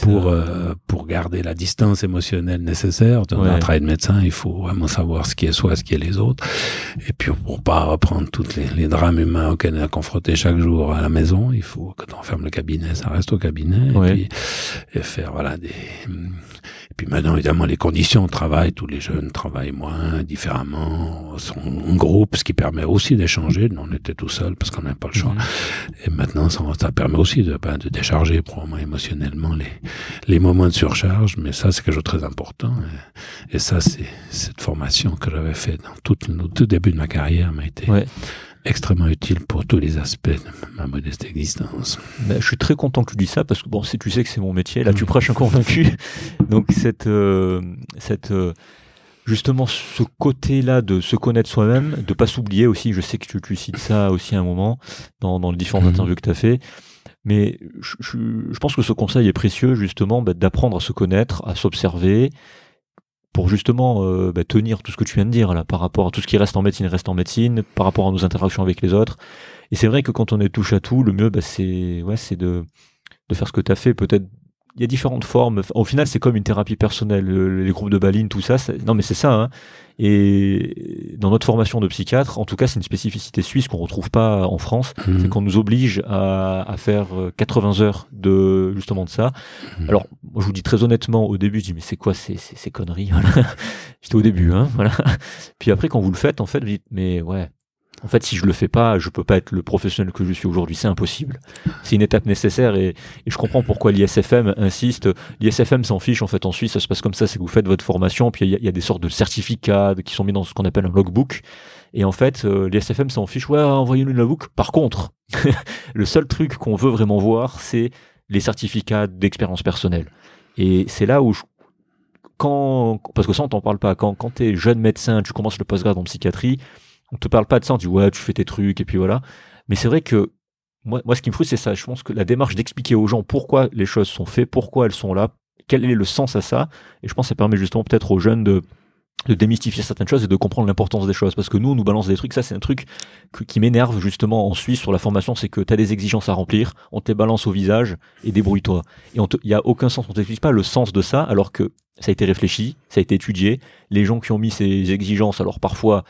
pour, euh, pour garder la distance émotionnelle nécessaire. Dans un travail de médecin, il faut vraiment savoir ce qui est soi, ce qui est les autres. Et puis, pour pas reprendre les, les drames humains auxquels on est confronté chaque jour à la maison, il faut, quand on ferme le cabinet, ça reste au cabinet. Et, puis, et faire, voilà, des, puis maintenant, évidemment, les conditions de travail, tous les jeunes travaillent moins, différemment, sont en groupe, ce qui permet aussi d'échanger. On était tout seul parce qu'on n'avait pas le choix. Mhm. Et maintenant, ça, ça, permet aussi de, ben, de décharger probablement émotionnellement les, les moments de surcharge. Mais ça, c'est quelque chose de très important. Et, ça, c'est cette formation que j'avais faite dans tout, le tout début de ma carrière m'a été extrêmement utile pour tous les aspects de ma modeste existence. Ben, je suis très content que tu dis ça parce que bon, si tu sais que c'est mon métier, là tu prêches un convaincu. [LAUGHS] Donc cette euh, cette euh, justement ce côté-là de se connaître soi-même, de pas s'oublier aussi. Je sais que tu, tu cites ça aussi à un moment dans, dans les différentes mhm. interviews que tu as fait. Mais je, je, pense que ce conseil est précieux justement ben, d'apprendre à se connaître, à s'observer, pour justement euh, bah, tenir tout ce que tu viens de dire là par rapport à tout ce qui reste en médecine reste en médecine par rapport à nos interactions avec les autres et c'est vrai que quand on est touche à tout le mieux bah, c'est ouais c'est de de faire ce que tu as fait peut-être il y a différentes formes. Au final, c'est comme une thérapie personnelle. Les groupes de baline, tout ça. Non, mais c'est ça. Hein. Et dans notre formation de psychiatre, en tout cas, c'est une spécificité suisse qu'on retrouve pas en France. Mhm. C'est qu'on nous oblige à, à, faire 80 euh, heures de justement de ça. Mhm. Alors, moi, je vous dis très honnêtement, au début, je dis mais c'est quoi ces, ces, ces conneries [LAUGHS] J'étais au début, hein. Voilà. Puis après, quand vous le faites, en fait, vous dites mais ouais, en fait, si je le fais pas, je peux pas être le professionnel que je suis aujourd'hui. C'est impossible. C'est une étape nécessaire et, je comprends pourquoi l'ISFM insiste. L'ISFM s'en fiche en fait en Suisse. Ça se passe comme ça, c'est que vous faites votre formation, puis il y, a des sortes de certificats qui sont mis dans ce qu'on appelle un logbook. Et en fait, euh, l'ISFM s'en fiche. Ouais, envoyez-nous le logbook. Par contre, [LAUGHS] le seul truc qu'on veut vraiment voir, c'est les certificats d'expérience personnelle. Et c'est là où je, quand, parce que ça on t'en parle pas. Quand, quand t'es jeune médecin, tu commences le postgrad en psychiatrie on te parle pas de ça, on dit ouais, tu fais tes trucs et puis voilà. Mais c'est vrai que moi, moi, ce qui me frustre, c'est ça. Je pense que la démarche d'expliquer aux gens pourquoi les choses sont faites, pourquoi elles sont là, quel est le sens à ça, et je pense que ça permet justement peut-être aux jeunes de de démystifier certaines choses et de comprendre l'importance des choses. Parce que nous, on nous balance des trucs, ça c'est un truc qui m'énerve justement en Suisse sur la formation, c'est que tu as des exigences à remplir, on te balance au visage et débrouille-toi. Et il y a aucun sens, on t'explique pas le sens de ça, alors que ça a été réfléchi, ça a été étudié. Les gens qui ont mis ces exigences, alors parfois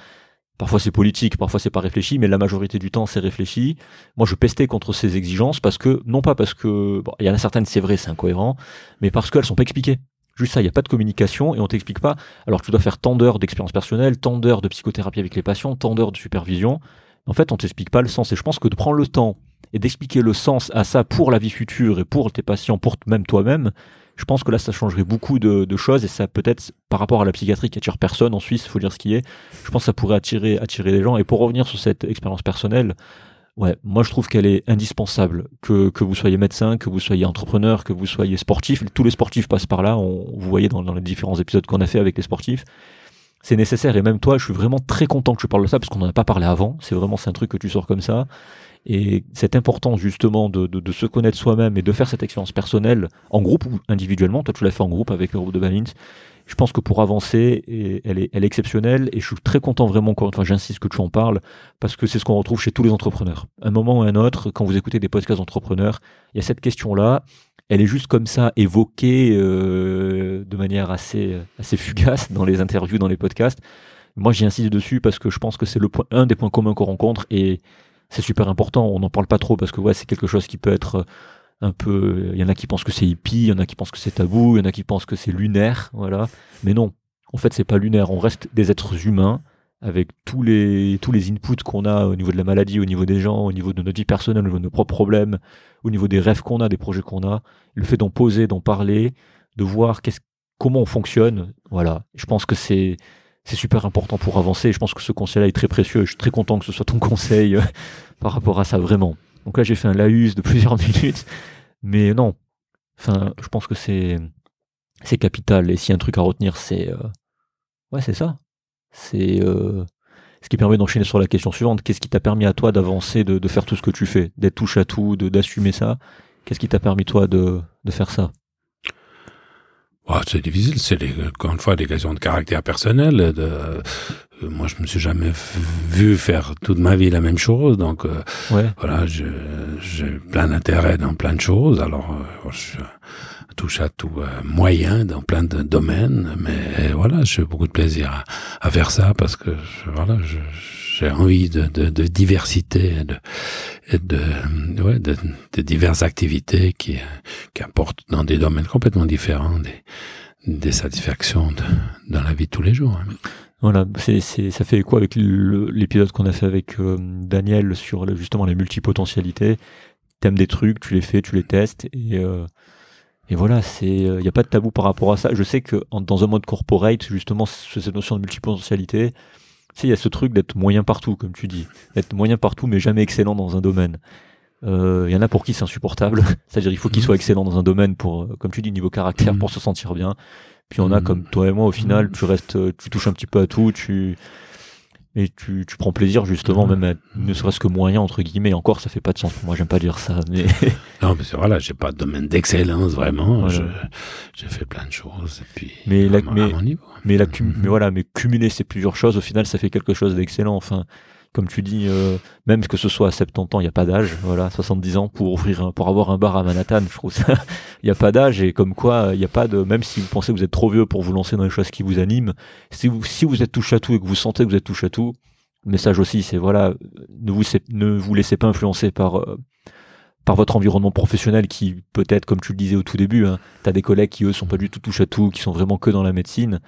Parfois c'est politique, parfois c'est pas réfléchi, mais la majorité du temps c'est réfléchi. Moi je pestais contre ces exigences parce que, non pas parce que, il y en a certaines c'est vrai, c'est incohérent, mais parce qu'elles sont pas expliquées. Juste ça, il n'y a pas de communication et on t'explique pas. Alors tu dois faire tant d'heures d'expérience personnelle, tant d'heures de psychothérapie avec les patients, tant d'heures de supervision. En fait, on t'explique pas le sens. Et je pense que de prendre le temps et d'expliquer le sens à ça pour la vie future et pour tes patients, pour même toi-même, je pense que là, ça changerait beaucoup de, choses et ça peut-être, par rapport à la psychiatrie qui attire personne en Suisse, faut dire ce qui est, je pense que ça pourrait attirer, attirer les gens. Et pour revenir sur cette expérience personnelle, ouais, moi je trouve qu'elle est indispensable. Que, que vous soyez médecin, que vous soyez entrepreneur, que vous soyez sportif, tous les sportifs passent par là. On, vous voyez dans, dans les différents épisodes qu'on a fait avec les sportifs c'est nécessaire. Et même toi, je suis vraiment très content que tu parles de ça parce qu'on n'en a pas parlé avant. C'est vraiment c'est un truc que tu sors comme ça. Et cette importance justement de, de, de se connaître soi-même et de faire cette expérience personnelle en groupe ou individuellement, toi tu l'as fait en groupe avec le groupe de Balint, je pense que pour avancer, elle est, elle est exceptionnelle. Et je suis très content vraiment, encore une j'insiste que tu en parles parce que c'est ce qu'on retrouve chez tous les entrepreneurs. Un moment ou un autre, quand vous écoutez des podcasts d'entrepreneurs, il y a cette question-là, elle est juste comme ça évoquée euh, de manière assez, assez fugace dans les interviews, dans les podcasts. Moi, j'y insiste dessus parce que je pense que c'est le point, un des points communs qu'on rencontre. Et c'est super important. On n'en parle pas trop parce que ouais, c'est quelque chose qui peut être un peu. Il y en a qui pensent que c'est hippie, il y en a qui pensent que c'est tabou, il y en a qui pensent que c'est lunaire, voilà. Mais non, en fait, c'est pas lunaire. On reste des êtres humains avec tous les tous les inputs qu'on a au niveau de la maladie, au niveau des gens, au niveau de notre vie personnelle, au niveau de nos propres problèmes, au niveau des rêves qu'on a, des projets qu'on a. Le fait d'en poser, d'en parler, de voir qu'est-ce comment on fonctionne, voilà. Je pense que c'est c'est super important pour avancer. Je pense que ce conseil-là est très précieux. Je suis très content que ce soit ton [LAUGHS] conseil euh, par rapport à ça, vraiment. Donc là, j'ai fait un laïus de [LAUGHS] plusieurs minutes, mais non. Enfin, je pense que c'est c'est capital. Et s'il y a un truc à retenir, c'est euh, ouais, c'est ça. C'est euh, ce qui permet d'enchaîner sur la question suivante. Qu'est-ce qui t'a permis à toi d'avancer, de, de, faire tout ce que tu fais, d'être touche à tout, d'assumer ça? Qu'est-ce qui t'a permis toi de, de faire ça? Oh, c'est difficile, c'est encore une fois des questions de caractère personnel. De, euh, moi, je me suis jamais vu faire toute ma vie la même chose, donc euh, ouais. voilà, j'ai plein d'intérêt dans plein de choses. Alors, euh, je touche à tout moyen dans plein de domaines, mais voilà, j'ai beaucoup de plaisir à, à, faire ça parce que voilà, je j'ai envie de, de, diversité, de, de, ouais, de, de diverses activités qui, qui apportent dans des domaines complètement différents des, des satisfactions dans la vie de tous les jours. Hein. Voilà, ça fait écho avec l'épisode qu'on a fait avec euh, Daniel sur justement les multipotentialités. T'aimes des trucs, tu les fais, tu les testes et euh, et voilà, c'est il euh, n'y a pas de tabou par rapport à ça. Je sais que dans un mode corporate, justement, cette notion de multipotentialité, sais, il y a ce truc d'être moyen partout, comme tu dis. Être moyen partout, mais jamais excellent dans un domaine. Euh, il y en a pour qui c'est insupportable. [LAUGHS] C'est-à-dire, il faut qu'il mhm. soit excellent dans un domaine pour, euh, comme tu dis, niveau caractère, mhm. pour se sentir bien. Puis on a mhm. comme toi et moi, au final, tu restes, euh, tu touches un petit peu à tout, tu, et tu, tu prends plaisir justement même à, ne serait-ce que moyen entre guillemets encore ça fait pas de sens. Moi j'aime pas dire ça mais [LAUGHS] non mais voilà j'ai pas de domaine d'excellence vraiment. J'ai fait plein de choses et puis mais la, mais, mais, la, mm-hmm. mais voilà mais cumuler ces plusieurs choses au final ça fait quelque chose d'excellent. Enfin comme tu dis, euh, même que ce soit à 70 ans, il n'y a pas d'âge, voilà, 70 ans pour ouvrir, pour avoir un bar à Manhattan, je trouve ça, [LAUGHS] il n'y a pas d'âge et comme quoi, il n'y a pas de, même si vous pensez que vous êtes trop vieux pour vous lancer dans les choses qui vous animent, si vous, si vous êtes touche à tout et que vous sentez que vous êtes touche à tout, le message aussi, c'est voilà, ne vous, ne vous laissez pas influencer par, euh, par votre environnement professionnel qui peut-être, comme tu le disais au tout début, hein, tu as des collègues qui eux sont pas du tout touche à tout, qui sont vraiment que dans la médecine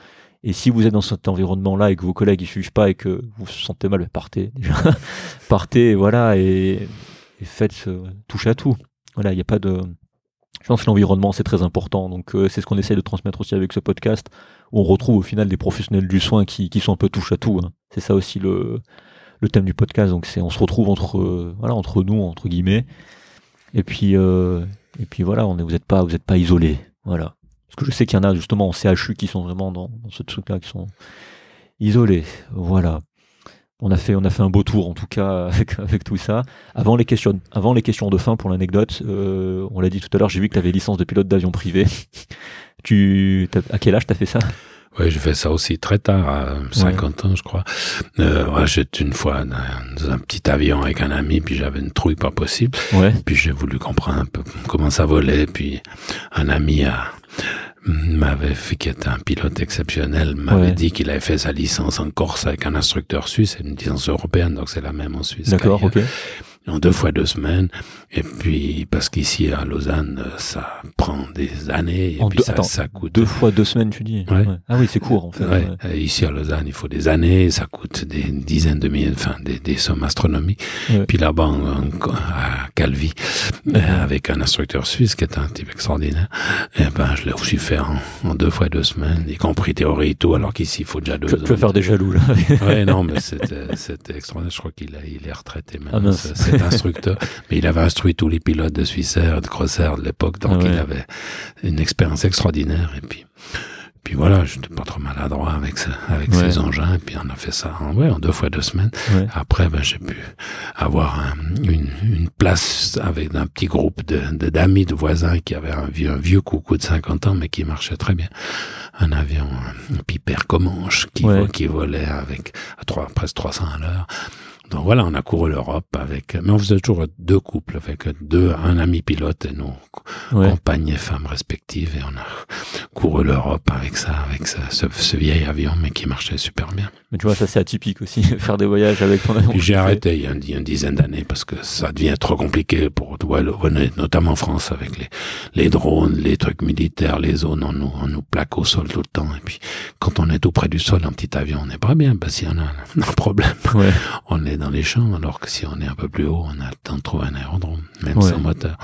et si vous êtes dans cet environnement-là et que vos collègues ne suivent pas et que vous vous sentez mal, partez [LAUGHS] déjà. partez, voilà, et, faites ce, touche à tout. Voilà, il n'y a pas de. Je pense que l'environnement c'est très important. Donc euh, c'est ce qu'on essaie de transmettre aussi avec ce podcast, où on retrouve au final des professionnels du soin qui, qui sont un peu touche à tout. Hein. C'est ça aussi le, le thème du podcast. Donc c'est on se retrouve entre euh, voilà entre nous entre guillemets. Et puis euh, et puis voilà, vous n'êtes pas vous pas isolés. Voilà. Parce que je sais qu'il y en a justement en CHU qui sont vraiment dans, ce truc-là, qui sont isolés. Voilà. On a fait, on a fait un beau tour en tout cas [LAUGHS] avec, avec tout ça. Avant les questions, avant les questions de fin pour l'anecdote, euh, on l'a dit tout à l'heure, j'ai vu que tu avais licence de pilote d'avion privé. [LAUGHS] tu, à quel âge t'as fait ça? Oui, j'ai fait ça aussi très tard, à 50 ans, je crois. Euh, j'étais une fois dans un petit avion avec un ami, puis j'avais une trouille pas possible. Ouais. Puis j'ai voulu comprendre un peu comment ça volait, puis un ami a m'avait fait qui était un pilote exceptionnel, m'avait dit qu'il avait fait sa licence en Corse avec un instructeur suisse, une licence européenne, donc c'est la même en Suisse. D'accord, ok en deux fois deux semaines. Et puis, parce qu'ici à Lausanne, ça prend des années. Et puis ça, ça, coûte. Deux fois deux semaines, tu dis ouais. Ah oui, c'est court en fait. Ouais. Ici à Lausanne, il faut des années, ça coûte des dizaines de milliers, enfin des, des sommes astronomiques. Puis là-bas, à Calvi, euh, avec un instructeur suisse qui est un type extraordinaire, et eh ben je l'ai aussi fait en, en, deux fois deux semaines, y compris théorie et tout, alors qu'ici il faut déjà deux. Tu, tu vas faire des jaloux là. ouais, non, mais [LAUGHS] c'était extraordinaire. Je crois qu'il il est retraité maintenant. Ah, instructeur, [LAUGHS] mais il avait instruit tous les pilotes de Swissair et de Crossair de l'époque, donc il avait une expérience extraordinaire. Et puis, puis voilà, je n'étais pas trop maladroit avec avec ces engins. Et puis on a fait ça, en, ouais, en deux fois deux semaines. Après, ben j'ai pu avoir une, une, place avec un petit groupe de d'amis, de, voisins qui avaient un vieux, un vieux coucou de 50 ans, mais qui marchait très bien. Un avion, un Piper Comanche qui, qui volait avec à trois, presque 300 à l'heure. Donc voilà, on a couru l'Europe avec, mais on faisait toujours deux couples avec deux, un ami pilote et nos compagnes et femmes respectives et on a couru l'Europe avec ça, avec ça, ce, vieil avion mais qui marchait super bien. Mais tu vois, ça c'est atypique aussi, [LAUGHS] faire des voyages avec ton avion. J'ai arrêté il y, a une, dizaine d'années parce que ça devient trop compliqué pour, ouais, notamment en France avec les, les drones, les trucs militaires, les zones, on nous, on nous plaque au sol tout le temps et puis quand on est tout près du sol, un petit avion, on n'est pas bien, parce qu'il y en a un, [LAUGHS] problème. On est dans les champs, alors que si on est un peu plus haut, on a le temps de trouver un aérodrome, même sans moteur.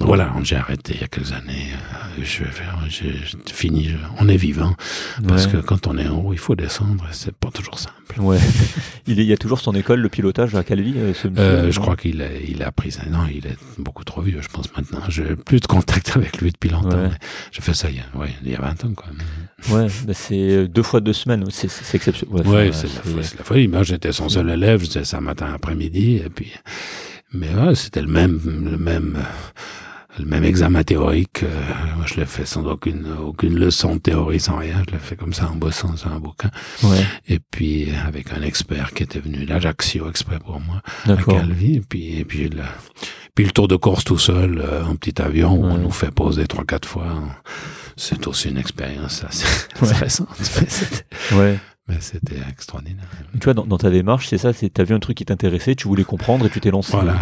Voilà, j'ai arrêté il y a quelques années. Euh, je vais faire, j'ai fini. on est vivant parce que quand on est en haut, il faut descendre. C'est pas toujours simple. Ouais. [LAUGHS] il, y a toujours son école, le pilotage à Calvi. Euh, ce euh, je crois qu'il a, il a pris. Non, il est beaucoup trop vieux, je pense maintenant. J'ai plus de contact [LAUGHS] avec lui depuis longtemps. Ouais. J'ai fait ça il y a, ouais, il y a 20 ans, quoi. Ouais, bah c'est deux fois deux semaines. C'est, exceptionnel. Ouais, c'est, la, la folie. Moi, j'étais son seul élève. J'étais ça matin après-midi, et puis, mais ouais, c'était le même, le même le même examen théorique. Euh, moi, je l'ai fait sans aucune aucune leçon de théorie, sans rien. Je l'ai fait comme ça en bossant sur un bouquin. Ouais. Et puis avec un expert qui était venu d'Ajaccio exprès pour moi, à Calvi. Et puis et puis le puis le tour de Corse tout seul, euh, en petit avion, où on nous fait poser trois quatre fois. C'est aussi une expérience assez intéressante. ouais. [LAUGHS] Mais c'était extraordinaire. Tu vois, dans, dans ta démarche, c'est ça, c'est t'as vu un truc qui t'intéressait, tu voulais comprendre et tu t'es lancé. Voilà,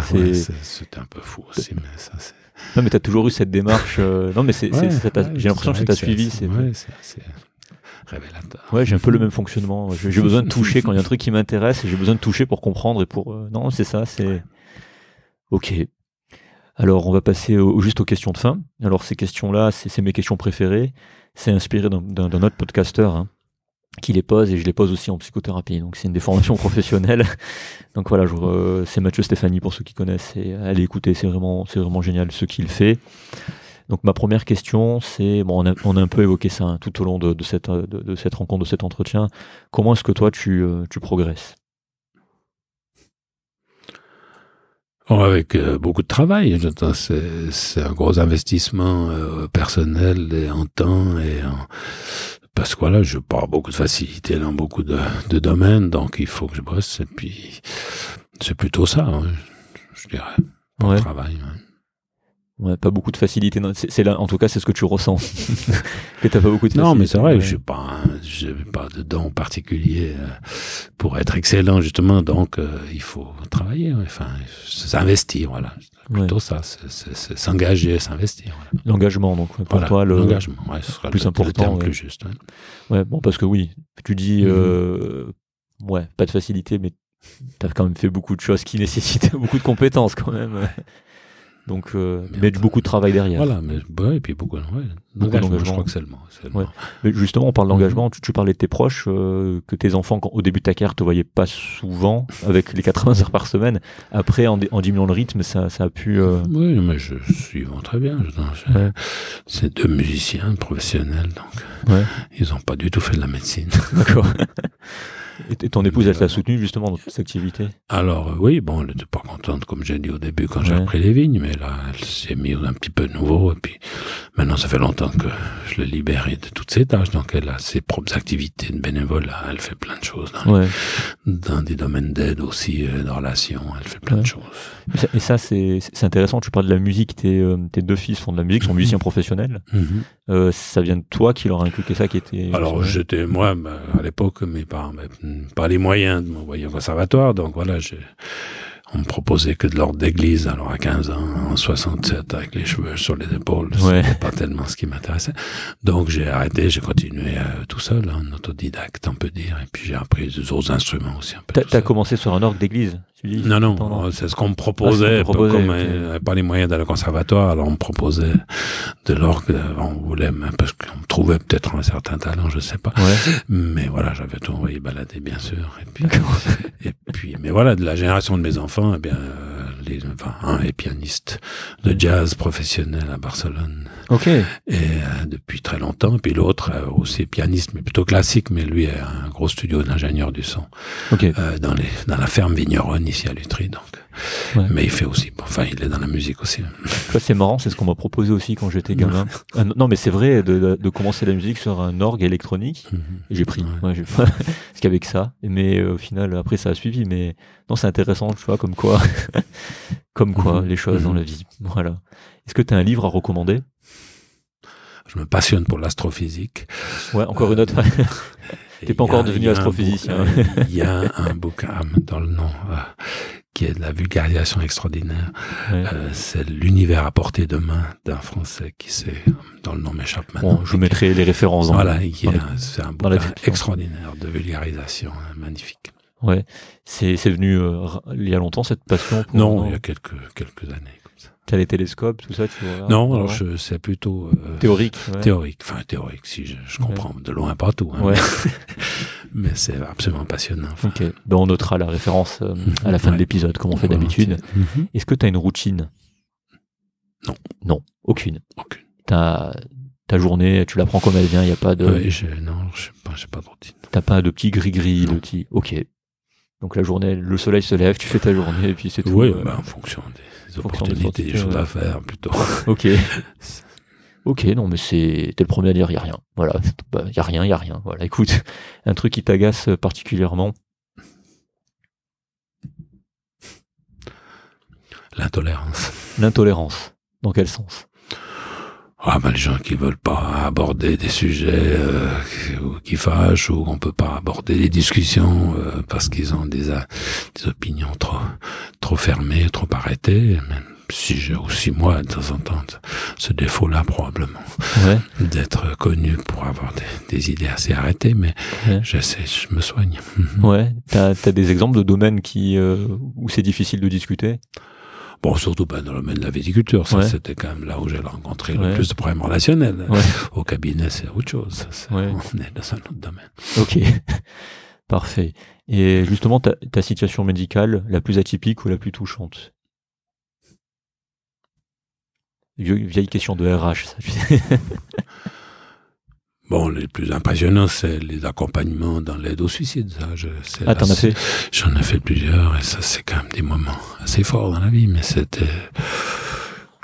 c'était un peu fou aussi, mais ça c'est non, mais t'as toujours eu cette démarche. Euh, non, mais c'est, j'ai l'impression que ça t'a suivi. C'est, ouais, c'est, révélateur. Ouais, j'ai un peu le même fonctionnement. J'ai, besoin de toucher quand il y a un truc qui m'intéresse. J'ai besoin de toucher pour comprendre et pour. Euh, non, c'est ça. C'est. Ok. Alors, on va passer juste aux questions de fin. Alors, ces questions-là, c'est, mes questions préférées. C'est inspiré d'un, d'un, autre podcasteur. Hein qui les pose et je les pose aussi en psychothérapie. Donc c'est une des formations [LAUGHS] professionnelles. Donc voilà, euh, c'est Mathieu Stéphanie pour ceux qui connaissent et allez écouter, c'est vraiment, c'est vraiment génial ce qu'il fait. Donc ma première question, c'est bon, on a, on a, un peu évoqué ça hein, tout au long de, de, cette, de, cette rencontre, de cet entretien. Comment est-ce que toi tu, euh, tu progresses? Oh, Avec euh, beaucoup de travail. C'est un gros investissement personnel et en temps et en parce que voilà, je pas beaucoup de facilité dans beaucoup de, de, domaines, donc il faut que je bosse. Et puis, c'est plutôt ça, hein, je dirais, pour travail. Ouais, pas beaucoup de facilité. C'est là, en tout cas, c'est ce que tu ressens. [LAUGHS] que t'as pas beaucoup de facilité. Non, mais c'est vrai, je suis pas, j'ai pas de don particulier euh, pour être excellent justement. Donc, euh, il faut travailler. Enfin, s'investir, voilà. Plutôt ça, c'est s'engager, s'investir. L'engagement, donc pour toi, l'engagement, ouais, ce sera plus le, important, le plus juste. Ouais. bon, parce que oui, tu dis, mm-hmm. euh, ouais, pas de facilité, mais t'as quand même fait beaucoup de choses qui [LAUGHS] nécessitaient beaucoup de compétences quand même. Donc, euh, mais beaucoup de travail derrière. Voilà, mais ouais, et puis beaucoup, ouais, d'engagement. Je crois que c'est le. Mais justement, on parle d'engagement. Tu, tu, parlais de tes proches, euh, que tes enfants, quand, au début de ta carrière, te voyaient pas souvent avec les 80 heures par semaine. Après, en, en diminuant le rythme, ça, ça a pu. Euh... Oui, mais je suis très bien. C'est deux musiciens professionnels, donc ils ont pas du tout fait de la médecine. D'accord. [LAUGHS] Et ton épouse, elle t'a soutenu justement dans cette activité? Alors euh, oui, bon, elle n'était pas contente, comme j'ai dit au début, quand j'ai repris les vignes, mais là, elle s'est mise un petit peu nouveau, et puis maintenant, ça fait longtemps que je l'ai libérée de toutes ses tâches, donc elle a ses propres activités de bénévolat, elle fait plein de choses dans, dans des domaines d'aide aussi, euh, de relations, elle fait plein de choses. Et ça, c'est intéressant, tu parles de la musique, tes, euh, tes deux fils font de la musique, sont musiciens professionnels. Mhm. Euh, ça vient de toi qui leur a inculqué ça, qui était. Alors j'étais moi bah, à l'époque, mes parents, pas les moyens de m'envoyer au conservatoire, donc voilà, j'ai on me proposait que de l'ordre d'église, alors à 15 ans, en 67, avec les cheveux sur les épaules, ouais. c'était pas tellement ce qui m'intéressait. Donc j'ai arrêté, j'ai continué euh, tout seul, en autodidacte, on peut dire, et puis j'ai appris des autres instruments aussi un peu. T'as commencé sur un orgue d'église non, non, c'est ce qu'on me proposait. Ah, comme okay. pas les moyens d'aller au conservatoire, alors on me proposait de l'orgue. On voulait, parce qu'on me trouvait peut-être un certain talent, je sais pas. Mais voilà, j'avais tout envoyé balader, bien sûr. Et puis, et puis, mais voilà, de la génération de mes enfants, eh bien, euh, les, enfin, un est pianiste de jazz professionnel à Barcelone. Ok. Et euh, depuis très longtemps. Puis l'autre euh, aussi pianiste, mais plutôt classique, mais lui a un gros studio d'ingénieur du son. Ok. Euh, dans les dans la ferme vigneronne ici à Lutry, donc. Mais il fait aussi, enfin, il est dans la musique aussi. c'est marrant, c'est ce qu'on m'a proposé aussi quand j'étais gamin. Ah, non, mais c'est vrai de, de, commencer la musique sur un orgue électronique. Mhm. J'ai pris, ouais. j'ai [LAUGHS] ce qu'avec ça. Mais au final, après, ça a suivi. Mais non, c'est intéressant, tu vois, comme quoi, [LAUGHS] comme quoi, mhm. les choses dans mhm. la vie. Voilà. Est-ce que tu as un livre à recommander? Je me passionne pour l'astrophysique. Ouais, encore une autre. [LAUGHS] T'es pas encore devenu astrophysicien. Il y a un bouquin dans le nom euh, qui est de la vulgarisation extraordinaire. Euh, c'est l'univers à portée de main d'un Français qui sait, dans le nom m'échappe maintenant. Bon, je vous mettrai les références. Voilà, c'est un bouquin extraordinaire de vulgarisation, hein, magnifique. Ouais, c'est venu euh, il y a longtemps cette passion. Pour non, il y a quelques quelques années. T'as les télescopes, tout ça, tu vois Non, alors je, c'est plutôt euh, théorique. Théorique, enfin théorique, si je, je comprends de loin pas tout. Hein, ouais. [LAUGHS] mais, c'est absolument passionnant. Ok, ben, on notera la référence euh, à la fin de l'épisode, comme on fait d'habitude. Mhm. Est-ce que tu as une routine? Non. Non, aucune. Aucune. T'as ta journée, tu la prends comme elle vient, il n'y a pas de. Non, je pas, j'ai pas de routine. T'as pas de petits gris-gris, de petits. Ok. Donc la journée, le soleil se lève, tu fais ta journée et puis c'est tout. Oui, euh... ben, en fonction des opportunités, des choses à faire plutôt. [LAUGHS] Ok. ok, non, mais c'est, t'es le premier à dire, il y a rien. Voilà, il bah, y a rien, il y a rien. Voilà, écoute, [LAUGHS] un truc qui t'agace particulièrement. L'intolérance. L'intolérance. Dans quel sens? Ah ben les gens qui veulent pas aborder des sujets euh, qui, fâchent ou qu'on peut pas aborder des discussions euh, parce qu'ils ont des, des opinions trop trop fermées, trop arrêtées. Même si j'ai aussi moi de temps en temps ce défaut-là probablement ouais. d'être connu pour avoir des, des, idées assez arrêtées, mais j'essaie, je me soigne. Ouais, t'as as des exemples de domaines qui euh, où c'est difficile de discuter? Bon, surtout pas dans le domaine de la viticulture. Ça, c'était quand même là où j'ai rencontré le plus de problèmes relationnels. Au cabinet, c'est autre chose. on est dans un autre domaine. Ok. [LAUGHS] Parfait. Et justement, ta, ta, situation médicale, la plus atypique ou la plus touchante? Vieille question de RH, ça. [LAUGHS] Bon, les plus impressionnants, c'est les accompagnements dans l'aide au suicide. Ça, je, ah, t'en as fait? J'en ai fait plusieurs, et ça, c'est quand même des moments assez forts dans la vie, mais c'était...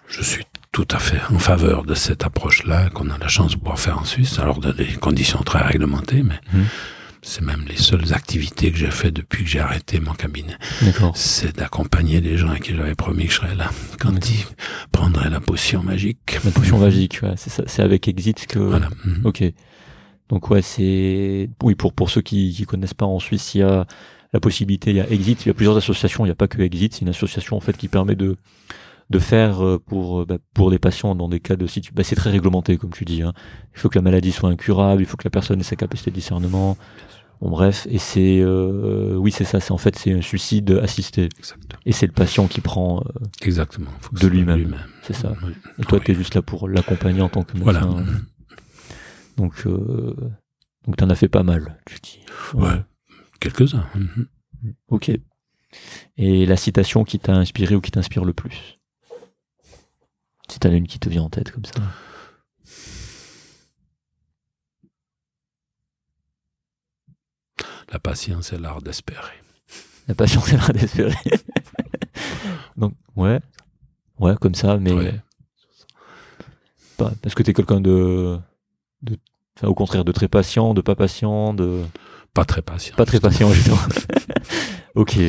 Je suis tout à fait en faveur de cette approche-là, qu'on a la chance de pouvoir faire en Suisse, alors dans des conditions très réglementées, mais... Mmh. C'est même les seules activités que j'ai fait depuis que j'ai arrêté mon cabinet. C'est d'accompagner les gens à qui j'avais promis que je serais là quand ils prendraient la potion magique. La potion magique, ouais, c'est ça. C'est avec Exit que. Voilà. Mhm. Ok. Donc ouais, c'est oui pour pour ceux qui qui connaissent pas en Suisse, il y a la possibilité, il y a Exit, il y a plusieurs associations, il n'y a pas que Exit, c'est une association en fait qui permet de de faire euh, pour euh, bah, pour des patients dans des cas de situation bah, c'est très réglementé comme tu dis hein. il faut que la maladie soit incurable il faut que la personne ait sa capacité de discernement Bon, bref, et c'est euh, oui c'est ça, c'est en fait c'est un suicide assisté. Exactement. Et c'est le patient qui prend euh, exactement de lui-même. c'est ça. Et toi, tu es juste là pour l'accompagner en tant que médecin. Voilà. Donc euh, donc t'en as fait pas mal, tu dis. Ouais, quelques-uns. Mhm. Ok. Et la citation qui t'a inspiré ou qui t'inspire le plus? Si t'en as une qui te vient en tête comme ça. La patience est l'art d'espérer. [LAUGHS] La patience est l'art d'espérer. [LAUGHS] Donc, ouais. Ouais, comme ça, mais. Pas, parce que t'es quelqu'un de. de enfin, au contraire, de très patient, de pas patient, de. Pas très patient. Pas très patient, justement. [LAUGHS] ok.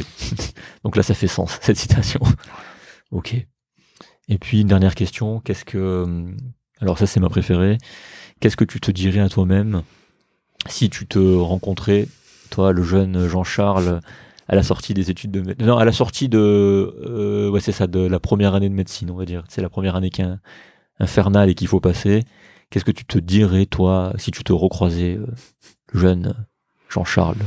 Donc là, ça fait sens, cette citation. Ok. Et puis, une dernière question. Qu'est-ce que. Alors ça c'est ma préférée. Qu'est-ce que tu te dirais à toi-même si tu te rencontrais, toi, le jeune Jean-Charles, à la sortie des études de non à la sortie de euh, ouais c'est ça de la première année de médecine on va dire c'est la première année qui est infernale et qu'il faut passer qu'est-ce que tu te dirais toi si tu te recroisais euh, jeune Jean-Charles?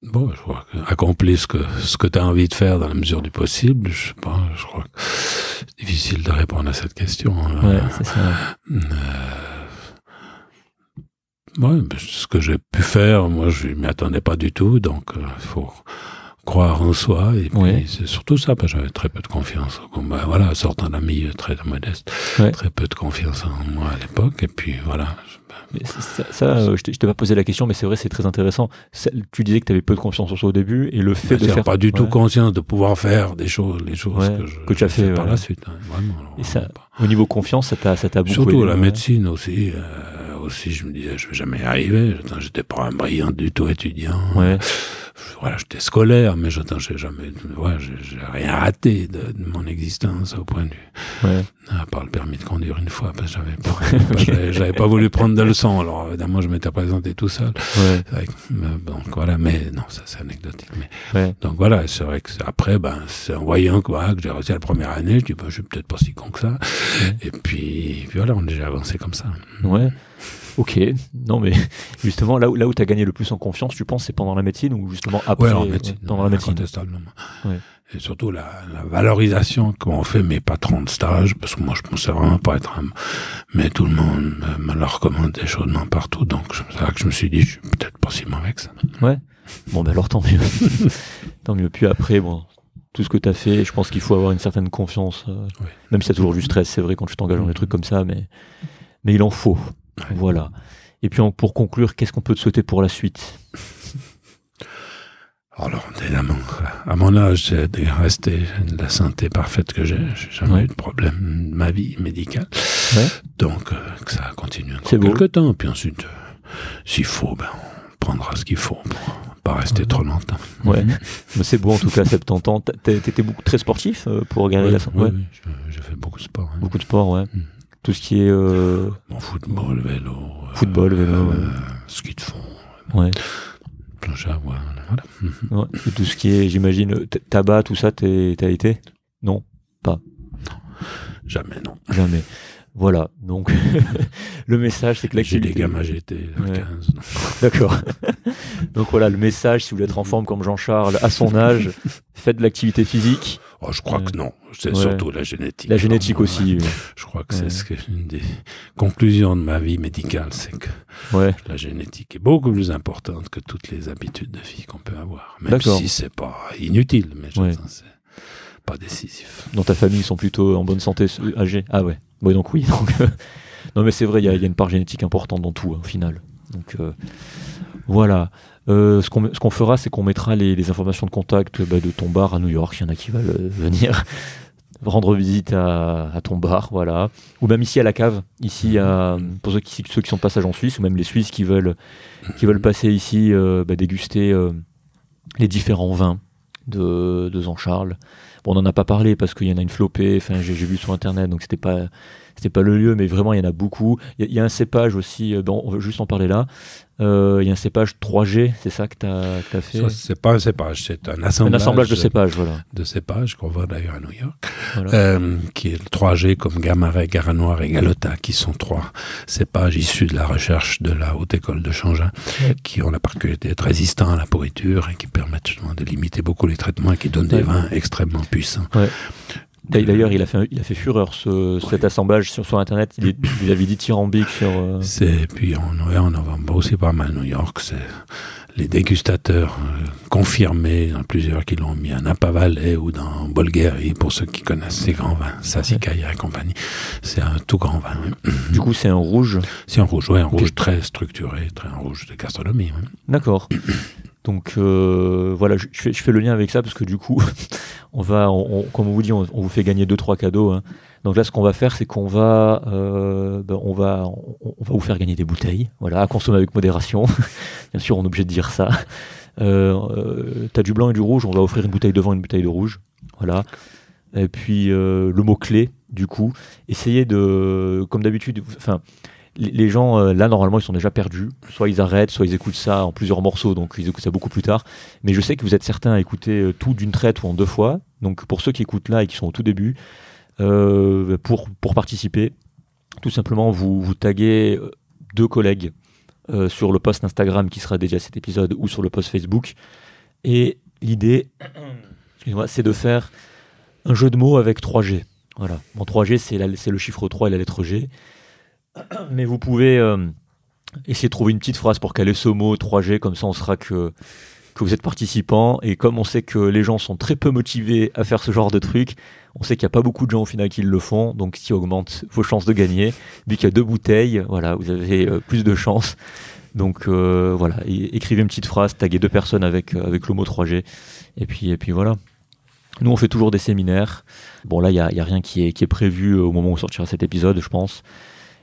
Bon, je crois que accomplis ce que ce que tu as envie de faire dans la mesure du possible. Je sais pas, je crois que c'est difficile de répondre à cette question. Hein. Ouais, c'est ça. Ouais, ben, ce que j'ai pu faire, moi, je m'y attendais pas du tout, donc il euh, faut croire en soi. Et puis, c'est surtout ça, parce que j'avais très peu de confiance. Ben, voilà, sortant d'un milieu très modeste, très peu de confiance en moi à l'époque, et puis voilà. Ben, ça, ça euh, je t'ai pas posé la question, mais c'est vrai, c'est très intéressant. Tu disais que tu avais peu de confiance en toi au début, et le fait de faire pas du tout conscience de pouvoir faire des choses, les choses que, je, que tu as fait, par la suite. Hein, vraiment, et ça, au niveau confiance, ça t'a, ça t'a beaucoup Surtout la médecine aussi. Euh, aussi, je me disais, je vais jamais y arriver. J'étais pas un brillant du tout étudiant. Ouais. Voilà, j'étais scolaire, mais j'attends, j'ai jamais, ouais, j'ai rien raté de, mon existence au point de vue. Ouais. À part le permis de conduire une fois, parce que j'avais pas, [LAUGHS] j'avais pas voulu prendre de leçons. Alors, évidemment, je m'étais présenté tout seul. Ouais. donc voilà, mais non, ça c'est anecdotique. Mais, ouais. donc voilà, c'est vrai que après, ben, c'est en voyant que, voilà, que j'ai réussi la première année, je dis, ben, je suis peut-être pas si con que ça. Et puis, puis voilà, on a déjà avancé comme ça. Ouais. Ok, non mais [LAUGHS] justement là où, là où tu as gagné le plus en confiance, tu penses, c'est pendant la médecine ou justement après en médecine, pendant la médecine? Ouais. Et surtout la, la valorisation qu'ont fait mes patrons de stage, parce que moi je pensais vraiment pas être un... Mais tout le monde me, le recommandait chaudement partout, donc c'est là que je me suis dit, je suis peut-être pas si mauvais que ça. Ouais, bon ben alors tant mieux. [LAUGHS] tant mieux. Puis après, bon, tout ce que tu as fait, je pense qu'il faut avoir une certaine confiance, euh, même si a toujours du stress, c'est vrai quand tu t'engages dans des trucs comme ça, mais, mais il en faut. Voilà. Et puis pour conclure, qu'est-ce qu'on peut te souhaiter pour la suite? Alors, évidemment, à mon âge, c'est de rester la santé parfaite que j'ai. J'ai jamais eu de problème de ma vie médicale. Donc, euh, que ça continue encore quelques temps. Puis ensuite, euh, s'il faut, ben, on prendra ce qu'il faut pour pas rester trop longtemps. Ouais. Mais c'est beau, en tout cas, 70 ans. T'étais beaucoup très sportif euh, pour gagner la santé. Oui, j'ai fait beaucoup de sport. Hein. Beaucoup de sport, ouais. Mhm tout ce qui est euh... football, vélo, football, vélo, euh, ski de fond, ouais. planche à voilà. Ouais. Et tout ce qui est, j'imagine, tabac, tout ça, t'as été? Non, pas. Jamais, non. Jamais. Voilà, donc [LAUGHS] le message c'est que l'activité... J'ai des gamins GT, [LAUGHS] 15. D'accord. [LAUGHS] donc voilà, le message, si vous voulez être en forme comme Jean-Charles à son âge, faites de l'activité physique. Oh, je crois que non, c'est surtout la génétique. La génétique aussi. Je crois que c'est ce que, une des conclusions de ma vie médicale, c'est que la génétique est beaucoup plus importante que toutes les habitudes de vie qu'on peut avoir. Même si c'est pas inutile, mais je c'est pas décisif. Dans ta famille, ils sont plutôt en bonne santé, âgés Ah ouais. Oui, donc oui. [LAUGHS] Donc, non, mais c'est vrai, il y, a une part génétique importante dans tout, hein, au final. Donc euh, voilà. Euh, ce qu'on fera, c'est qu'on mettra les, informations de contact bah, de ton bar à New York. Il y en a qui veulent euh, [LAUGHS] venir rendre visite à, ton bar, voilà. Ou même ici à la cave, ici pour ceux qui, ceux qui sont passage en Suisse, ou même les Suisses qui veulent, qui veulent passer ici, bah, déguster les différents vins de, de Jean Charles on n'en a pas parlé parce qu'il y en a une flopée. Enfin, j'ai vu sur internet, donc c'était pas c'était pas le lieu, mais vraiment il y en a beaucoup. Il y, a un cépage aussi. Euh, bon, on va juste en parler là. Euh, il y a un cépage 3G, c'est ça que tu as, fait C'est pas un cépage, c'est un assemblage, un assemblage de cépages, voilà. De cépages qu'on voit d'ailleurs à New York, euh, qui est le 3G comme Gamaret, Garanoir et Galota, qui sont trois cépages issus de la recherche de la Haute École de Changin, qui ont la particularité d'être résistants à la pourriture et qui permettent justement de limiter beaucoup les traitements et qui donnent des vins extrêmement puissants. D'ailleurs, il a fait, il a fait fureur ce, cet assemblage sur, sur Internet. Il, il avait dit tyrambique sur. Euh, c'est puis ouais, en vend aussi pas mal à New York. C'est les dégustateurs euh, confirmés, plusieurs qui l'ont mis à Napa Valley ou dans Bulgarie, pour ceux qui connaissent ces grands vins, Sassicaia et compagnie. C'est un tout grand vin. Du coup, c'est un rouge. C'est un rouge, ouais, un rouge très structuré, très un rouge de gastronomie. D'accord. Donc euh, voilà, je, fais, le lien avec ça parce que du coup, [LAUGHS] on va, comme on vous dit, on, vous fait gagner deux trois cadeaux. Hein. Donc là, ce qu'on va faire, c'est qu'on va, euh, ben, on va, on, va vous faire gagner des bouteilles, voilà, à consommer avec modération. [LAUGHS] Bien sûr, on est obligé de dire ça. Euh, T'as du blanc et du rouge, on va offrir une bouteille de vin, une bouteille de rouge, voilà. et puis le mot-clé, du coup. Essayez de, comme d'habitude, enfin, les gens, là, normalement, ils sont déjà perdus. Soit ils arrêtent, soit ils écoutent ça en plusieurs morceaux, donc ils écoutent ça beaucoup plus tard. Mais je sais que vous êtes certains à écouter tout d'une traite ou en deux fois. Donc pour ceux qui écoutent là et qui sont au tout début, pour, pour participer, tout simplement, vous, vous taguez deux collègues euh, sur le post Instagram qui sera déjà cet épisode ou sur le post Facebook. Et l'idée, [CLEARS THROAT] c'est de faire un jeu de mots avec 3G. Voilà. En 3G, c'est le chiffre 3 et la lettre G. [CLEARS THROAT] Mais vous pouvez euh, essayer de trouver une petite phrase pour caler ce mot 3G, comme ça on sera que que vous êtes participant. Et comme on sait que les gens sont très peu motivés à faire ce genre de truc, on sait qu'il n'y a pas beaucoup de gens au final qui le font. Donc, ce qui augmente vos chances de gagner. Vu qu'il y a deux bouteilles, voilà, vous avez euh, plus de chances. Donc, euh, voilà, écrivez une petite phrase, taguez deux personnes avec, avec le mot 3G. Et puis, et puis voilà. Nous, on fait toujours des séminaires. Bon, là, il n'y a, a, rien qui est, qui est prévu au moment où sortira cet épisode, je pense.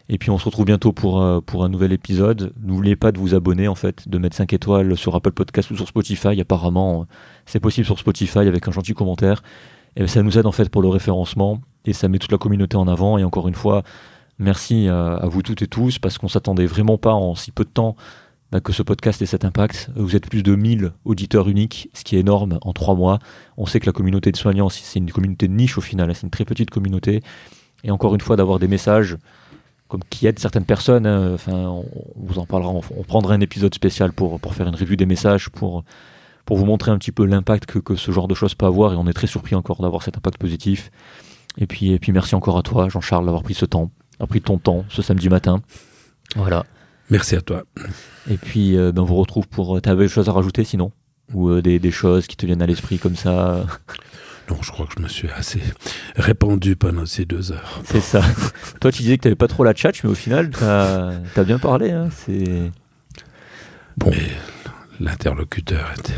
Et puis on se retrouve bientôt pour, euh, pour un nouvel épisode. N'oubliez pas de vous abonner en fait, de mettre 5 étoiles sur Apple Podcast ou sur Spotify. Apparemment, c'est possible sur Spotify avec un gentil commentaire. Et ça nous aide en fait pour le référencement et ça met toute la communauté en avant. Et encore une fois, merci à, vous toutes et tous parce qu'on s'attendait vraiment pas en si peu de temps bah, que ce podcast ait cet impact. Vous êtes plus de 1000 auditeurs uniques, ce qui est énorme en 3 mois. On sait que la communauté de soignants, c'est une communauté de niche au final, c'est une très petite communauté. Et encore une fois, d'avoir des messages comme qui aide certaines personnes. Hein. Enfin, on, vous en parlera. On, prendra un épisode spécial pour, pour faire une revue des messages, pour, pour vous montrer un petit peu l'impact que, que ce genre de choses peut avoir. Et on est très surpris encore d'avoir cet impact positif. Et puis, et puis merci encore à toi, Jean-Charles, d'avoir pris ce temps, d'avoir pris ton temps ce samedi matin. Voilà. Merci à toi. Et puis, euh, ben, on vous retrouve pour. T'avais des choses à rajouter sinon? Ou euh, des, des choses qui te viennent à l'esprit comme ça? Non, je crois que je me suis assez répandu pendant ces deux heures. C'est ça. Toi, tu disais que tu n'avais pas trop la tchatch, mais au final, tu as, bien parlé. Hein. C'est bon. Mais l'interlocuteur était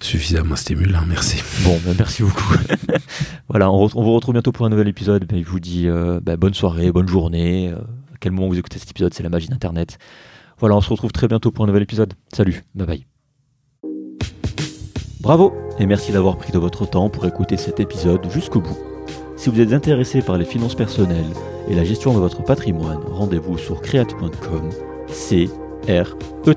suffisamment stimulant, merci. Bon, ben, merci beaucoup. [LAUGHS] voilà, on, vous retrouve bientôt pour un nouvel épisode. Ben, je vous dis euh, ben, bonne soirée, bonne journée. Euh, à quel moment vous écoutez cet épisode, c'est la magie d'Internet. Voilà, on se retrouve très bientôt pour un nouvel épisode. Salut, bye bye. Bravo et merci d'avoir pris de votre temps pour écouter cet épisode jusqu'au bout. Si vous êtes intéressé par les finances personnelles et la gestion de votre patrimoine, rendez-vous sur create.com, c r e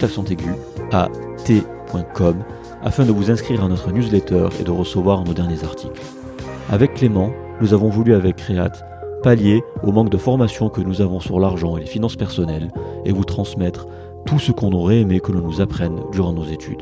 a t.com afin de vous inscrire à notre newsletter et de recevoir nos derniers articles. Avec Clément, nous avons voulu avec Create pallier au manque de formation que nous avons sur l'argent et les finances personnelles et vous transmettre tout ce qu'on aurait aimé que l'on nous apprenne durant nos études